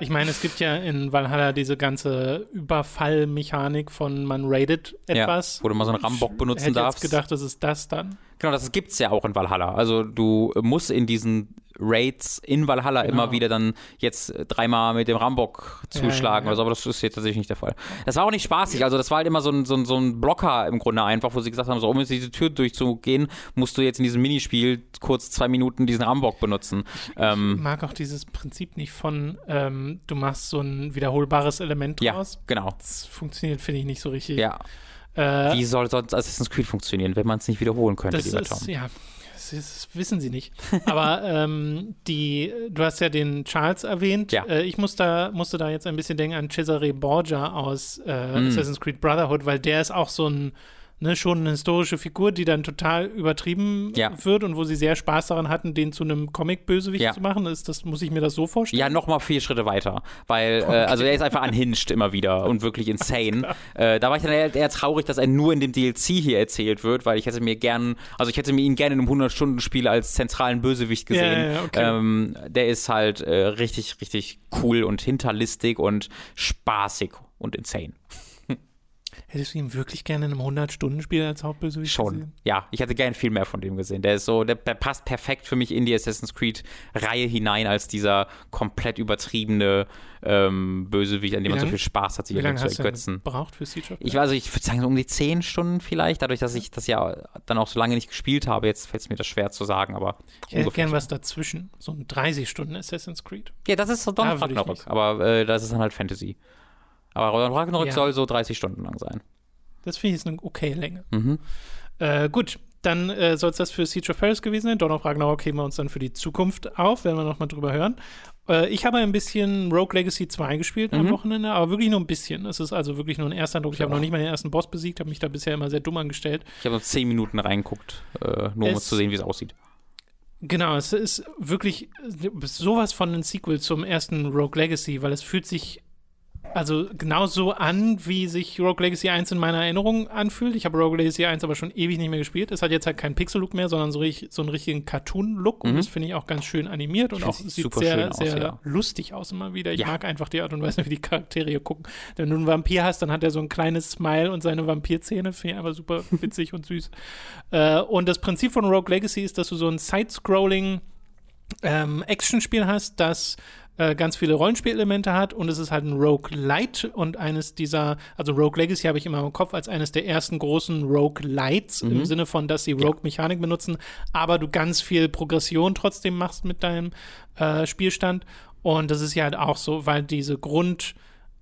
[SPEAKER 1] Ich meine, es gibt ja in Valhalla diese ganze Überfallmechanik von man raidet etwas.
[SPEAKER 2] Ja, wo du mal so einen Rambock
[SPEAKER 1] Ich
[SPEAKER 2] benutzen
[SPEAKER 1] hätte
[SPEAKER 2] darfst.
[SPEAKER 1] jetzt gedacht, das ist das dann.
[SPEAKER 2] Genau, das gibt's ja auch in Valhalla. Also du musst in diesen Raids in Valhalla
[SPEAKER 1] Genau.
[SPEAKER 2] immer wieder dann jetzt äh, dreimal mit dem Rambock zuschlagen
[SPEAKER 1] ja, ja.
[SPEAKER 2] oder so, aber das ist jetzt tatsächlich nicht der Fall. Das war auch nicht spaßig, also das war halt immer so ein, so ein, so ein Blocker im Grunde einfach, wo sie gesagt haben, so um jetzt diese Tür durchzugehen, musst du jetzt in diesem Minispiel kurz zwei Minuten diesen Rambock benutzen. Ähm,
[SPEAKER 1] Ich mag auch dieses Prinzip nicht von, ähm, du machst so ein wiederholbares Element
[SPEAKER 2] ja,
[SPEAKER 1] draus.
[SPEAKER 2] genau.
[SPEAKER 1] Das funktioniert, finde ich, nicht so richtig.
[SPEAKER 2] Ja.
[SPEAKER 1] Äh,
[SPEAKER 2] Wie soll sonst Assassin's Creed funktionieren, wenn man es nicht wiederholen könnte,
[SPEAKER 1] das
[SPEAKER 2] lieber
[SPEAKER 1] ist,
[SPEAKER 2] Tom?
[SPEAKER 1] ja, das, das wissen sie nicht. Aber *laughs* ähm, die, du hast ja den Charles erwähnt.
[SPEAKER 2] Ja.
[SPEAKER 1] Äh, ich muss da, musste da jetzt ein bisschen denken an Cesare Borgia aus äh,
[SPEAKER 2] Mm.
[SPEAKER 1] Assassin's Creed Brotherhood, weil der ist auch so ein, ne, schon eine historische Figur, die dann total übertrieben
[SPEAKER 2] Ja.
[SPEAKER 1] wird und wo sie sehr Spaß daran hatten, den zu einem Comic-Bösewicht
[SPEAKER 2] Ja.
[SPEAKER 1] zu machen. Ist das, muss ich mir das so vorstellen?
[SPEAKER 2] Ja, nochmal vier Schritte weiter. Weil, äh, also er ist einfach unhinged immer wieder und wirklich insane. Äh, da war ich dann eher, eher traurig, dass er nur in dem DLC hier erzählt wird, weil ich hätte mir gern, also ich hätte mir ihn gerne in einem 100-Stunden-Spiel als zentralen Bösewicht gesehen.
[SPEAKER 1] Ja, okay.
[SPEAKER 2] ähm, der ist halt äh, richtig, richtig cool und hinterlistig und spaßig und insane.
[SPEAKER 1] Hättest du ihn wirklich gerne in einem 100-Stunden-Spiel als Hauptbösewicht
[SPEAKER 2] Schon.
[SPEAKER 1] gesehen?
[SPEAKER 2] Ja, ich hätte gerne viel mehr von dem gesehen. Der ist so, der, der passt perfekt für mich in die Assassin's Creed-Reihe hinein als dieser komplett übertriebene ähm, Bösewicht, an dem
[SPEAKER 1] Wie
[SPEAKER 2] man so
[SPEAKER 1] lang-
[SPEAKER 2] viel Spaß hat, sich
[SPEAKER 1] Wie lange
[SPEAKER 2] zu
[SPEAKER 1] hast du
[SPEAKER 2] ergötzen.
[SPEAKER 1] gebraucht für Siege
[SPEAKER 2] Ich weiß, also ich würde sagen, so um die zehn Stunden vielleicht, dadurch, dass ich das ja dann auch so lange nicht gespielt habe. Jetzt fällt es mir das schwer zu sagen, aber
[SPEAKER 1] Ich hätte gern
[SPEAKER 2] so.
[SPEAKER 1] was dazwischen. So ein 30 Stunden Assassin's Creed.
[SPEAKER 2] Ja, das ist so
[SPEAKER 1] ich
[SPEAKER 2] Ragnarok, aber äh, das ist dann halt Fantasy. Aber Ragnarok
[SPEAKER 1] Ja.
[SPEAKER 2] soll so 30 Stunden lang sein.
[SPEAKER 1] Das finde ich ist eine okay Länge.
[SPEAKER 2] Mhm.
[SPEAKER 1] Äh, gut, dann äh, soll es das für Siege of Paris gewesen sein. Dawn of Ragnarok heben wir uns dann für die Zukunft auf, werden wir nochmal drüber hören. Äh, ich habe ein bisschen Rogue Legacy 2 gespielt am
[SPEAKER 2] Mhm.
[SPEAKER 1] Wochenende, aber wirklich nur ein bisschen. Es ist also wirklich nur ein erster Eindruck. Ich habe noch nicht mal den ersten Boss besiegt, habe mich da bisher immer sehr dumm angestellt.
[SPEAKER 2] Ich habe noch 10 Minuten reingeguckt, äh, nur um
[SPEAKER 1] Es-
[SPEAKER 2] zu sehen, wie es aussieht.
[SPEAKER 1] Genau, es ist wirklich sowas von ein Sequel zum ersten Rogue Legacy, weil es fühlt sich also genauso an, wie sich Rogue Legacy 1 in meiner Erinnerung anfühlt. Ich habe Rogue Legacy 1 aber schon ewig nicht mehr gespielt. Es hat jetzt halt keinen Pixel-Look mehr, sondern so, richtig, so einen richtigen Cartoon-Look. Und
[SPEAKER 2] Mhm.
[SPEAKER 1] das finde ich auch ganz schön animiert und auch sieht sehr,
[SPEAKER 2] aus,
[SPEAKER 1] sehr
[SPEAKER 2] ja.
[SPEAKER 1] lustig aus immer wieder. Ich
[SPEAKER 2] Ja.
[SPEAKER 1] mag einfach die Art und Weise, wie die Charaktere hier gucken. Wenn du einen Vampir hast, dann hat er so ein kleines Smile und seine Vampirzähne. Finde ich einfach super *laughs* witzig und süß. Äh, und das Prinzip von Rogue Legacy ist, dass du so ein Side-Scrolling ähm, Actionspiel hast, das äh, ganz viele Rollenspielelemente hat und es ist halt ein Rogue Light und eines dieser, also Rogue Legacy habe ich immer im Kopf als eines der ersten großen Rogue Lights im Sinne von, dass sie Rogue Mechanik benutzen, aber du ganz viel Progression trotzdem machst mit deinem äh, Spielstand. Und das ist ja halt auch so, weil diese Grund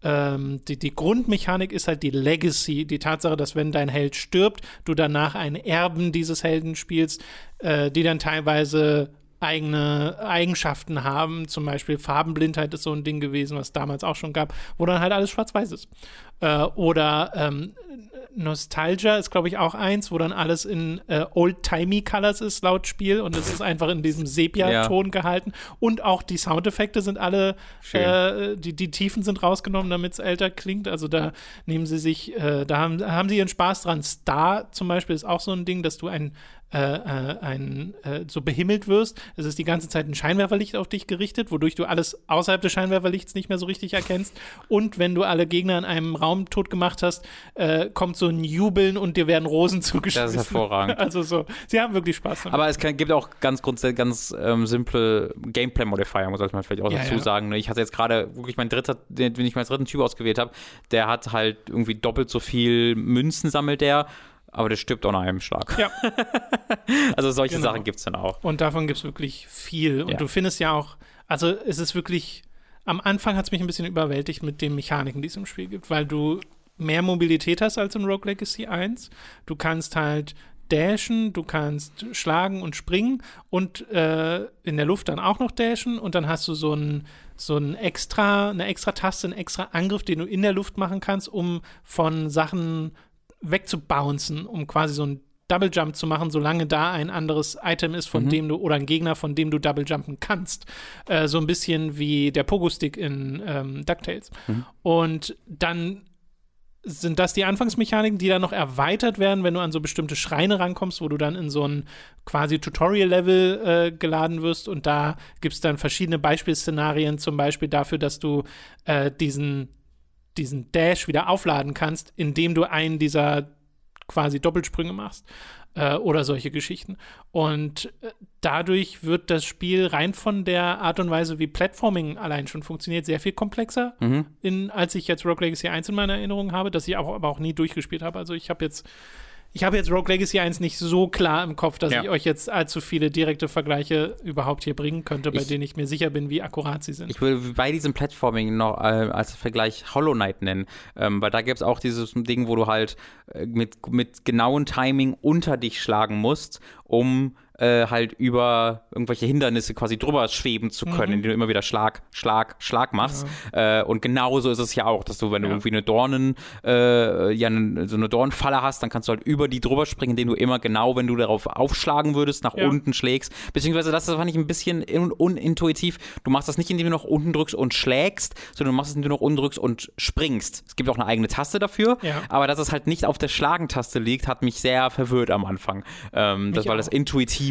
[SPEAKER 1] ähm, die, die Grundmechanik ist halt die Legacy, die Tatsache, dass wenn dein Held stirbt, du danach einen Erben dieses Helden spielst, äh, die dann teilweise eigene Eigenschaften haben. Zum Beispiel Farbenblindheit ist so ein Ding gewesen, was damals auch schon gab, wo dann halt alles schwarz-weiß ist. Äh, oder ähm, Nostalgia ist, glaube ich, auch eins, wo dann alles in äh, Old-Timey Colors ist, laut Spiel. Und es ist einfach in diesem Sepia-Ton gehalten. Und auch die Soundeffekte sind alle, äh, die, die Tiefen sind rausgenommen, damit es älter klingt. Also da nehmen sie sich, äh, da haben, haben sie ihren Spaß dran. Star zum Beispiel ist auch so ein Ding, dass du ein äh, äh, ein, äh, so behimmelt wirst. Es ist die ganze Zeit ein Scheinwerferlicht auf dich gerichtet, wodurch du alles außerhalb des Scheinwerferlichts nicht mehr so richtig erkennst. Und wenn du alle Gegner in einem Raum tot gemacht hast, äh, kommt so ein Jubeln und dir werden Rosen zugeschmissen.
[SPEAKER 2] Das ist hervorragend. *laughs*
[SPEAKER 1] Also so, sie haben wirklich Spaß damit.
[SPEAKER 2] Aber es kann, gibt auch ganz grundsätzlich ganz ähm, simple Gameplay-Modifier, sollte man vielleicht auch
[SPEAKER 1] Ja,
[SPEAKER 2] dazu
[SPEAKER 1] ja.
[SPEAKER 2] sagen. ne? Ich hatte jetzt gerade wirklich mein dritter, den, den ich meinen dritten Typ ausgewählt habe, der hat halt irgendwie doppelt so viel Münzen sammelt der, aber der stirbt auch nach einem Schlag.
[SPEAKER 1] Ja. *laughs*
[SPEAKER 2] Also solche
[SPEAKER 1] Genau.
[SPEAKER 2] Sachen gibt es dann auch.
[SPEAKER 1] Und davon gibt es wirklich viel. Und
[SPEAKER 2] Ja.
[SPEAKER 1] du findest ja auch, also es ist wirklich, am Anfang hat es mich ein bisschen überwältigt mit den Mechaniken, die es im Spiel gibt, weil du mehr Mobilität hast als in Rogue Legacy 1. Du kannst halt dashen, du kannst schlagen und springen und äh, in der Luft dann auch noch dashen und dann hast du so ein so ein extra, eine extra Taste, einen extra Angriff, den du in der Luft machen kannst, um von Sachen wegzubouncen, um quasi so ein Double Jump zu machen, solange da ein anderes Item ist, von dem du oder ein Gegner, von dem du Double Jumpen kannst. Äh, so ein bisschen wie der Pogo-Stick in ähm, DuckTales. Und dann sind das die Anfangsmechaniken, die dann noch erweitert werden, wenn du an so bestimmte Schreine rankommst, wo du dann in so ein quasi Tutorial-Level äh, geladen wirst und da gibt es dann verschiedene Beispielszenarien, zum Beispiel dafür, dass du äh, diesen, diesen Dash wieder aufladen kannst, indem du einen dieser quasi Doppelsprünge machst äh, oder solche Geschichten. Und äh, dadurch wird das Spiel rein von der Art und Weise, wie Platforming allein schon funktioniert, sehr viel komplexer,
[SPEAKER 2] Mhm.
[SPEAKER 1] in, als ich jetzt Rogue Legacy 1 in meiner Erinnerung habe, das ich auch, aber auch nie durchgespielt habe. Also ich habe jetzt ich habe jetzt Rogue Legacy 1 nicht so klar im Kopf, dass
[SPEAKER 2] Ja.
[SPEAKER 1] ich euch jetzt allzu viele direkte Vergleiche überhaupt hier bringen könnte, bei
[SPEAKER 2] Ich-
[SPEAKER 1] denen ich mir sicher bin, wie akkurat sie sind.
[SPEAKER 2] Ich will bei diesem Platforming noch äh, als Vergleich Hollow Knight nennen, ähm, weil da gibt es auch dieses Ding, wo du halt äh, mit, mit genauem Timing unter dich schlagen musst, um äh, halt über irgendwelche Hindernisse quasi drüber schweben zu können,
[SPEAKER 1] Mhm.
[SPEAKER 2] indem du immer wieder Schlag, Schlag, Schlag machst. Äh, und genauso ist es ja auch, dass du, wenn du
[SPEAKER 1] Ja.
[SPEAKER 2] irgendwie eine Dornen, äh, ja, so eine Dornenfalle hast, dann kannst du halt über die drüber springen, indem du immer genau, wenn du darauf aufschlagen würdest, nach
[SPEAKER 1] Ja.
[SPEAKER 2] unten schlägst. Beziehungsweise das fand ich ein bisschen un unintuitiv. Du machst das nicht, indem du noch unten drückst und schlägst, sondern du machst es, indem du noch unten drückst und springst. Es gibt auch eine eigene Taste dafür,
[SPEAKER 1] Ja.
[SPEAKER 2] aber dass es halt nicht auf der Schlagentaste liegt, hat mich sehr verwirrt am Anfang. Ähm, das, weil das
[SPEAKER 1] auch.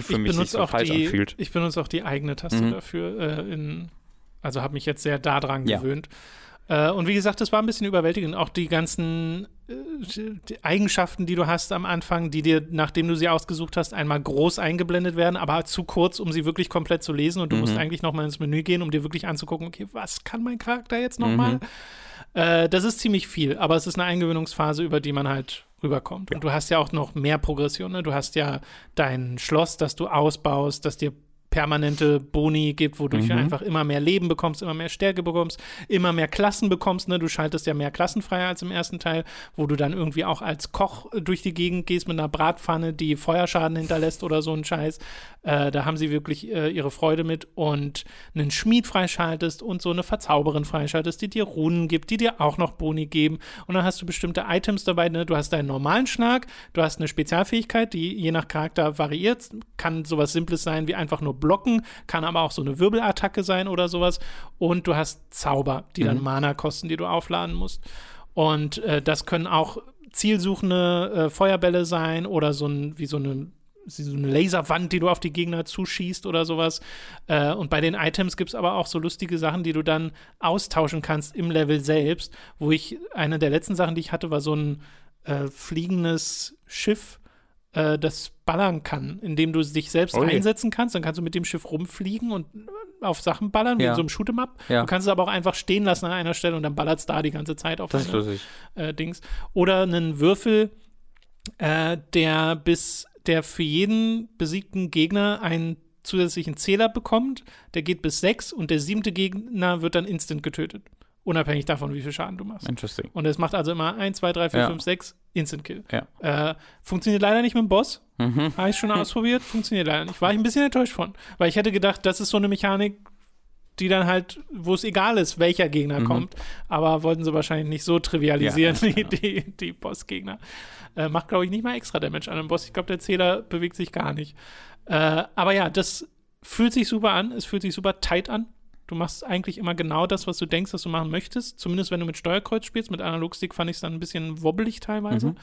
[SPEAKER 2] Intuitiv für
[SPEAKER 1] ich
[SPEAKER 2] mich sich
[SPEAKER 1] benutze
[SPEAKER 2] so
[SPEAKER 1] auch
[SPEAKER 2] falsch
[SPEAKER 1] die,
[SPEAKER 2] anfühlt.
[SPEAKER 1] Ich benutze auch die eigene Taste
[SPEAKER 2] Mhm.
[SPEAKER 1] dafür. Äh, in, also habe mich jetzt sehr daran
[SPEAKER 2] Ja.
[SPEAKER 1] gewöhnt. Äh, und wie gesagt, das war ein bisschen überwältigend. Auch die ganzen äh, die Eigenschaften, die du hast am Anfang, die dir, nachdem du sie ausgesucht hast, einmal groß eingeblendet werden, aber zu kurz, um sie wirklich komplett zu lesen. Und du musst
[SPEAKER 2] Mhm.
[SPEAKER 1] eigentlich nochmal ins Menü gehen, um dir wirklich anzugucken, okay, was kann mein Charakter jetzt
[SPEAKER 2] Mhm.
[SPEAKER 1] nochmal? Äh, das ist ziemlich viel, aber es ist eine Eingewöhnungsphase, über die man halt rüberkommt. Und du hast ja auch noch mehr Progression. Ne? Du hast ja dein Schloss, das du ausbaust, das dir permanente Boni gibt, wodurch du
[SPEAKER 2] Mhm.
[SPEAKER 1] einfach immer mehr Leben bekommst, immer mehr Stärke bekommst, immer mehr Klassen bekommst. Ne? Du schaltest ja mehr Klassen frei als im ersten Teil, wo du dann irgendwie auch als Koch äh, durch die Gegend gehst mit einer Bratpfanne, die Feuerschaden hinterlässt oder so ein Scheiß. Äh, da haben sie wirklich äh, ihre Freude mit und einen Schmied freischaltest und so eine Verzauberin freischaltest, die dir Runen gibt, die dir auch noch Boni geben. Und dann hast du bestimmte Items dabei. Ne? Du hast deinen normalen Schlag, du hast eine Spezialfähigkeit, die je nach Charakter variiert. Kann sowas Simples sein wie einfach nur blocken, kann aber auch so eine Wirbelattacke sein oder sowas. Und du hast Zauber, die dann
[SPEAKER 2] Mhm.
[SPEAKER 1] Mana kosten, die du aufladen musst. Und äh, das können auch zielsuchende äh, Feuerbälle sein oder so ein, wie so eine, so eine Laserwand, die du auf die Gegner zuschießt oder sowas. Äh, und bei den Items gibt es aber auch so lustige Sachen, die du dann austauschen kannst im Level selbst. Wo ich, eine der letzten Sachen, die ich hatte, war so ein äh, fliegendes Schiff, äh, das ballern kann, indem du dich selbst
[SPEAKER 2] Ui.
[SPEAKER 1] einsetzen kannst. Dann kannst du mit dem Schiff rumfliegen und auf Sachen ballern, wie
[SPEAKER 2] Ja.
[SPEAKER 1] in so einem Shoot'em-up.
[SPEAKER 2] Ja.
[SPEAKER 1] Du kannst es aber auch einfach stehen lassen an einer Stelle und dann ballert es da die ganze Zeit auf
[SPEAKER 2] Das ist lustig.
[SPEAKER 1] äh, Dings. Oder einen Würfel, äh, der bis der für jeden besiegten Gegner einen zusätzlichen Zähler bekommt. Der geht bis sechs und der siebte Gegner wird dann instant getötet. Unabhängig davon, wie viel Schaden du machst.
[SPEAKER 2] Interesting.
[SPEAKER 1] Und es macht also immer 1, 2, 3, 4,
[SPEAKER 2] Ja.
[SPEAKER 1] 5, 6 Instant Kill.
[SPEAKER 2] Ja.
[SPEAKER 1] Äh, funktioniert leider nicht mit dem Boss.
[SPEAKER 2] Mhm.
[SPEAKER 1] Habe ich schon ausprobiert. Funktioniert leider nicht. War ich ein bisschen enttäuscht von. Weil ich hätte gedacht, das ist so eine Mechanik, die dann halt, wo es egal ist, welcher Gegner
[SPEAKER 2] Mhm.
[SPEAKER 1] kommt. Aber wollten sie wahrscheinlich nicht so trivialisieren,
[SPEAKER 2] Ja, *laughs*
[SPEAKER 1] die, die, die Bossgegner. Äh, macht, glaube ich, nicht mal extra Damage an einem Boss. Ich glaube, der Zähler bewegt sich gar nicht. Äh, aber ja, das fühlt sich super an. Es fühlt sich super tight an. Du machst eigentlich immer genau das, was du denkst, dass du machen möchtest. Zumindest wenn du mit Steuerkreuz spielst. Mit Analogstick fand ich es dann ein bisschen wobbelig teilweise.
[SPEAKER 2] Mhm.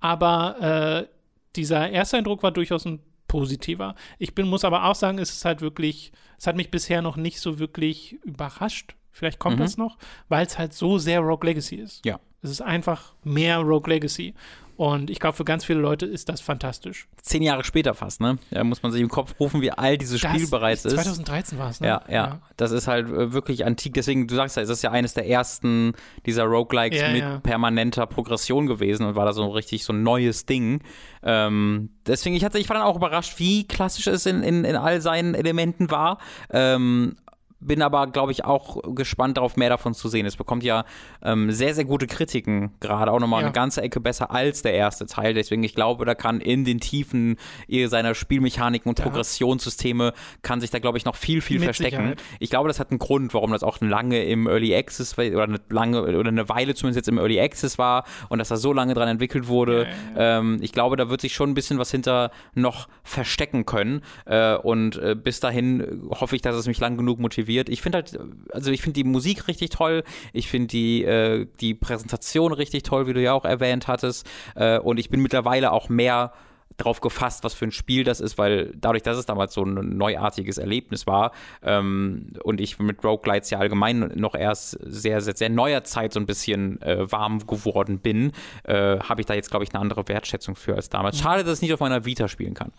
[SPEAKER 1] Aber äh, dieser Ersteindruck war durchaus ein positiver. Ich bin, muss aber auch sagen, es ist halt wirklich, es hat mich bisher noch nicht so wirklich überrascht. Vielleicht kommt
[SPEAKER 2] Mhm.
[SPEAKER 1] das noch, weil es halt so sehr Rogue Legacy ist.
[SPEAKER 2] Ja.
[SPEAKER 1] Es ist einfach mehr Rogue Legacy. Und ich glaube, für ganz viele Leute ist das fantastisch.
[SPEAKER 2] Zehn Jahre später fast, ne? Da muss man sich im Kopf rufen, wie alt dieses Spiel
[SPEAKER 1] das
[SPEAKER 2] bereits ist.
[SPEAKER 1] 2013 war es, ne?
[SPEAKER 2] Ja, ja, Das ist halt äh, wirklich antik. Deswegen, du sagst ja, es ist ja eines der ersten dieser Roguelikes
[SPEAKER 1] Ja,
[SPEAKER 2] mit
[SPEAKER 1] ja.
[SPEAKER 2] permanenter Progression gewesen und war da so richtig so ein neues Ding. Ähm, deswegen, ich, hatte, ich war dann auch überrascht, wie klassisch es in, in, in all seinen Elementen war. Ähm, bin aber, glaube ich, auch gespannt darauf, mehr davon zu sehen. Es bekommt ja ähm, sehr, sehr gute Kritiken, gerade auch nochmal
[SPEAKER 1] Ja.
[SPEAKER 2] eine ganze Ecke besser als der erste Teil. Deswegen, ich glaube, da kann in den Tiefen eh seiner Spielmechaniken und
[SPEAKER 1] Ja.
[SPEAKER 2] Progressionssysteme kann sich da, glaube ich, noch viel, viel
[SPEAKER 1] Mit
[SPEAKER 2] verstecken.
[SPEAKER 1] Sicherheit.
[SPEAKER 2] Ich glaube, das hat einen Grund, warum das auch lange im Early Access war, oder eine lange oder eine Weile zumindest jetzt im Early Access war und dass da so lange dran entwickelt wurde.
[SPEAKER 1] Ja,
[SPEAKER 2] Ähm, ich glaube, da wird sich schon ein bisschen was hinter noch verstecken können. Äh, und äh, bis dahin hoffe ich, dass es mich lang genug motiviert. Ich finde halt, also ich finde die Musik richtig toll. Ich finde die, äh, die Präsentation richtig toll, wie du ja auch erwähnt hattest. Äh, und ich bin mittlerweile auch mehr drauf gefasst, was für ein Spiel das ist, weil dadurch, dass es damals so ein neuartiges Erlebnis war ähm, und ich mit Roguelites ja allgemein noch erst sehr, sehr, sehr neuer Zeit so ein bisschen äh, warm geworden bin, äh, habe ich da jetzt, glaube ich, eine andere Wertschätzung für als damals. Schade, dass ich nicht auf meiner Vita spielen kann.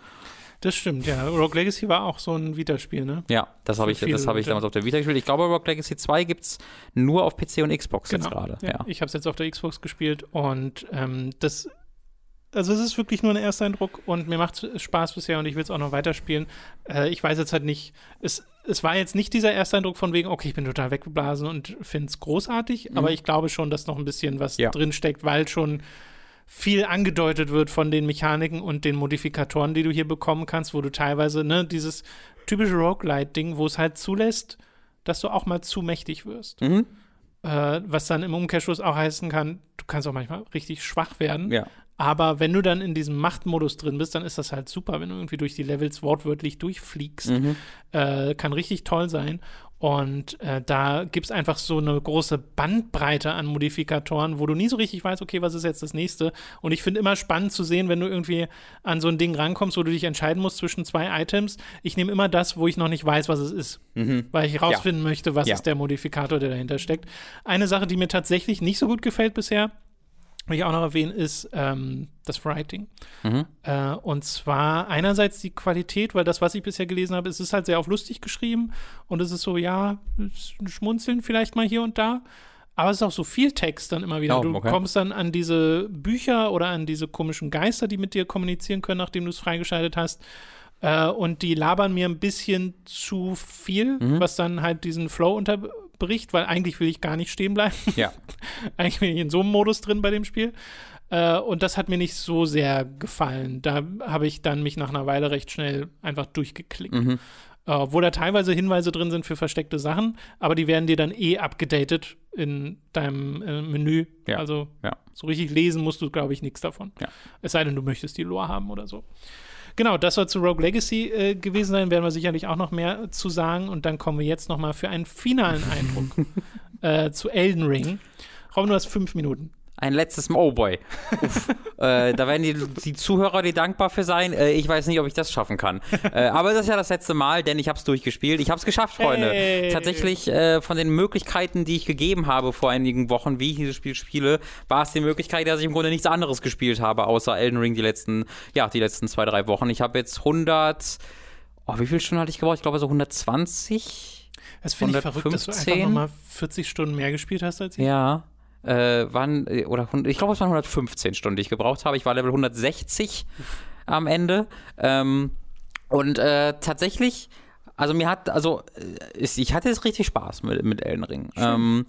[SPEAKER 1] Das stimmt, ja. Rogue Legacy war auch so ein Vita-Spiel, ne?
[SPEAKER 2] Ja, das habe ich, das habe ich damals auf der Vita gespielt. Ich glaube, Rogue Legacy 2 gibt es nur auf PC und Xbox jetzt gerade.
[SPEAKER 1] Ja,
[SPEAKER 2] Ja.
[SPEAKER 1] Ich habe es jetzt auf der Xbox gespielt und ähm, das, also es ist wirklich nur ein Ersteindruck und mir macht es Spaß bisher und ich will es auch noch weiterspielen. Äh, ich weiß jetzt halt nicht, es, es war jetzt nicht dieser Ersteindruck von wegen, okay, ich bin total weggeblasen und finde es großartig, aber ich glaube schon, dass noch ein bisschen was
[SPEAKER 2] Mhm. Ja.
[SPEAKER 1] drin steckt, weil schon viel angedeutet wird von den Mechaniken und den Modifikatoren, die du hier bekommen kannst, wo du teilweise, ne, dieses typische Roguelite-Ding, wo es halt zulässt, dass du auch mal zu mächtig wirst
[SPEAKER 2] Mhm.
[SPEAKER 1] äh, was dann im Umkehrschluss auch heißen kann, du kannst auch manchmal richtig schwach werden.
[SPEAKER 2] ja.
[SPEAKER 1] Aber wenn du dann in diesem Machtmodus drin bist, dann ist das halt super, wenn du irgendwie durch die Levels wortwörtlich durchfliegst.
[SPEAKER 2] Mhm.
[SPEAKER 1] Äh, kann richtig toll sein. Und äh, da gibt es einfach so eine große Bandbreite an Modifikatoren, wo du nie so richtig weißt, okay, was ist jetzt das nächste? Und ich finde immer spannend zu sehen, wenn du irgendwie an so ein Ding rankommst, wo du dich entscheiden musst zwischen zwei Items. Ich nehme immer das, wo ich noch nicht weiß, was es ist.
[SPEAKER 2] Mhm.
[SPEAKER 1] Weil ich rausfinden möchte, was
[SPEAKER 2] Ja.
[SPEAKER 1] ist der Modifikator, der dahinter steckt. Eine Sache, die mir tatsächlich nicht so gut gefällt bisher, will ich auch noch erwähnen, ist ähm, das Writing.
[SPEAKER 2] Mhm.
[SPEAKER 1] Äh, und zwar einerseits die Qualität, weil das, was ich bisher gelesen habe, es ist halt sehr auf lustig geschrieben und es ist so, ja, Schmunzeln vielleicht mal hier und da. Aber es ist auch so viel Text dann immer wieder.
[SPEAKER 2] Oh,
[SPEAKER 1] du
[SPEAKER 2] okay.
[SPEAKER 1] kommst dann an diese Bücher oder an diese komischen Geister, die mit dir kommunizieren können, nachdem du es freigeschaltet hast. Äh, und die labern mir ein bisschen zu viel,
[SPEAKER 2] Mhm.
[SPEAKER 1] was dann halt diesen Flow unterbricht, weil eigentlich will ich gar nicht stehen bleiben.
[SPEAKER 2] Ja. *laughs*
[SPEAKER 1] eigentlich bin ich in so einem Modus drin bei dem Spiel. Äh, und das hat mir nicht so sehr gefallen. Da habe ich dann mich nach einer Weile recht schnell einfach durchgeklickt.
[SPEAKER 2] Mhm.
[SPEAKER 1] Äh, obwohl da teilweise Hinweise drin sind für versteckte Sachen, aber die werden dir dann eh abgedatet in deinem äh, Menü.
[SPEAKER 2] Ja,
[SPEAKER 1] Also
[SPEAKER 2] ja.
[SPEAKER 1] so richtig lesen musst du, glaube ich, nichts davon.
[SPEAKER 2] Ja.
[SPEAKER 1] Es sei denn, du möchtest die Lore haben oder so. Genau, das soll zu Rogue Legacy äh, gewesen sein, werden wir sicherlich auch noch mehr zu sagen. Und dann kommen wir jetzt nochmal für einen finalen Eindruck *laughs* äh, zu Elden Ring. Robin, du hast fünf Minuten.
[SPEAKER 2] Ein letztes Mal, oh boy. *laughs* äh, da werden die, die, Zuhörer dir dankbar für sein. Äh, ich weiß nicht, ob ich das schaffen kann. Äh, aber das ist ja das letzte Mal, denn ich habe es durchgespielt. Ich habe es geschafft, Freunde. Hey. Tatsächlich äh, von den Möglichkeiten, die ich gegeben habe vor einigen Wochen, wie ich dieses Spiel spiele, war es die Möglichkeit, dass ich im Grunde nichts anderes gespielt habe, außer Elden Ring die letzten, ja, die letzten zwei, drei Wochen. Ich habe jetzt 100, oh, wie viele Stunden hatte ich gebraucht? Ich glaube so 120.
[SPEAKER 1] Das finde ich verrückt, dass du einfach nochmal 40 Stunden mehr gespielt hast als ich.
[SPEAKER 2] Ja äh, waren, äh, oder ich glaube, es waren 115 Stunden, die ich gebraucht habe. Ich war Level 160 am Ende. Ähm, und äh, tatsächlich, also mir hat, also äh, ich hatte jetzt richtig Spaß mit, mit Elden Ring. Ähm,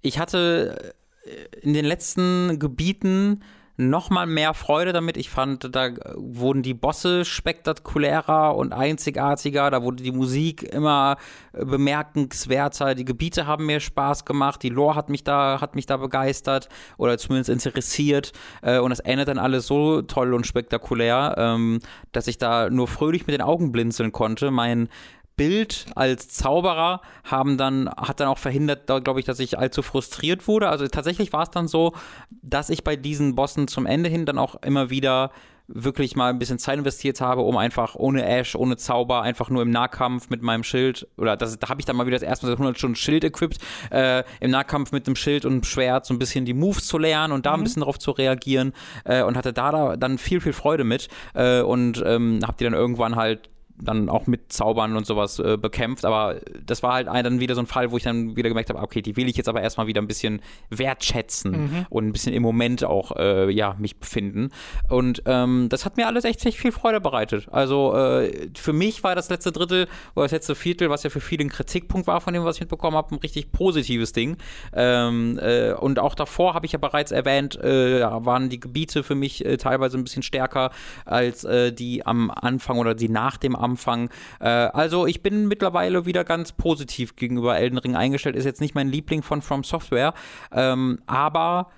[SPEAKER 2] ich hatte äh, in den letzten Gebieten noch mal mehr Freude damit. Ich fand, da wurden die Bosse spektakulärer und einzigartiger. Da wurde die Musik immer bemerkenswerter. Die Gebiete haben mir Spaß gemacht. Die Lore hat mich da, hat mich da begeistert oder zumindest interessiert. Äh, und das endet dann alles so toll und spektakulär, ähm, dass ich da nur fröhlich mit den Augen blinzeln konnte. Mein Bild als Zauberer haben dann, hat dann auch verhindert, glaube ich, dass ich allzu frustriert wurde. Also tatsächlich war es dann so, dass ich bei diesen Bossen zum Ende hin dann auch immer wieder wirklich mal ein bisschen Zeit investiert habe, um einfach ohne Ash, ohne Zauber, einfach nur im Nahkampf mit meinem Schild, oder das, da habe ich dann mal wieder das erste Mal 100 Stunden Schild equipped, äh, im Nahkampf mit einem Schild und einem Schwert so ein bisschen die Moves zu lernen und da mhm. ein bisschen drauf zu reagieren äh, und hatte da, da dann viel, viel Freude mit äh, und ähm, habe die dann irgendwann halt dann auch mit Zaubern und sowas äh, bekämpft. Aber das war halt dann wieder so ein Fall, wo ich dann wieder gemerkt habe, okay, die will ich jetzt aber erstmal wieder ein bisschen wertschätzen mhm. und ein bisschen im Moment auch äh, ja, mich befinden. Und ähm, das hat mir alles echt, echt viel Freude bereitet. Also äh, für mich war das letzte Drittel oder das letzte Viertel, was ja für viele ein Kritikpunkt war von dem, was ich mitbekommen habe, ein richtig positives Ding. Ähm, äh, und auch davor habe ich ja bereits erwähnt, äh, waren die Gebiete für mich äh, teilweise ein bisschen stärker als die am Anfang oder die nach dem Anfang Anfang. Äh, also ich bin mittlerweile wieder ganz positiv gegenüber Elden Ring eingestellt. Ist jetzt nicht mein Liebling von From Software, ähm, aber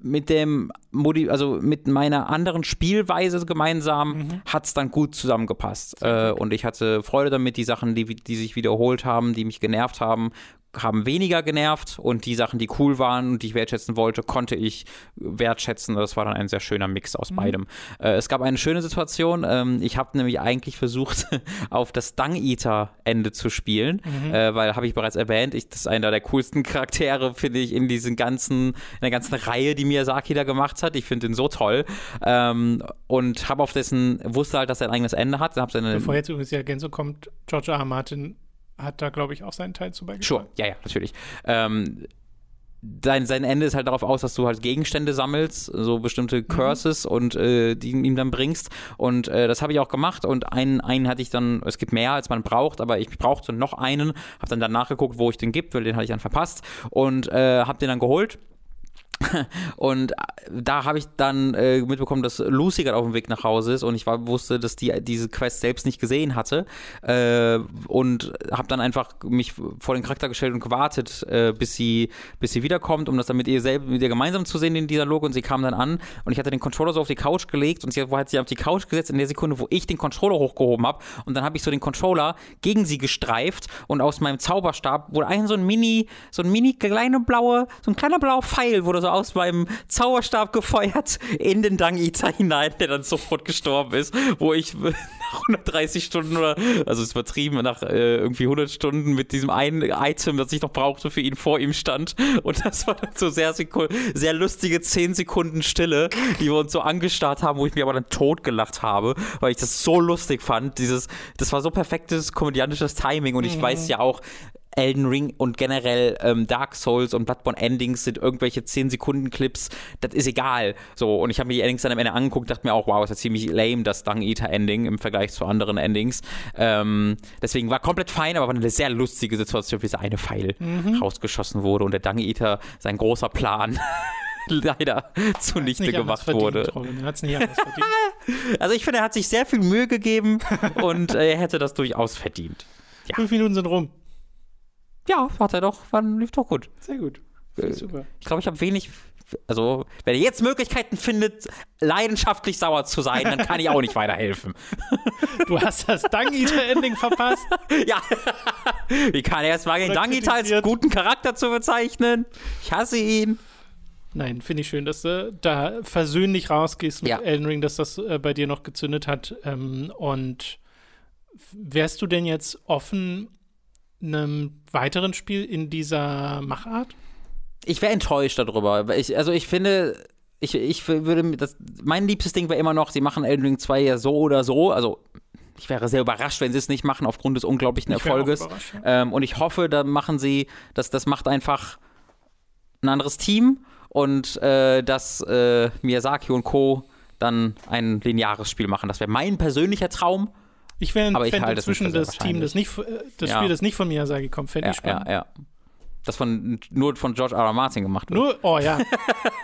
[SPEAKER 2] mit dem Modi also mit meiner anderen Spielweise gemeinsam mhm. hat es dann gut zusammengepasst. Äh, und ich hatte Freude damit, die Sachen, die, die sich wiederholt haben, die mich genervt haben, haben weniger genervt und die Sachen, die cool waren und die ich wertschätzen wollte, konnte ich wertschätzen. Das war dann ein sehr schöner Mix aus mhm. beidem. Äh, es gab eine schöne Situation. Ähm, ich habe nämlich eigentlich versucht, *laughs* auf das Dung Eater Ende zu spielen, mhm. äh, weil habe ich bereits erwähnt, ich, das ist einer der coolsten *laughs* Charaktere, finde ich, in diesen ganzen, in der ganzen Reihe, die Miyazaki da gemacht hat. Ich finde ihn so toll ähm, und habe auf dessen wusste halt, dass er ein eigenes Ende hat.
[SPEAKER 1] Bevor jetzt übrigens die Ergänzung kommt, George R. R. Martin hat da, glaube ich, auch seinen Teil zu beigetragen.
[SPEAKER 2] Sure, ja, ja, natürlich. Ähm, sein, sein Ende ist halt darauf aus, dass du halt Gegenstände sammelst, so bestimmte mhm. Curses mhm. und äh, die ihm dann bringst. Und äh, das habe ich auch gemacht. Und einen, einen hatte ich dann, es gibt mehr als man braucht, aber ich brauchte noch einen, habe dann danach geguckt, wo ich den gibt, weil den hatte ich dann verpasst und äh, habe den dann geholt *laughs* und da habe ich dann äh, mitbekommen, dass Lucy gerade auf dem Weg nach Hause ist und ich war, wusste, dass die diese Quest selbst nicht gesehen hatte äh, und habe dann einfach mich vor den Charakter gestellt und gewartet, äh, bis sie bis sie wiederkommt, um das dann mit ihr selbst mit ihr gemeinsam zu sehen den Dialog. Und sie kam dann an und ich hatte den Controller so auf die Couch gelegt und sie hat sich auf die Couch gesetzt in der Sekunde, wo ich den Controller hochgehoben habe. Und dann habe ich so den Controller gegen sie gestreift und aus meinem Zauberstab wurde ein so ein Mini so ein Mini kleine blaue so ein kleiner blauer Pfeil wurde so aus meinem Zauberstab gefeuert in den Dangita hinein, der dann sofort gestorben ist, wo ich *laughs* nach 130 Stunden oder, also es ist übertrieben, nach äh, irgendwie 100 Stunden mit diesem einen Item, das ich noch brauchte, für ihn vor ihm stand. Und das war dann so sehr, sehr lustige 10 Sekunden Stille, die wir uns so angestarrt haben, wo ich mir aber dann tot gelacht habe, weil ich das so lustig fand. Dieses, das war so perfektes komödiantisches Timing und ich mhm. weiß ja auch, Elden Ring und generell ähm, Dark Souls und Bloodborne Endings sind irgendwelche 10-Sekunden-Clips, das ist egal. So, und ich habe mir die Endings dann am Ende angeguckt, dachte mir auch, wow, ist ja ziemlich lame, das Dung Eater Ending im Vergleich zu anderen Endings. Ähm, deswegen war komplett fein, aber war eine sehr lustige Situation, wie dieser eine Pfeil mhm. rausgeschossen wurde und der Dung Eater, sein großer Plan. *laughs* leider zunichte gemacht wurde. *laughs* Also ich finde, er hat sich sehr viel Mühe gegeben und äh, er hätte das durchaus verdient.
[SPEAKER 1] Ja. Fünf Minuten sind rum.
[SPEAKER 2] Ja, hat er doch, war, lief doch gut.
[SPEAKER 1] Sehr gut.
[SPEAKER 2] Äh, super. Ich glaube, ich habe wenig also, wenn ihr jetzt Möglichkeiten findet, leidenschaftlich sauer zu sein, dann kann ich auch nicht weiterhelfen. *laughs*
[SPEAKER 1] Du hast das Dung-Eater-Ending verpasst. *laughs*
[SPEAKER 2] ja. *laughs* Wie kann er erst mal den Dung-Eater als guten Charakter zu bezeichnen? Ich hasse ihn.
[SPEAKER 1] Nein, finde ich schön, dass du da versöhnlich rausgehst mit
[SPEAKER 2] Ja.
[SPEAKER 1] Elden Ring, dass das äh, bei dir noch gezündet hat. Ähm, und wärst du denn jetzt offen einem weiteren Spiel in dieser Machart?
[SPEAKER 2] Ich wäre enttäuscht darüber. Ich, also ich finde, ich, ich würde, das, mein liebstes Ding wäre immer noch, sie machen Elden Ring 2 ja so oder so. Also ich wäre sehr überrascht, wenn sie es nicht machen, aufgrund des unglaublichen
[SPEAKER 1] Ich
[SPEAKER 2] Erfolges.
[SPEAKER 1] ja.
[SPEAKER 2] Ähm, und ich hoffe, da machen sie, dass das macht einfach ein anderes Team und äh, dass äh, Miyazaki und Co. dann ein lineares Spiel machen. Das wäre mein persönlicher Traum.
[SPEAKER 1] Ich wäre ein Fan
[SPEAKER 2] halte es nicht
[SPEAKER 1] zwischen
[SPEAKER 2] für sehr
[SPEAKER 1] das Team, das, nicht, äh, das
[SPEAKER 2] Ja.
[SPEAKER 1] Spiel, das nicht von Miyazaki kommt, fände
[SPEAKER 2] Ja,
[SPEAKER 1] ich spannend.
[SPEAKER 2] ja, ja. Das von, nur von George R. R. Martin gemacht wird.
[SPEAKER 1] Nur, oh ja.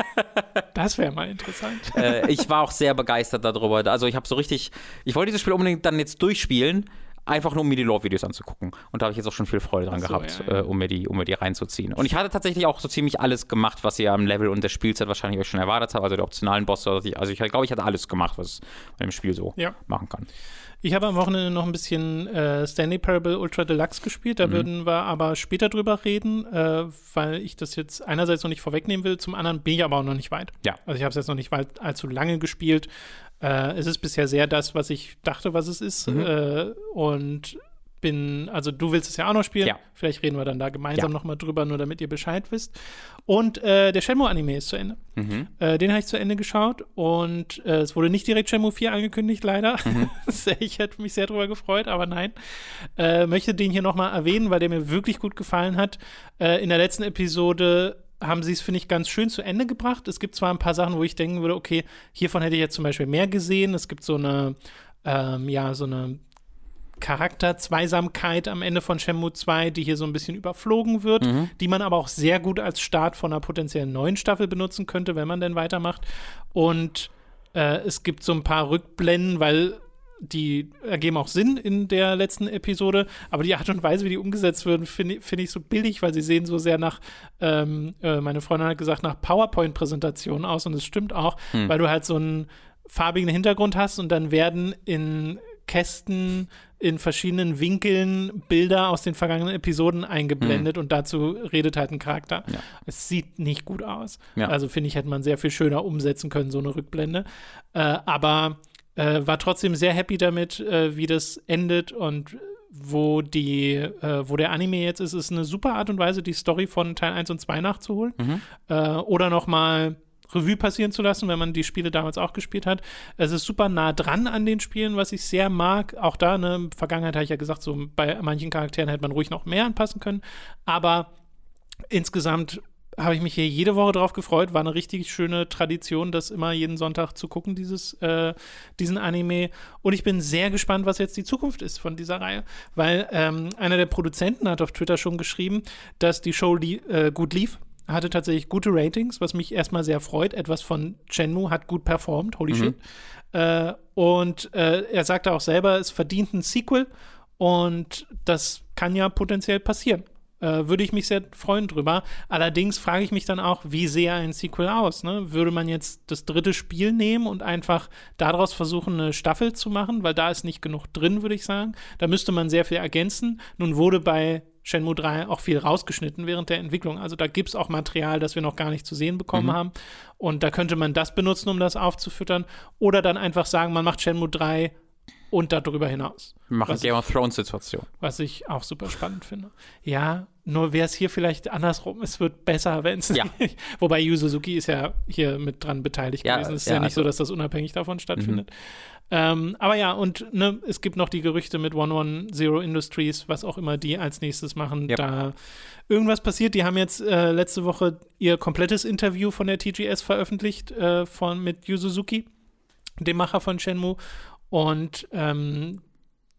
[SPEAKER 1] *laughs* das wäre mal interessant.
[SPEAKER 2] äh, ich war auch sehr begeistert darüber. Also ich habe so richtig, ich wollte dieses Spiel unbedingt dann jetzt durchspielen, einfach nur um mir die Lore-Videos anzugucken. Und da habe ich jetzt auch schon viel Freude dran
[SPEAKER 1] so,
[SPEAKER 2] gehabt,
[SPEAKER 1] ja, ja.
[SPEAKER 2] Äh, um, mir die, um mir die reinzuziehen. Und ich hatte tatsächlich auch so ziemlich alles gemacht, was ihr am Level und der Spielzeit wahrscheinlich euch schon erwartet habt. Also die optionalen Bosse. Also ich, also ich glaube, ich hatte alles gemacht, was man im Spiel so
[SPEAKER 1] Ja.
[SPEAKER 2] machen kann.
[SPEAKER 1] Ich habe am Wochenende noch ein bisschen äh, Stanley Parable Ultra Deluxe gespielt. Da
[SPEAKER 2] Mhm.
[SPEAKER 1] würden wir aber später drüber reden, äh, weil ich das jetzt einerseits noch nicht vorwegnehmen will, zum anderen bin ich aber auch noch nicht weit.
[SPEAKER 2] Ja.
[SPEAKER 1] Also ich habe es jetzt noch nicht weit, allzu lange gespielt. Äh, es ist bisher sehr das, was ich dachte, was es ist.
[SPEAKER 2] Mhm.
[SPEAKER 1] Äh, und bin, also du willst es ja auch noch spielen.
[SPEAKER 2] Ja.
[SPEAKER 1] Vielleicht reden wir dann da gemeinsam
[SPEAKER 2] Ja.
[SPEAKER 1] noch mal drüber, nur damit ihr Bescheid wisst. Und äh, der Shenmue-Anime ist zu Ende.
[SPEAKER 2] Mhm.
[SPEAKER 1] Äh, den habe ich zu Ende geschaut und äh, es wurde nicht direkt Shenmue 4 angekündigt, leider.
[SPEAKER 2] Mhm. *laughs*
[SPEAKER 1] ich hätte mich sehr darüber gefreut, aber nein. Äh, möchte den hier nochmal erwähnen, weil der mir wirklich gut gefallen hat. Äh, in der letzten Episode haben sie es, finde ich, ganz schön zu Ende gebracht. Es gibt zwar ein paar Sachen, wo ich denken würde, okay, hiervon hätte ich jetzt zum Beispiel mehr gesehen. Es gibt so eine, ähm, ja, so eine Charakterzweisamkeit am Ende von Shenmue 2, die hier so ein bisschen überflogen wird, die man aber auch sehr gut als Start von einer potenziellen neuen Staffel benutzen könnte, wenn man denn weitermacht. Und äh, es gibt so ein paar Rückblenden, weil die ergeben auch Sinn in der letzten Episode, aber die Art und Weise, wie die umgesetzt werden, finde find ich so billig, weil sie sehen so sehr nach, ähm, äh, meine Freundin hat gesagt, nach PowerPoint-Präsentationen aus und es stimmt auch, weil du halt so einen farbigen Hintergrund hast und dann werden in Kästen in verschiedenen Winkeln Bilder aus den vergangenen Episoden eingeblendet und dazu redet halt ein Charakter.
[SPEAKER 2] Ja.
[SPEAKER 1] Es sieht nicht gut aus.
[SPEAKER 2] Ja.
[SPEAKER 1] Also finde ich, hätte man sehr viel schöner umsetzen können, so eine Rückblende. Äh, aber äh, war trotzdem sehr happy damit, äh, wie das endet und wo die, äh, wo der Anime jetzt ist, ist eine super Art und Weise, die Story von Teil 1 und 2 nachzuholen. Äh, oder nochmal Revue passieren zu lassen, wenn man die Spiele damals auch gespielt hat. Es ist super nah dran an den Spielen, was ich sehr mag. Auch da, ne, in der Vergangenheit habe ich ja gesagt, so bei manchen Charakteren hätte man ruhig noch mehr anpassen können. Aber insgesamt habe ich mich hier jede Woche drauf gefreut. War eine richtig schöne Tradition, das immer jeden Sonntag zu gucken, dieses, äh, diesen Anime. Und ich bin sehr gespannt, was jetzt die Zukunft ist von dieser Reihe. Weil ähm, einer der Produzenten hat auf Twitter schon geschrieben, dass die Show li äh, gut lief. Hatte tatsächlich gute Ratings, was mich erstmal sehr freut. Etwas von Shenmue hat gut performt, holy shit. Äh, und äh, er sagte auch selber, es verdient ein Sequel und das kann ja potenziell passieren. Äh, würde ich mich sehr freuen drüber. Allerdings frage ich mich dann auch, wie sehe ein Sequel aus? Ne? Würde man jetzt das dritte Spiel nehmen und einfach daraus versuchen, eine Staffel zu machen? Weil da ist nicht genug drin, würde ich sagen. Da müsste man sehr viel ergänzen. Nun wurde bei Shenmue 3 auch viel rausgeschnitten während der Entwicklung. Also da gibt es auch Material, das wir noch gar nicht zu sehen bekommen haben. Und da könnte man das benutzen, um das aufzufüttern. Oder dann einfach sagen, man macht Shenmue 3 und darüber hinaus.
[SPEAKER 2] Wir machen
[SPEAKER 1] Was
[SPEAKER 2] Game of Thrones Situation.
[SPEAKER 1] Was ich auch super spannend finde. Ja, nur wäre es hier vielleicht andersrum. Es wird besser, wenn es
[SPEAKER 2] Ja.
[SPEAKER 1] nicht. *laughs* Wobei Yu Suzuki ist ja hier mit dran beteiligt
[SPEAKER 2] Ja,
[SPEAKER 1] gewesen. Es ist
[SPEAKER 2] ja,
[SPEAKER 1] ja, nicht so,
[SPEAKER 2] also-
[SPEAKER 1] dass das unabhängig davon stattfindet. Ähm, aber ja, und ne, es gibt noch die Gerüchte mit 110 Industries, was auch immer die als nächstes machen.
[SPEAKER 2] Ja.
[SPEAKER 1] Da irgendwas passiert. Die haben jetzt äh, letzte Woche ihr komplettes Interview von der TGS veröffentlicht äh, von, mit Yu Suzuki, dem Macher von Shenmue. Und ähm,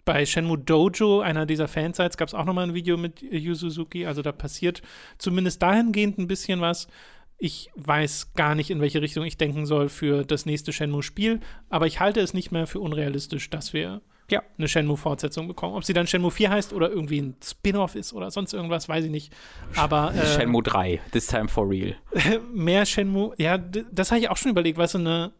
[SPEAKER 1] bei Shenmue Dojo, einer dieser Fansites, gab es auch nochmal ein Video mit Yu Suzuki. Also da passiert zumindest dahingehend ein bisschen was. Ich weiß gar nicht, in welche Richtung ich denken soll für das nächste Shenmue-Spiel, aber ich halte es nicht mehr für unrealistisch, dass wir
[SPEAKER 2] Ja.
[SPEAKER 1] eine Shenmue-Fortsetzung bekommen. Ob sie dann Shenmue 4 heißt oder irgendwie ein Spin-off ist oder sonst irgendwas, weiß ich nicht. Aber äh,
[SPEAKER 2] Shenmue 3, this time for real. *laughs*
[SPEAKER 1] mehr Shenmue, ja, das habe ich auch schon überlegt, weißt du, eine,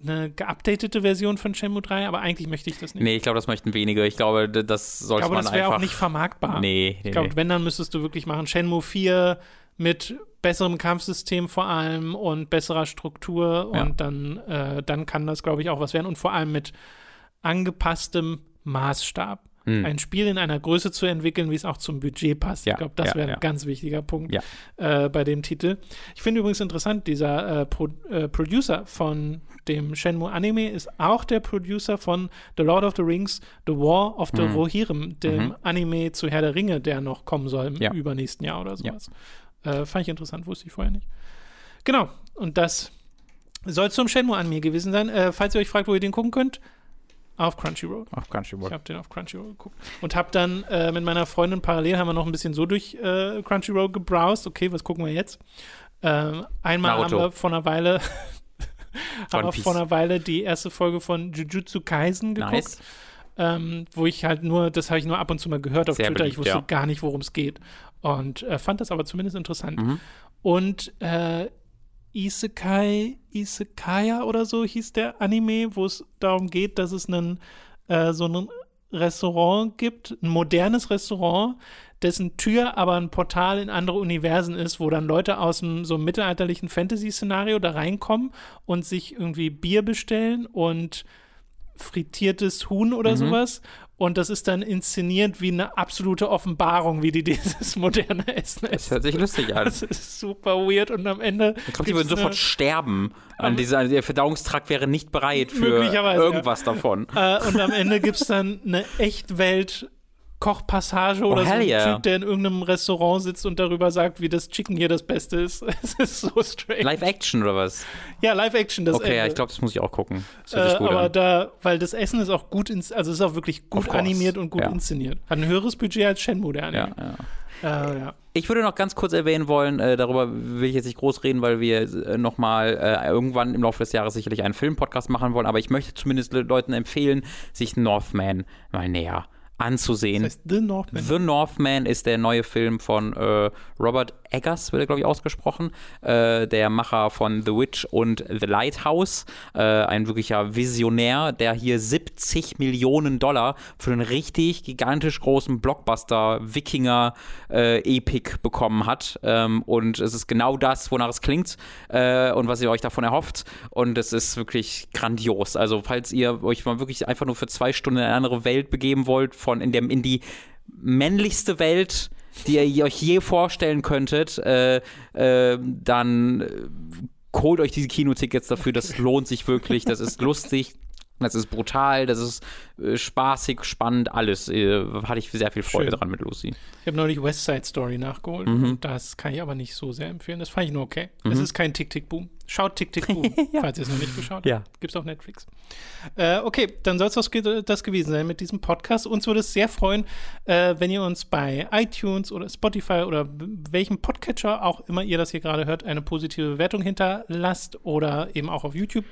[SPEAKER 1] eine geupdatete Version von Shenmue 3, aber eigentlich möchte ich das nicht.
[SPEAKER 2] Nee, ich glaube, das möchten wenige. Ich glaube, das
[SPEAKER 1] ich
[SPEAKER 2] sollte
[SPEAKER 1] glaube,
[SPEAKER 2] man
[SPEAKER 1] das wäre
[SPEAKER 2] einfach.
[SPEAKER 1] auch nicht vermarktbar.
[SPEAKER 2] Nee, nee,
[SPEAKER 1] Ich glaube,
[SPEAKER 2] nee.
[SPEAKER 1] wenn, dann müsstest du wirklich machen Shenmue 4 mit besserem Kampfsystem vor allem und besserer Struktur
[SPEAKER 2] Ja.
[SPEAKER 1] und dann, äh, dann kann das, glaube ich, auch was werden und vor allem mit angepasstem Maßstab.
[SPEAKER 2] Hm.
[SPEAKER 1] Ein Spiel in einer Größe zu entwickeln, wie es auch zum Budget passt.
[SPEAKER 2] Ja,
[SPEAKER 1] ich glaube, das
[SPEAKER 2] ja,
[SPEAKER 1] wäre ein
[SPEAKER 2] ja.
[SPEAKER 1] ganz wichtiger Punkt
[SPEAKER 2] Ja.
[SPEAKER 1] äh, bei dem Titel. Ich finde übrigens interessant, dieser äh, Pro äh, Producer von dem Shenmue Anime ist auch der Producer von The Lord of the Rings, The War of the
[SPEAKER 2] Mhm.
[SPEAKER 1] Rohirrim, dem Anime zu Herr der Ringe, der noch kommen soll im
[SPEAKER 2] Ja.
[SPEAKER 1] übernächsten Jahr oder
[SPEAKER 2] Ja.
[SPEAKER 1] sowas. Äh, fand ich interessant, wusste ich vorher nicht. Genau, und das soll zum Shenmue Anime gewesen sein. Äh, falls ihr euch fragt, wo ihr den gucken könnt, auf Crunchyroll.
[SPEAKER 2] Auf
[SPEAKER 1] Ich
[SPEAKER 2] Crunchyroll.
[SPEAKER 1] habe den auf Crunchyroll geguckt. Und habe dann äh, mit meiner Freundin parallel haben wir noch ein bisschen so durch äh, Crunchyroll gebrowst. Okay, was gucken wir jetzt? Ähm, einmal
[SPEAKER 2] Naruto.
[SPEAKER 1] haben wir vor einer Weile *laughs* haben wir vor einer Weile die erste Folge von Jujutsu Kaisen geguckt,
[SPEAKER 2] Nice.
[SPEAKER 1] ähm, wo ich halt nur, das habe ich nur ab und zu mal gehört auf
[SPEAKER 2] Sehr
[SPEAKER 1] Twitter. ich
[SPEAKER 2] beliebt,
[SPEAKER 1] wusste
[SPEAKER 2] ja.
[SPEAKER 1] gar nicht, worum es geht. Und äh, fand das aber zumindest interessant.
[SPEAKER 2] Mhm.
[SPEAKER 1] Und äh, Isekai, Isekaya oder so hieß der Anime, wo es darum geht, dass es einen, äh, so ein Restaurant gibt, ein modernes Restaurant, dessen Tür aber ein Portal in andere Universen ist, wo dann Leute aus einem so mittelalterlichen Fantasy-Szenario da reinkommen und sich irgendwie Bier bestellen und frittiertes Huhn oder
[SPEAKER 2] Mhm.
[SPEAKER 1] sowas. Und das ist dann inszeniert wie eine absolute Offenbarung, wie die *laughs* dieses moderne Essen
[SPEAKER 2] Das
[SPEAKER 1] essen.
[SPEAKER 2] hört sich lustig an.
[SPEAKER 1] Das ist super weird und am Ende.
[SPEAKER 2] Ich glaube, die würden sofort sterben. An dieser, der Verdauungstrakt wäre nicht bereit für irgendwas davon.
[SPEAKER 1] Äh, und am Ende gibt es dann eine Echtwelt. Kochpassage oder so
[SPEAKER 2] hell
[SPEAKER 1] ein
[SPEAKER 2] yeah.
[SPEAKER 1] Typ, der in irgendeinem Restaurant sitzt und darüber sagt, wie das Chicken hier das Beste ist. *laughs* Es ist so strange.
[SPEAKER 2] Live-Action oder was?
[SPEAKER 1] ja, Live-Action, das
[SPEAKER 2] Okay, ja,
[SPEAKER 1] Ende.
[SPEAKER 2] ich glaube, das muss ich auch gucken. Das
[SPEAKER 1] Äh,
[SPEAKER 2] gut
[SPEAKER 1] aber
[SPEAKER 2] an.
[SPEAKER 1] da, weil das Essen ist auch gut, ins, also ist auch wirklich gut animiert und gut
[SPEAKER 2] ja.
[SPEAKER 1] inszeniert. Hat ein höheres Budget als Shenmue, der
[SPEAKER 2] Ja,
[SPEAKER 1] Anime.
[SPEAKER 2] ja.
[SPEAKER 1] Äh, ja.
[SPEAKER 2] Ich würde noch ganz kurz erwähnen wollen, äh, darüber will ich jetzt nicht groß reden, weil wir äh, nochmal äh, irgendwann im Laufe des Jahres sicherlich einen Filmpodcast machen wollen, aber ich möchte zumindest Le Leuten empfehlen, sich Northman mal näher anzusehen.
[SPEAKER 1] Das heißt The Northman.
[SPEAKER 2] The Northman ist der neue Film von äh, Robert Eggers, wird er, glaube ich, ausgesprochen. Äh, der Macher von The Witch und The Lighthouse. Äh, ein wirklicher Visionär, der hier 70 Millionen Dollar für einen richtig gigantisch großen Blockbuster-Wikinger-Epic bekommen hat. Ähm, und es ist genau das, wonach es klingt äh, und was ihr euch davon erhofft. Und es ist wirklich grandios. Also, falls ihr euch mal wirklich einfach nur für zwei Stunden in eine andere Welt begeben wollt, von in, dem, in die männlichste Welt, die ihr euch je vorstellen könntet, äh, äh, dann äh, holt euch diese Kinotickets dafür. Das lohnt sich wirklich. Das ist lustig. Das ist brutal, das ist äh, spaßig, spannend, alles. Äh, hatte ich sehr viel Freude
[SPEAKER 1] Schön.
[SPEAKER 2] dran mit Lucy.
[SPEAKER 1] Ich habe neulich West Side Story nachgeholt.
[SPEAKER 2] Mhm.
[SPEAKER 1] Das kann ich aber nicht so sehr empfehlen. Das fand ich nur okay. Es ist kein Tick-Tick-Boom. Schaut Tick-Tick-Boom, *laughs* falls ihr es noch nicht geschaut habt.
[SPEAKER 2] Ja.
[SPEAKER 1] Gibt's auf Netflix. Äh, okay, dann soll es das, ge- das gewesen sein mit diesem Podcast. Uns würde es sehr freuen, äh, wenn ihr uns bei iTunes oder Spotify oder welchem Podcatcher auch immer ihr das hier gerade hört, eine positive Bewertung hinterlasst oder eben auch auf YouTube.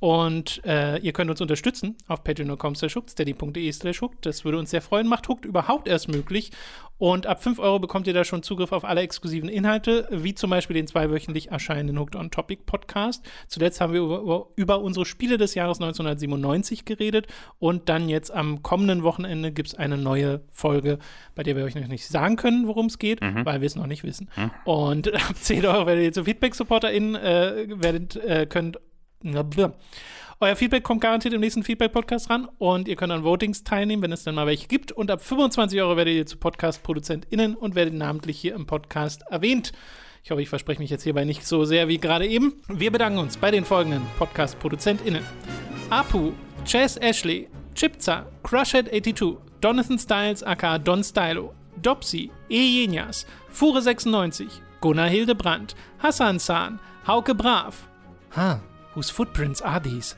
[SPEAKER 1] Und äh, ihr könnt uns unterstützen auf patreon.com slash steady.de. Das würde uns sehr freuen. Macht Hooked überhaupt erst möglich. Und ab 5 Euro bekommt ihr da schon Zugriff auf alle exklusiven Inhalte, wie zum Beispiel den zweiwöchentlich erscheinenden Hooked on Topic Podcast. Zuletzt haben wir über, über unsere Spiele des Jahres 1997 geredet. Und dann jetzt am kommenden Wochenende gibt es eine neue Folge, bei der wir euch noch nicht sagen können, worum es geht, weil wir es noch nicht wissen. Und *laughs* ab 10 Euro werdet ihr zu Feedback-SupporterInnen äh, werdet, äh, könnt euer Feedback kommt garantiert im nächsten Feedback-Podcast ran und ihr könnt an Votings teilnehmen, wenn es dann mal welche gibt. Und ab 25 Euro werdet ihr zu Podcast-ProduzentInnen und werdet namentlich hier im Podcast erwähnt. Ich hoffe, ich verspreche mich jetzt hierbei nicht so sehr wie gerade eben. Wir bedanken uns bei den folgenden Podcast-ProduzentInnen: Apu, Chess Ashley, Chipza, Crushhead82, Donathan Styles aka Don Stylo, Dopsy, E. Jenias, Fure96, Gunnar Hildebrandt, Hassan Zahn, Hauke Brav, Huh, whose footprints are these?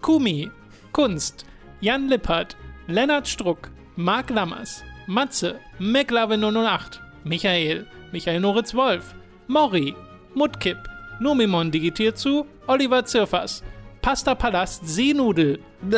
[SPEAKER 1] Kumi, Kunst, Jan Lippert, Lennart Struck, Marc Lammers, Matze, McLave008, Michael, Michael Noritz Wolf, Mori, Mutkipp, Nomimon digitiert zu, Oliver Zirfers, Pasta Palast Seenudel, *laughs*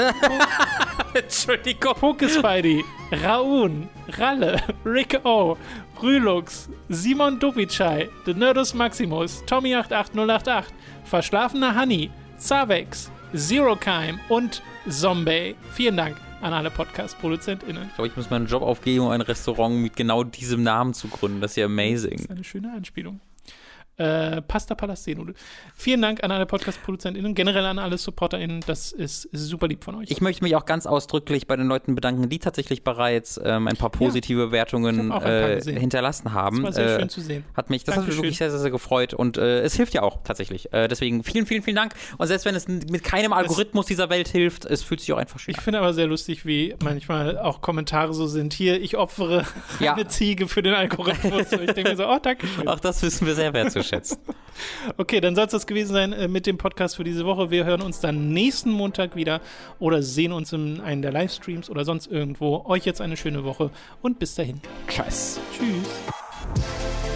[SPEAKER 2] Entschuldigung.
[SPEAKER 1] Pokespidey, Raun, Ralle, Rick O, Rülux, Simon Dubicai, The Nerdus Maximus, Tommy88088, Verschlafener Honey, Zavex, Zero Keim und Zombie. Vielen Dank an alle Podcast-ProduzentInnen.
[SPEAKER 2] Ich glaube, ich muss meinen Job aufgeben, um ein Restaurant mit genau diesem Namen zu gründen. Das ist ja
[SPEAKER 1] Das
[SPEAKER 2] amazing.
[SPEAKER 1] ist eine schöne Anspielung. Äh, Pasta Palast Seenudel. Vielen Dank an alle Podcast-ProduzentInnen, generell an alle SupporterInnen. Das ist super lieb von euch.
[SPEAKER 2] Ich möchte mich auch ganz ausdrücklich bei den Leuten bedanken, die tatsächlich bereits ähm, ein paar positive Wertungen
[SPEAKER 1] ich hab
[SPEAKER 2] äh, hinterlassen haben.
[SPEAKER 1] das war sehr
[SPEAKER 2] Äh,
[SPEAKER 1] schön zu sehen.
[SPEAKER 2] Hat mich, das hat mich
[SPEAKER 1] Dankeschön.
[SPEAKER 2] wirklich sehr, sehr, sehr gefreut und äh, es hilft ja auch tatsächlich. Äh, deswegen vielen, vielen, vielen Dank. Und selbst wenn es mit keinem Algorithmus dieser Welt hilft, es fühlt sich auch einfach schön
[SPEAKER 1] Ich finde aber sehr lustig, wie manchmal auch Kommentare so sind. Hier, ich opfere
[SPEAKER 2] Ja.
[SPEAKER 1] eine Ziege für den Algorithmus. *laughs* Ich denke mir so, oh, danke schön.
[SPEAKER 2] Auch das wissen wir sehr wertzuschätzen. *laughs*
[SPEAKER 1] Okay, dann soll es das gewesen sein äh, mit dem Podcast für diese Woche. Wir hören uns dann nächsten Montag wieder oder sehen uns in einem der Livestreams oder sonst irgendwo. Euch jetzt eine schöne Woche und bis dahin.
[SPEAKER 2] Tschüss.
[SPEAKER 1] Tschüss.